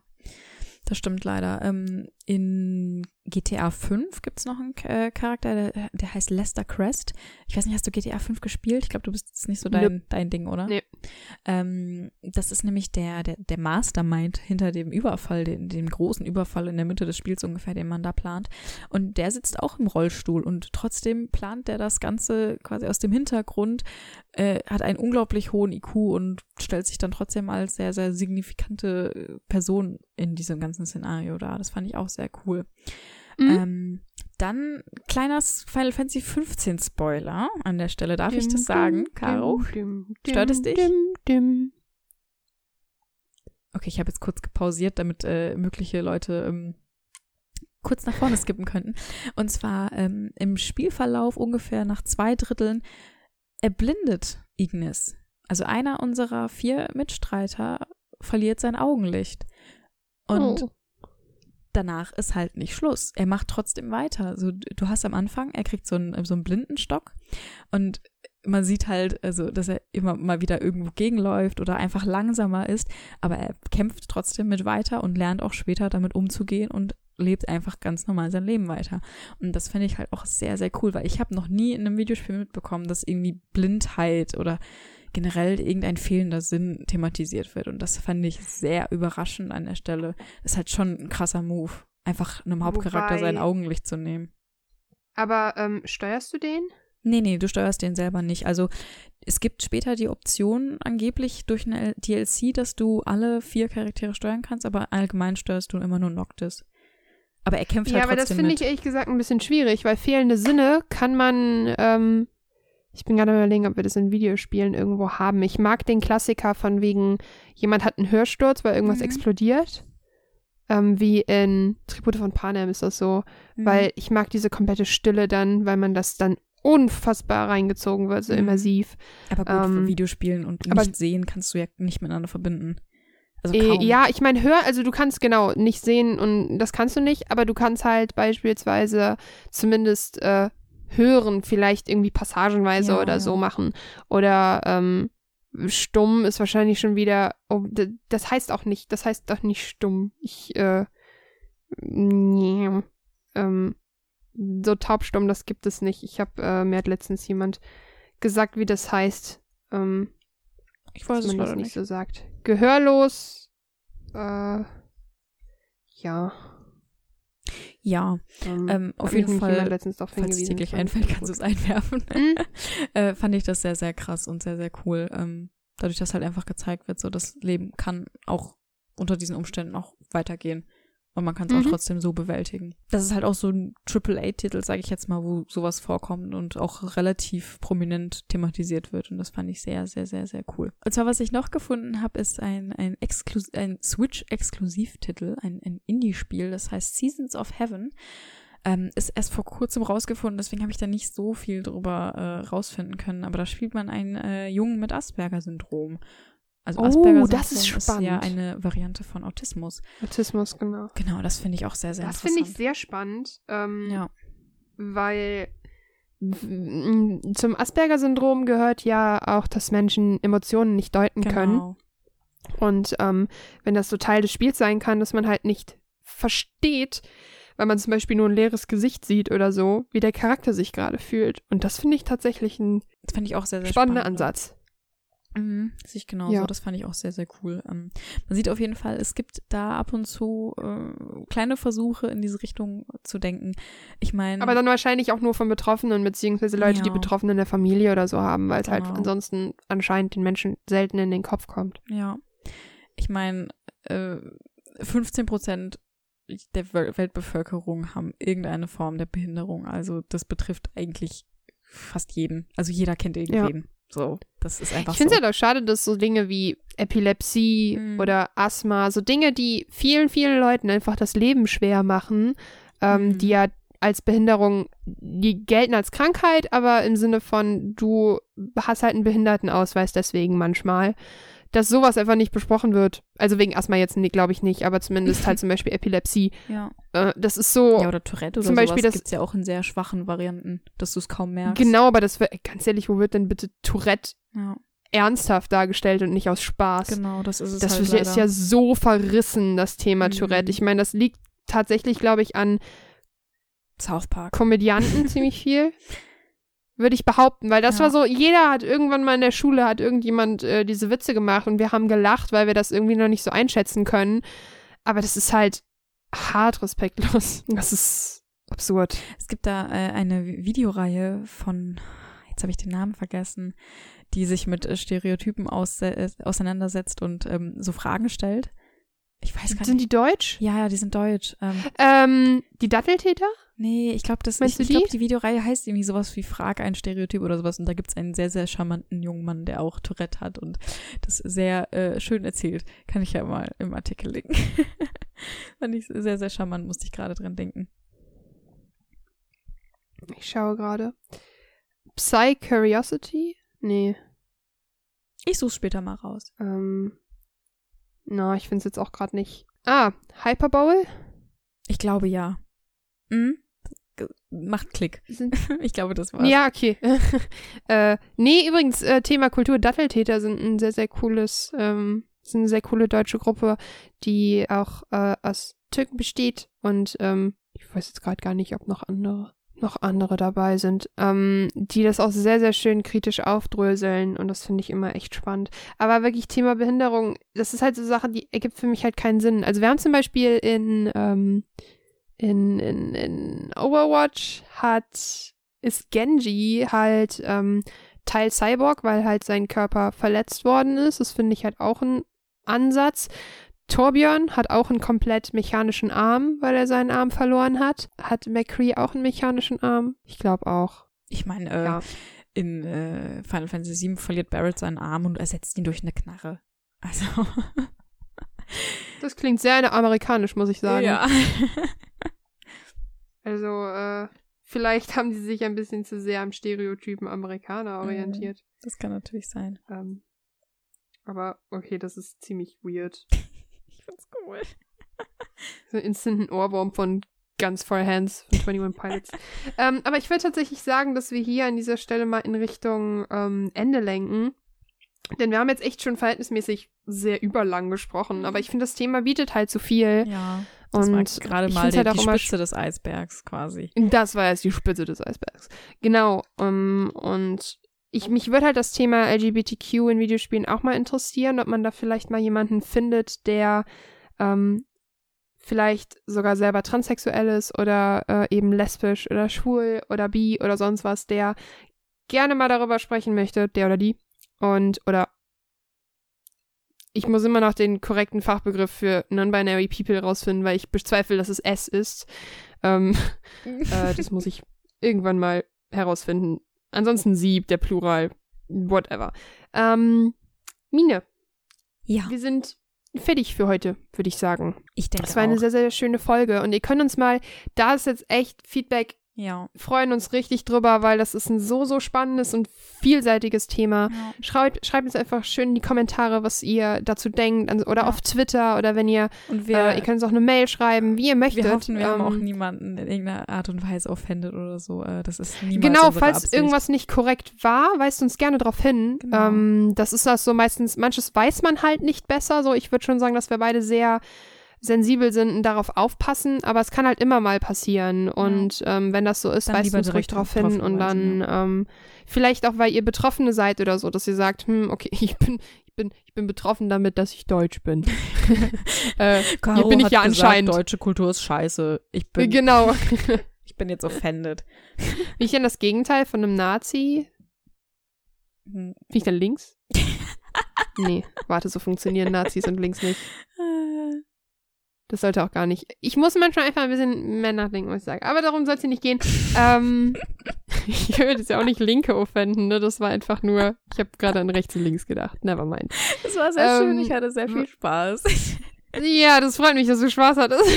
das stimmt leider. Ähm, in GTA 5 gibt es noch einen äh, Charakter, der, der heißt Lester Crest. Ich weiß nicht, hast du GTA 5 gespielt? Ich glaube, du bist jetzt nicht so dein, dein Ding, oder? Nee. Ähm, das ist nämlich der, der, der Mastermind hinter dem Überfall, dem, dem großen Überfall in der Mitte des Spiels ungefähr, den man da plant. Und der sitzt auch im Rollstuhl und trotzdem plant der das Ganze quasi aus dem Hintergrund, äh, hat einen unglaublich hohen IQ und stellt sich dann trotzdem als sehr, sehr signifikante äh, Person in diesem ganzen Szenario dar. Das fand ich auch sehr cool. Mhm. Ähm, dann kleiner Final Fantasy 15 Spoiler an der Stelle. Darf ich Dim, das sagen, dim, Caro? dim, Stört es dich? Okay, ich habe jetzt kurz gepausiert, damit äh, mögliche Leute ähm, kurz nach vorne skippen könnten. Und zwar ähm, im Spielverlauf ungefähr nach zwei Dritteln erblindet Ignis. Also einer unserer vier Mitstreiter verliert sein Augenlicht. Und oh. Danach ist halt nicht Schluss. Er macht trotzdem weiter. So, du hast am Anfang, er kriegt so einen, so einen Blindenstock und man sieht halt, also, dass er immer mal wieder irgendwo gegenläuft oder einfach langsamer ist, aber er kämpft trotzdem mit weiter und lernt auch später damit umzugehen und lebt einfach ganz normal sein Leben weiter. Und das finde ich halt auch sehr, sehr cool, weil ich habe noch nie in einem Videospiel mitbekommen, dass irgendwie Blindheit oder generell irgendein fehlender Sinn thematisiert wird. Und das fand ich sehr überraschend an der Stelle. Ist halt schon ein krasser Move, einfach einem Hauptcharakter Wobei- sein Augenlicht zu nehmen. Aber ähm, steuerst du den? Nee, nee, du steuerst den selber nicht. Also es gibt später die Option angeblich durch eine DLC, dass du alle vier Charaktere steuern kannst, aber allgemein steuerst du immer nur Noctis. Aber er kämpft Ja, halt aber das trotzdem finde ich ehrlich gesagt ein bisschen schwierig, weil fehlende Sinne kann man, ähm, Ich bin gerade überlegen, ob wir das in Videospielen irgendwo haben. Ich mag den Klassiker von wegen, jemand hat einen Hörsturz, weil irgendwas Mhm. explodiert. Ähm, wie in Tribute von Panem ist das so. Mhm. Weil ich mag diese komplette Stille dann, weil man das dann unfassbar reingezogen wird, so Mhm. immersiv. Aber gut, ähm, für Videospielen und nicht sehen kannst du ja nicht miteinander verbinden. Also Äh, ja, ich meine, hör, also du kannst genau nicht sehen und das kannst du nicht, aber du kannst halt beispielsweise zumindest äh, hören, vielleicht irgendwie passagenweise Ja, oder ja. so machen. Oder ähm, stumm ist wahrscheinlich schon wieder, oh, das heißt auch nicht, das heißt doch nicht stumm. Ich, äh, nee, ähm, so taubstumm, das gibt es nicht. Ich habe, äh, mir hat letztens jemand gesagt, wie das heißt. Ähm, ich weiß es nicht nicht. so sagt. Gehörlos, äh, ja. Ja, Ähm, Ähm, auf jeden Fall, letztens darauf falls es dir gleich das fand ich einfällt, kannst du es einwerfen. Mhm. äh, fand ich das sehr, sehr krass und sehr, sehr cool. Ähm, dadurch, dass halt einfach gezeigt wird, so das Leben kann auch unter diesen Umständen auch weitergehen. Und man kann es Mhm. auch trotzdem so bewältigen. Das ist halt auch so ein Triple-A-Titel, sage ich jetzt mal, wo sowas vorkommt und auch relativ prominent thematisiert wird. Und das fand ich sehr, sehr, sehr, sehr cool. Und zwar, was ich noch gefunden habe, ist ein, ein, Exklus ein Switch-Exklusivtitel, ein, ein Indie-Spiel, das heißt Seasons of Heaven. Ähm, ist erst vor kurzem rausgefunden, deswegen habe ich da nicht so viel drüber äh, rausfinden können. Aber da spielt man einen äh, Jungen mit Asperger-Syndrom. Also Oh, Asperger-Syndrom das ist ja spannend. eine Variante von Autismus. Autismus, genau. Genau, das finde ich auch sehr, sehr Das finde interessant. ich sehr spannend, ähm, ja. weil zum Asperger-Syndrom gehört ja auch, dass Menschen Emotionen nicht deuten können. Genau. Und ähm, wenn das so Teil des Spiels sein kann, dass man halt nicht versteht, weil man zum Beispiel nur ein leeres Gesicht sieht oder so, wie der Charakter sich gerade fühlt. Und das finde ich tatsächlich ein Das finde ich auch sehr, sehr spannender spannend. Ansatz. Mhm, sehe ich genauso. Ja. Das fand ich auch sehr, sehr cool. Ähm, man sieht auf jeden Fall, es gibt da ab und zu äh, kleine Versuche in diese Richtung zu denken. Ich meine, Aber dann wahrscheinlich auch nur von Betroffenen, beziehungsweise Leute, die Ja. Betroffene in der Familie oder so haben, weil es halt Genau. ansonsten anscheinend den Menschen selten in den Kopf kommt. ja, ich meine, äh, 15 Prozent der Wel- Weltbevölkerung haben irgendeine Form der Behinderung. Also das betrifft eigentlich fast jeden. Also jeder kennt irgendwen. So, das ist einfach Ich finde so. es halt auch schade, dass so Dinge wie Epilepsie Mhm. oder Asthma, so Dinge, die vielen, vielen Leuten einfach das Leben schwer machen, ähm, Mhm. die ja als Behinderung, die gelten als Krankheit, aber im Sinne von, du hast halt einen Behindertenausweis deswegen manchmal, dass sowas einfach nicht besprochen wird. Also wegen Asthma jetzt, nee, glaube ich nicht, aber zumindest halt zum Beispiel Epilepsie. ja. Äh, das ist so, ja, oder Tourette oder Zum Beispiel sowas das- gibt's ja auch in sehr schwachen Varianten, dass du es kaum merkst. genau, aber das, wird- ganz ehrlich, wo wird denn bitte Tourette Ja, ernsthaft dargestellt und nicht aus Spaß? genau, das ist es Das halt ist ja so verrissen, das Thema Mhm. Tourette. Ich meine, das liegt tatsächlich, glaube ich, an South Park. Komödianten ziemlich viel. Würde ich behaupten, weil das Ja. war so, jeder hat irgendwann mal in der Schule, hat irgendjemand äh, diese Witze gemacht und wir haben gelacht, weil wir das irgendwie noch nicht so einschätzen können. Aber das ist halt hart respektlos. Das ist absurd. Es gibt da äh, eine Vi- Videoreihe von, jetzt habe ich den Namen vergessen, die sich mit äh, Stereotypen äh, auseinandersetzt und ähm, so Fragen stellt. Ich weiß gar Sind nicht. die deutsch? ja, ja, die sind deutsch. Ähm, Ähm, die Datteltäter? Nee, ich glaube, das Meinst ich, du ich glaube, die? die Videoreihe heißt irgendwie sowas wie Frag ein Stereotyp oder sowas. Und da gibt's einen sehr, sehr charmanten jungen Mann, der auch Tourette hat und das sehr äh, schön erzählt. Kann ich ja mal im Artikel linken. Fand ich sehr, sehr charmant, musste ich gerade dran denken. Ich schaue gerade. Psy Curiosity? Nee. Ich suche später mal raus. Ähm, na, ich finde es jetzt auch gerade nicht. Ah, Hyperbowl? Ich glaube ja. Mhm. Macht Klick. Ich glaube, das war's. ja, okay. äh, nee, übrigens, äh, Thema Kultur Datteltäter sind ein sehr, sehr cooles, ähm, sind eine sehr coole deutsche Gruppe, die auch äh, aus Türken besteht und ähm, ich weiß jetzt gerade gar nicht, ob noch andere noch andere dabei sind, ähm, die das auch sehr, sehr schön kritisch aufdröseln und das finde ich immer echt spannend. Aber wirklich Thema Behinderung, das ist halt so Sache, die ergibt für mich halt keinen Sinn. Also wir haben zum Beispiel in, ähm, in, in, in Overwatch hat, ist Genji halt ähm, Teil Cyborg, weil halt sein Körper verletzt worden ist. Das finde ich halt auch ein Ansatz. Torbjörn hat auch einen komplett mechanischen Arm, weil er seinen Arm verloren hat. Hat McCree auch einen mechanischen Arm? Ich glaube auch. Ich meine, äh, Ja. in äh, Final Fantasy VII verliert Barrett seinen Arm und ersetzt ihn durch eine Knarre. Also. das klingt sehr amerikanisch, muss ich sagen. Ja. Also, äh, vielleicht haben sie sich ein bisschen zu sehr am Stereotypen Amerikaner orientiert. Das kann natürlich sein. Ähm, aber okay, das ist ziemlich weird. ich find's cool. So instant Ohrwurm von Guns for Hands von 21 Pilots. ähm, aber ich würde tatsächlich sagen, dass wir hier an dieser Stelle mal in Richtung ähm, Ende lenken. Denn wir haben jetzt echt schon verhältnismäßig sehr überlang gesprochen, aber ich finde, das Thema bietet halt so viel. Ja. Das und gerade mal die, halt die Spitze des Eisbergs quasi. Das war jetzt die Spitze des Eisbergs. Genau. Um, und ich, mich würde halt das Thema LGBTQ in Videospielen auch mal interessieren, ob man da vielleicht mal jemanden findet, der ähm, vielleicht sogar selber transsexuell ist oder äh, eben lesbisch oder schwul oder bi oder sonst was, der gerne mal darüber sprechen möchte, der oder die. Und, oder ich muss immer noch den korrekten Fachbegriff für Non-Binary People rausfinden, weil ich bezweifle, dass es S ist. Ähm, äh, das muss ich irgendwann mal herausfinden. Ansonsten sie, der Plural, whatever. Ähm, Mine. Ja. Wir sind fertig für heute, würde ich sagen. Ich denke Das war eine auch. sehr, sehr schöne Folge. Und ihr könnt uns mal, da ist jetzt echt Feedback ja. freuen uns richtig drüber, weil das ist ein so, so spannendes und vielseitiges Thema. Ja. Schreibt, schreibt uns einfach schön in die Kommentare, was ihr dazu denkt. Oder Ja. auf Twitter oder wenn ihr, Und wir, äh, ihr könnt uns auch eine Mail schreiben, wie ihr möchtet. wir hoffen, wir haben auch Ähm, niemanden in irgendeiner Art und Weise offended oder so. Äh, Das ist niemals Genau, falls Absicht. irgendwas nicht korrekt war, weist uns gerne darauf hin. Genau. Ähm, das ist das so meistens, manches weiß man halt nicht besser. So, ich würde schon sagen, dass wir beide sehr sensibel sind und darauf aufpassen, aber es kann halt immer mal passieren. Und ähm, wenn das so ist, Dann weist uns ruhig drauf hin und dann hinweisen, ähm, vielleicht auch, weil ihr Betroffene seid oder so, dass ihr sagt, hm, okay, ich bin, ich bin, ich bin betroffen damit, dass ich deutsch bin. äh, hier bin ich ja gesagt, anscheinend. deutsche Kultur ist scheiße. Ich bin, genau. ich bin jetzt offended. Bin ich denn das Gegenteil von einem Nazi? Hm. Bin ich dann links? nee, warte, so funktionieren Nazis und links nicht. Das sollte auch gar nicht. Ich muss manchmal einfach ein bisschen mehr nachdenken, was ich sage. Aber darum soll es hier nicht gehen. ähm, ich würde jetzt ja auch nicht Linke offenden, ne? Das war einfach nur, ich habe gerade an rechts und links gedacht. Nevermind. Das war sehr schön. Ähm, Ich hatte sehr viel Spaß. Ja, das freut mich, dass du Spaß hattest.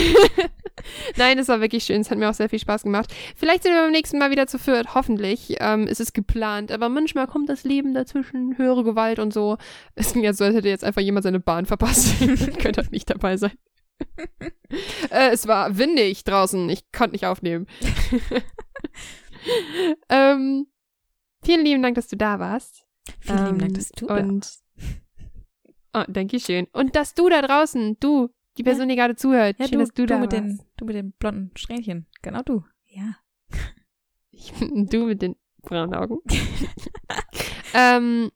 Nein, es war wirklich schön. Es hat mir auch sehr viel Spaß gemacht. Vielleicht sind wir beim nächsten Mal wieder zu viert. Hoffentlich. Ähm, es ist geplant. Aber manchmal kommt das Leben dazwischen. Höhere Gewalt und so. Es so, als hätte jetzt einfach jemand seine Bahn verpasst. Könnte halt nicht dabei sein. äh, es war windig draußen. Ich konnte nicht aufnehmen. ähm, vielen lieben Dank, dass du da warst. Vielen lieben Dank, Ähm, dass du da und warst. Oh, danke schön. Und dass du da draußen, du, die Ja. Person, die gerade zuhört, Ja, schön, du, dass du, da mit warst. den, du mit den blonden Strähnchen. Genau du. Ja. Ich, du mit den braunen Augen. ähm,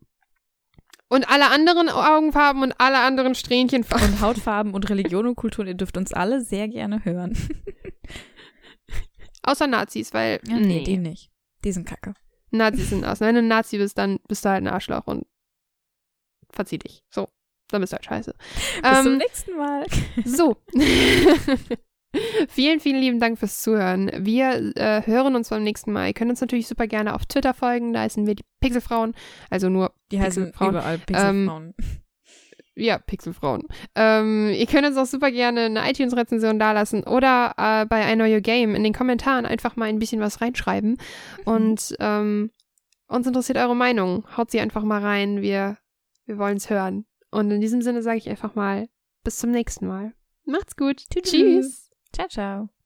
und alle anderen Augenfarben und alle anderen Strähnchenfarben. Und Hautfarben und Religion und Kultur, ihr dürft uns alle sehr gerne hören. Außer Nazis, weil nee, die nicht. Die sind kacke. Nazis sind aus. Wenn du ein Nazi bist, dann bist du halt ein Arschloch und verzieh dich. So, dann bist du halt scheiße. Bis zum Ähm, nächsten Mal. So. vielen, vielen lieben Dank fürs Zuhören. Wir äh, hören uns beim nächsten Mal. Ihr könnt uns natürlich super gerne auf Twitter folgen. Da heißen wir die Pixelfrauen. Also nur, Die heißen Pixelfrauen. überall Pixelfrauen. ja, Pixelfrauen. Ähm, ihr könnt uns auch super gerne eine iTunes-Rezension dalassen oder äh, bei I Know Your Game in den Kommentaren einfach mal ein bisschen was reinschreiben. Und ähm, uns interessiert eure Meinung. Haut sie einfach mal rein. Wir, wir wollen es hören. Und in diesem Sinne sage ich einfach mal bis zum nächsten Mal. Macht's gut. Tschüss. Tschüss. Ciao, ciao.